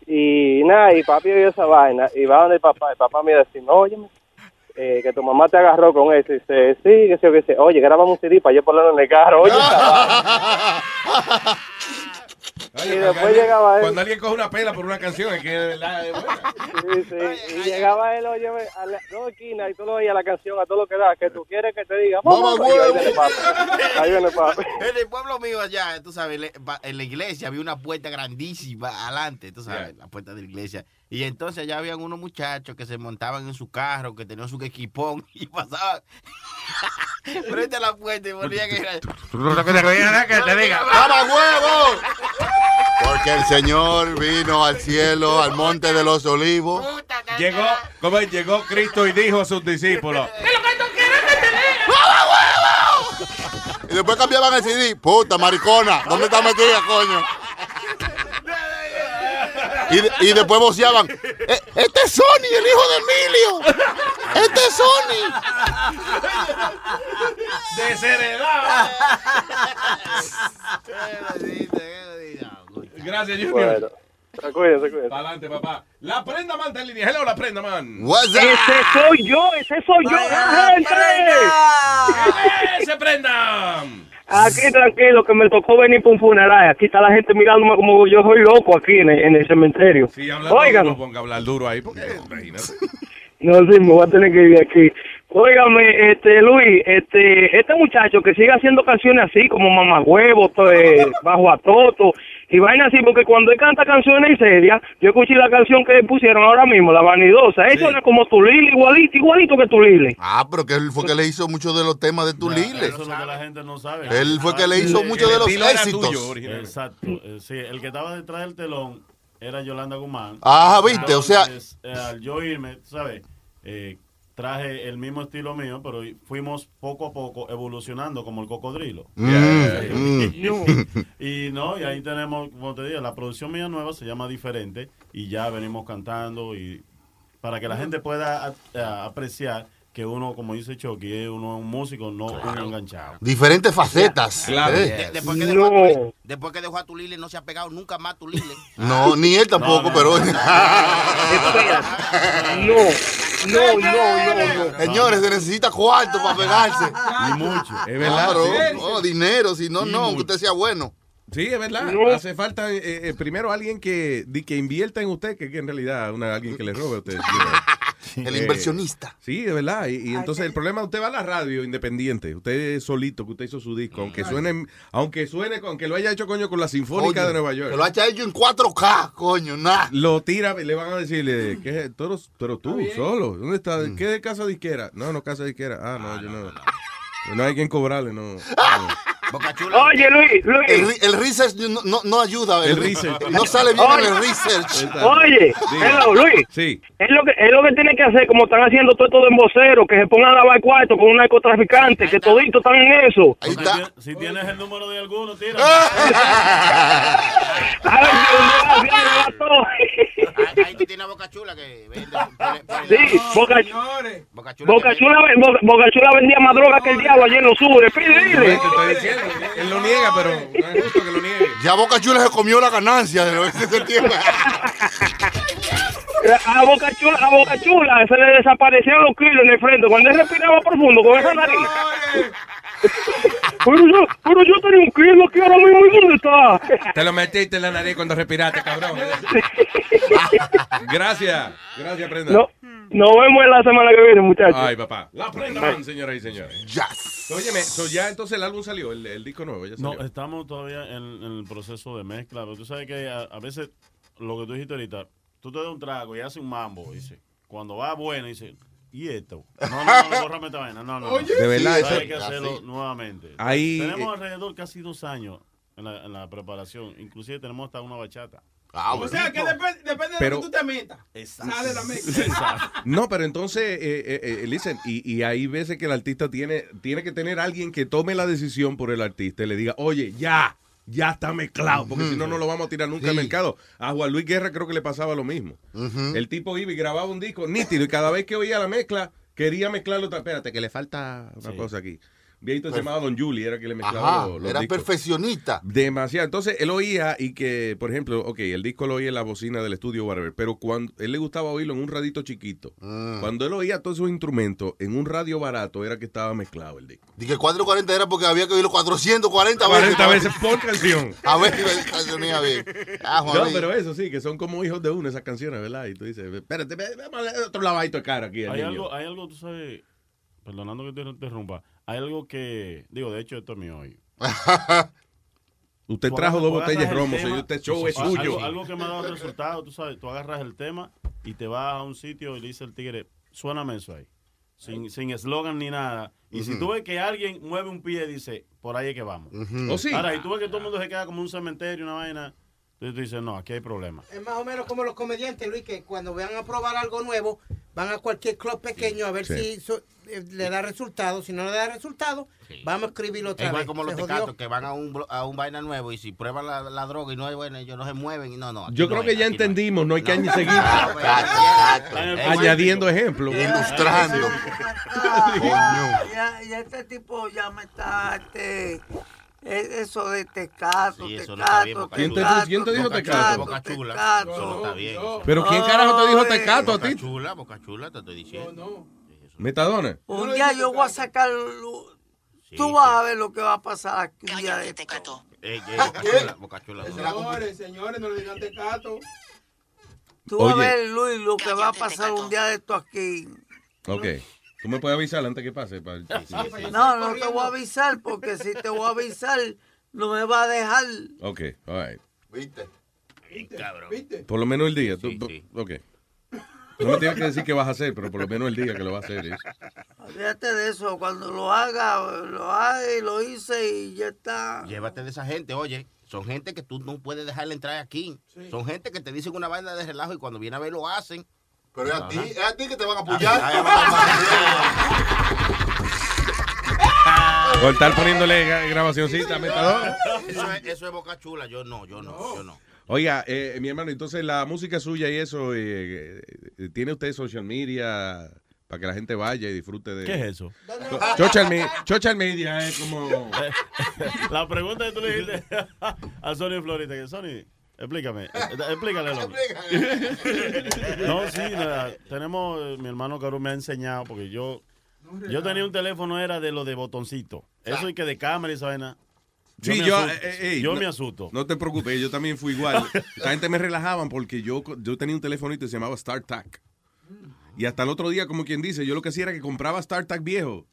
Y nada, y papi vio esa vaina. Y va donde el papá, el papá mío dice, no, oye, eh, que tu mamá te agarró con eso. Y dice, sí, que sí, que. Oye, grabamos un CD para yo ponerlo en el carro. Oye. Oye, Y cuando después alguien- llegaba él. Cuando alguien coge una pela por una canción, es que de verdad es buena. Sí, sí. Y llegaba él, oye, a las dos esquinas y tú lo oías la canción a todo lo que da, que tú quieres que te diga, mamá, Mamá, ahí viene papi. Ahí viene papi. En el pueblo mío allá, tú sabes, en la iglesia había una puerta grandísima adelante, tú sabes, la puerta de la iglesia. Y entonces allá habían unos muchachos que se montaban en su carro, que tenían su equipón y pasaban frente a la puerta y ponían que... que te diga. ¡Mamá huevo! Porque el Señor vino al cielo, al monte de los olivos. Llegó, como llegó Cristo y dijo a sus discípulos. Y después cambiaban el CD. Puta, maricona, ¿dónde está metida, coño? Y, de- y después voceaban. "Eh, Este es Sony, el hijo de Emilio. Este es Sony. Desheredado. Gracias, Junior. Bueno, cuídense, cuídense. Para adelante, papá. La prenda man está en línea. Hello, la prenda man. Ese soy yo, ese soy yo, la gente. ¡Se prenda! Aquí tranquilo, que me tocó venir por un funeral. Aquí está la gente mirándome como yo soy loco aquí en el, en el cementerio. Sí, habla Oigan, no ponga a hablar duro ahí, porque imagínate. no, sí, me voy a tener que ir aquí. Óigame, este, Luis, este, este muchacho que sigue haciendo canciones así, como Mamagüevo, to- eh, Bajo a Toto, y vaina así, porque cuando él canta canciones en seria, yo escuché la canción que pusieron ahora mismo, La Vanidosa, eso no es como Tulile, igualito, igualito que Tulile. Ah, pero que él fue que le hizo muchos de los temas de Tulile. Eso es lo que la gente no sabe. Él fue que le hizo muchos de los éxitos. Exacto. eh, sí, el que estaba detrás del telón era Yolanda Guzmán. Ajá, viste, o sea- eh, al yo irme, tú ¿sabes? Eh, traje el mismo estilo mío, pero fuimos poco a poco evolucionando como el cocodrilo. Mm, y no, y ahí tenemos, como te digo, la producción mía nueva se llama Diferente y ya venimos cantando y para que la gente pueda a- a- apreciar que uno, como dice Chucky, es uno un músico, no un enganchado. Diferentes facetas. De- Eh. después, que dejó a Tulile, después que dejó a Tulile, no se ha pegado nunca más a Tulile. No, ni él tampoco, pero. No, no, no, no, no. Señores, se necesita cuarto para pegarse. Y mucho. Es verdad. Claro, sí. no, dinero, si no, no, mucho. que usted sea bueno. Sí, es verdad. No. Hace falta eh, eh, primero alguien que, di- que invierta en usted, que, que en realidad una, alguien que le robe a usted. El inversionista. Sí, es verdad. Y, y entonces el problema, usted va a la radio independiente, usted es solito, que usted hizo su disco, aunque suene, aunque suene, aunque lo haya hecho coño con la Sinfónica Coño, de Nueva York. Que lo haya hecho en 4K, coño, nada. Lo tira, le van a decirle, ¿qué? Eres- pero tú, solo. ¿Dónde está? Mm. ¿Qué de casa disquera? No, no, casa disquera. Ah, no, yo no. No hay quien cobrarle, no. Oye, Luis, Luis. El, el research no, no, no ayuda. El research. No sale bien Oye. el research. Oye, hello, Luis. Sí. Es lo que es lo que tiene que hacer, como están haciendo todos estos emboceros, que se pongan a lavar cuarto con un narcotraficante, que toditos están en eso. Ahí Si tien- Si tienes el número de alguno, tira. Boca Chula que vende. Sí, Boca, Boca Chula. Boca Chula, Boca, Boca Chula vendía más droga que el diablo allí en los sures. Pide, dile. Te estoy diciendo, él lo niega, pero no es justo que lo niegue. Ya Boca Chula se comió la ganancia de ese tiempo. A Boca Chula, a Boca Chula se le desaparecieron los kilos en el frente cuando él respiraba profundo con esa nariz. Pero yo, pero yo tenía un kilo aquí ahora mismo, ¿y dónde está? Te lo metiste en la nariz cuando respiraste, cabrón. Gracias. Gracias, Prenda. No, nos vemos en la semana que viene, muchachos. Ay, papá. La Prenda Man, señoras y señores. Yes. Óyeme, so ya entonces el álbum salió, el, el disco nuevo ya No, salió. estamos todavía en, en el proceso de mezcla. Pero tú sabes que a, a veces, lo que tú dijiste ahorita, tú te das un trago y haces un mambo, dice. Cuando va bueno, dice, ¿y esto? No, no, no, no, bórrame esta vaina. No, no. no. De verdad, Hay eso- que hacerlo así. nuevamente. Ahí, tenemos eh, alrededor casi dos años en la, en la preparación. Inclusive tenemos hasta una bachata. Ah, O sea, que dep- depende Pero- de lo que tú te metas. Sale la mezcla. No, pero entonces, eh, eh, eh, listen, y, y hay veces que el artista tiene, tiene que tener alguien que tome la decisión por el artista y le diga, oye, ya, ya está mezclado, porque si no, no lo vamos a tirar nunca al mercado. A Juan Luis Guerra creo que le pasaba lo mismo. El tipo iba y grababa un disco nítido y cada vez que oía la mezcla, quería mezclarlo. otra- Espérate, que le falta una cosa aquí. Viejito se llamaba Don Julie, era que le mezclaba Ajá, los, los era discos. perfeccionista. Demasiado. Entonces, él oía y que, por ejemplo, ok, el disco lo oía en la bocina del estudio, whatever, pero cuando él le gustaba oírlo en un radito chiquito. Mm. Cuando él oía todos esos instrumentos en un radio barato, era que estaba mezclado el disco. Dije 440 era porque había que oírlo 440 veces. 40 veces por canción. A ver iba bien. Ah, No, pero eso sí, que son como hijos de uno esas canciones, ¿verdad? Y tú dices, espérate, vamos a otro lavadito de cara aquí Hay niño. algo, hay algo, tú sabes, perdonando que te interrumpa, hay algo que, digo, de hecho esto es mío hoy. Usted trajo dos botellas de romo, tema, señor. Este show es algo- suyo. Algo, que me ha dado resultado, tú sabes, tú agarras el tema y te vas a un sitio y le dice el tigre, suéname eso ahí. Sin sin eslogan ni nada. Y si tú ves que alguien mueve un pie, dice, por ahí es que vamos. Ujú. ¿Oh, sí? Ahora, y tú ves que todo el mundo se queda como un cementerio, una vaina. Entonces tú dices, no, aquí hay problema. Es más o menos como los comediantes, Luis, que cuando van a probar algo nuevo, van a cualquier club pequeño a ver Sí. si so- eh, le da resultado. Si no le da resultado, vamos a escribirlo otra Es igual vez. como los tecatos que van a un, a un vaina nuevo y si prueban la, la droga y no es buena, ellos no se mueven y no, no. Yo no creo es, que ya aquí no entendimos, no hay que seguir Exacto. añadiendo ejemplos. Ilustrando. Ah, ya, ya este tipo ya me está, este, es- eso de tecato, Sí, eso tecato, no Boca ¿Quién te- tecato, quién te dijo Boca tecato? Boca Chula. tecato. Eso no está bien. eso. Pero ¿quién carajo te dijo Oye. tecato a Boca ti? Chula, Boca Chula, te estoy diciendo. Metadona. Un día yo voy a sacar, lu- tú vas a ver lo que va a pasar aquí un día de esto. Eh, eh, Boca Chula, Boca Chula. Señores, señores, no le digan tecato. Tú vas a ver, Luis, lo que va a pasar un día de esto aquí. Ok. ¿Tú me puedes avisar antes que pase? para- No, no te voy a avisar, porque si te voy a avisar, no me va a dejar. Ok, all right. ¿Viste? Cabrón. Por lo menos el día. tú- Ok. No me tienes que decir qué vas a hacer, pero por lo menos el día que lo vas a hacer. Olvídate de eso, cuando lo haga, lo haga y lo hice y ya está. Llévate de esa gente, oye. Son gente que tú no puedes dejarle entrar aquí. Son gente que te dicen una vaina de relajo y cuando viene a ver lo hacen. Pero es a ti, es a ti que te van a apoyar. Por estar poniéndole gra- grabacioncita a Metadona. Eso es, eso es boca chula. Yo no, yo no, yo no. Oiga, eh, mi hermano, entonces la música suya y eso, eh, eh, ¿tiene usted social media para que la gente vaya y disfrute de... ¿Qué es eso? Social, me- social media es como... La pregunta que tú le dijiste a Sony Florida, que Sony, explícame, eh, explícale al hombre. No, sí, nada, tenemos, eh, mi hermano Caru me ha enseñado, porque yo, yo tenía un teléfono, era de lo de botoncito. Eso y que de cámara y esa vaina. Sí, me yo, asusto. eh, eh, ey, yo no- me asusto. No te preocupes, yo también fui igual. La gente me relajaban porque yo, yo tenía un telefonito que se llamaba StarTAC. Y hasta el otro día, como quien dice, yo lo que hacía era que compraba StarTAC viejo.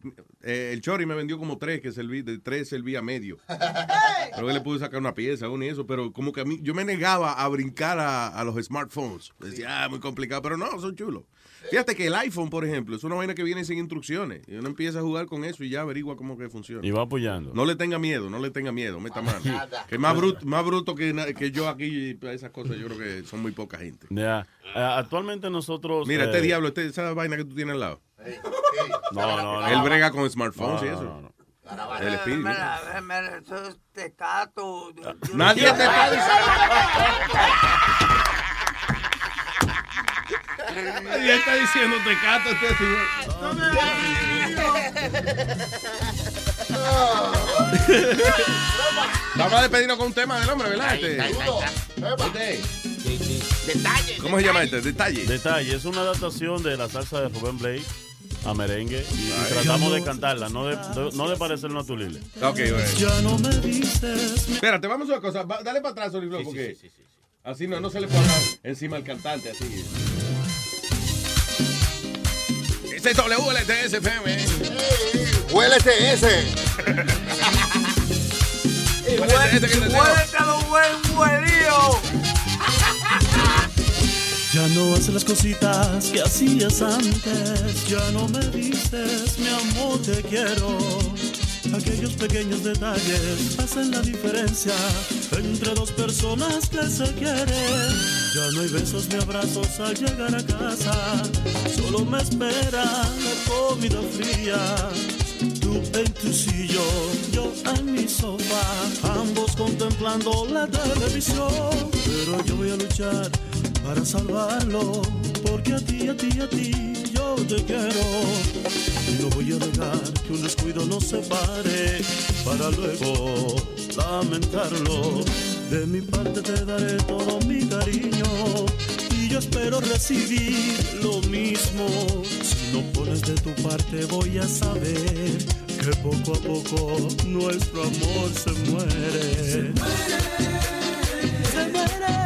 Eh, el Chori me vendió como tres, que serví, de tres servía medio. Creo que le pude sacar una pieza, uno y eso, pero como que a mí, yo me negaba a brincar a, a los smartphones. Decía, ah, muy complicado, pero no, son chulos. Fíjate que el iPhone, por ejemplo, es una vaina que viene sin instrucciones. Y uno empieza a jugar con eso y ya averigua cómo que funciona. Y va apoyando. No le tenga miedo, no le tenga miedo, meta mano. Que más bruto, más bruto que, que yo aquí, para esas cosas, yo creo que son muy poca gente. Ya, eh, actualmente nosotros... Mira, eh, este diablo, este, esa vaina que tú tienes al lado. No, no, no. Él brega con smartphones y No, eso. no, no. El espíritu. Nadie te está Nadie está diciendo tecato este Vamos a despedirnos con un tema del hombre, ¿verdad? Este? Detalle. ¿Cómo se llama este? Detalle. Detalle, es una adaptación de la salsa de Rubén Blake a merengue y, y tratamos de cantarla, no de, de- no de parecernos a Tulile. Ok, bueno. Ya no me dices. Espérate, vamos a una cosa. Va- dale para atrás, Sony Flow, porque así no, no se le puede hablar encima al cantante, así. Ese es WLTS FM. Buen huelío. Ya no haces las cositas que hacías antes. Ya no me dices, mi amor, te quiero. Aquellos pequeños detalles hacen la diferencia entre dos personas que se quieren. Ya no hay besos ni abrazos al llegar a casa. Solo me espera la comida fría. Tú en tu sillón, yo en mi sofá, ambos contemplando la televisión. Pero yo voy a luchar para salvarlo, porque a ti, a ti, a ti yo te quiero. Y no voy a dejar que un descuido nos separe para luego lamentarlo. De mi parte te daré todo mi cariño y yo espero recibir lo mismo. Si no pones de tu parte voy a saber que poco a poco nuestro amor se muere. Se muere, se muere,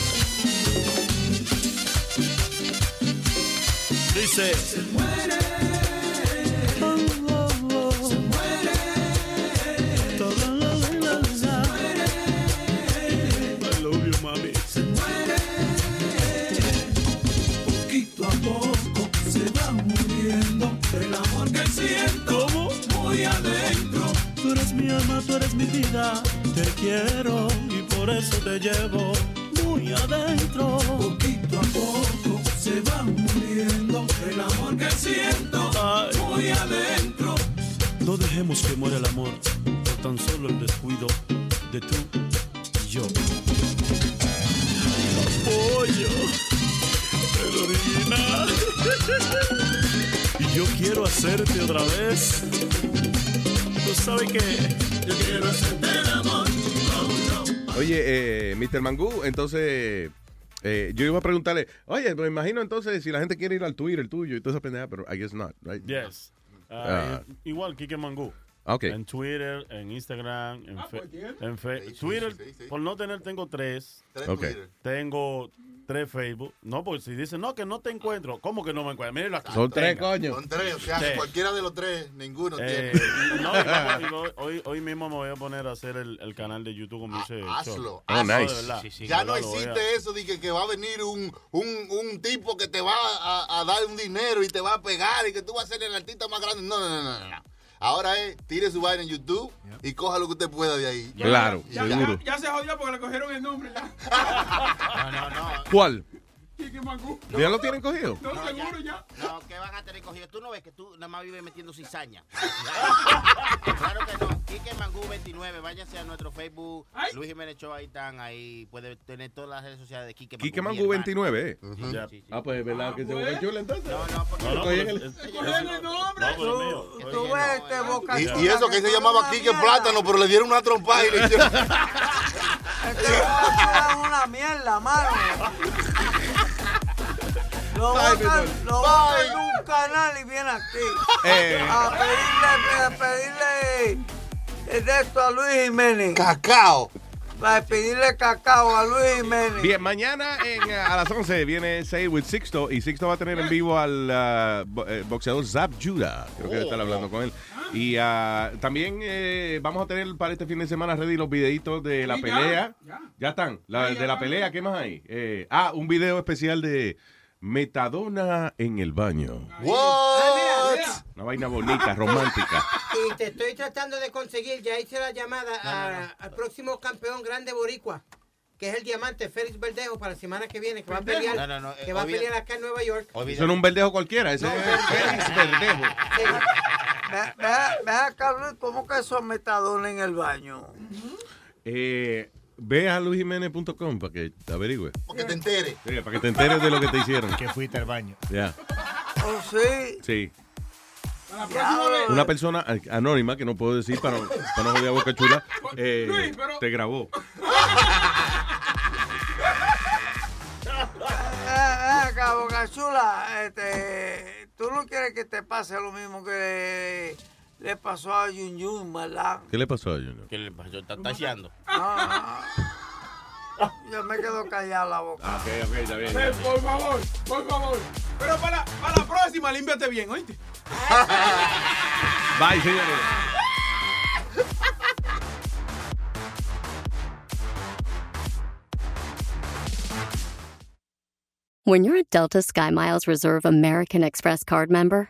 Se muere. Se muere. La, la, la, la. I mami. Se muere. Poquito a poco se va muriendo el amor que siento muy adentro. Tú eres mi alma, tú eres mi vida. Te quiero y por eso te llevo muy adentro. Siento muy adentro. No dejemos que muera el amor por tan solo el descuido de tú y yo. Apoyo, el original. Y yo quiero hacerte otra vez. Tú sabes que yo quiero hacerte el amor. Oye, eh, Mr. Mangú, entonces eh, yo iba a preguntarle, oye, me imagino entonces si la gente quiere ir al Twitter, el tuyo y toda esa pendeja, pero I guess not, right? Yes. Ah. Uh, igual, Kike Mangú. Ok. En Twitter, en Instagram, en, fe- en fe- Twitter, por no tener, tengo tres. Tres Ok. Twitter. Tengo tres Facebook. No, porque si dicen, no, que no te encuentro, ¿cómo que no me encuentro? Míralo aquí. Son tres, coño. Son tres, o sea, Sí. cualquiera de los tres, ninguno Eh, tiene. no, hoy, hoy mismo me voy a poner a hacer el, el canal de YouTube ese Hazlo, Oh, hazlo. nice. de verdad. ya no a- existe eso de que, que va a venir un, un, un tipo que te va a, a dar un dinero y te va a pegar y que tú vas a ser el artista más grande. No, no, no, no. no. Ahora es, tire su vaina en YouTube y coja lo que usted pueda de ahí. Claro, ya. seguro. Ya se jodió porque le cogieron el nombre. No, no, no. ¿Cuál? ¿Ya lo tienen cogido? No, seguro ya. No, que van a tener cogido. Tú no ves que tú nada más vives metiendo cizaña. claro que no. Quique Mangú 29, váyanse a nuestro Facebook. Luis Jiménez Show, ahí están. Ahí puede tener todas las redes sociales de Quique Mangú. Quique Mangú hermano. 29, ¿eh? Sí, sí. Ah, pues es verdad que se busca chula entonces. No, no, porque No, no, pero el- es- Cogieron el nombre. No. Tú ves este boca Y, eso que se llamaba Quique Plátano, pero le dieron una trompa y le hicieron. Este es una mierda, mano. Lo Bye, botan, lo un canal y viene aquí. Eh. A pedirle, a pedirle eh, de esto a Luis Jiménez. Cacao. Para pedirle cacao a Luis Jiménez. Bien, mañana en, a las 11 viene Say with Sixto y Sixto va a tener en vivo al ah, eh, boxeador Zab Judah. Creo que estar hablando con él. Y ah, también eh, vamos a tener para este fin de semana ready los videitos de la pelea. ya. Ya están. La- Ya, ya de la pelea, ¿qué más hay? Eh, ah, un video especial de Metadona en el baño. What? Una vaina bonita, romántica. Y te estoy tratando de conseguir, ya hice la llamada a- al próximo campeón grande boricua, que es el diamante Félix Verdejo para la semana que viene, que va a pelear, No, no, no, eh, que va a pelear acá en Nueva York. Eso no es un verdejo cualquiera, ese es Félix Verdejo. Ve, ve- ve acá, ¿cómo que son metadones en el baño? Eh, ve a luisjiménez.com para que te averigüe. Para que te enteres. Sí, para que te enteres de lo que te hicieron. Que fuiste al baño. Ya, Oh, sí. sí. Una persona eh, anónima, que no puedo decir para, no- para no joder a Boca Chula, eh, Luis, pero- te grabó. Eh, acá, Boca Chula, este, tú no quieres que te pase lo mismo que le, le pasó a Yun Yun, ¿verdad? ¿Qué le pasó a Junior? ¿Qué le pasó? Está taseando. No, no. Yo me quedo callado la boca. Ah, ok, ok, está bien. Eh, por favor, por favor. Pero para, para la próxima, límpiate bien, ¿oíste? Bye, señores. When you're a Delta SkyMiles Reserve American Express card member,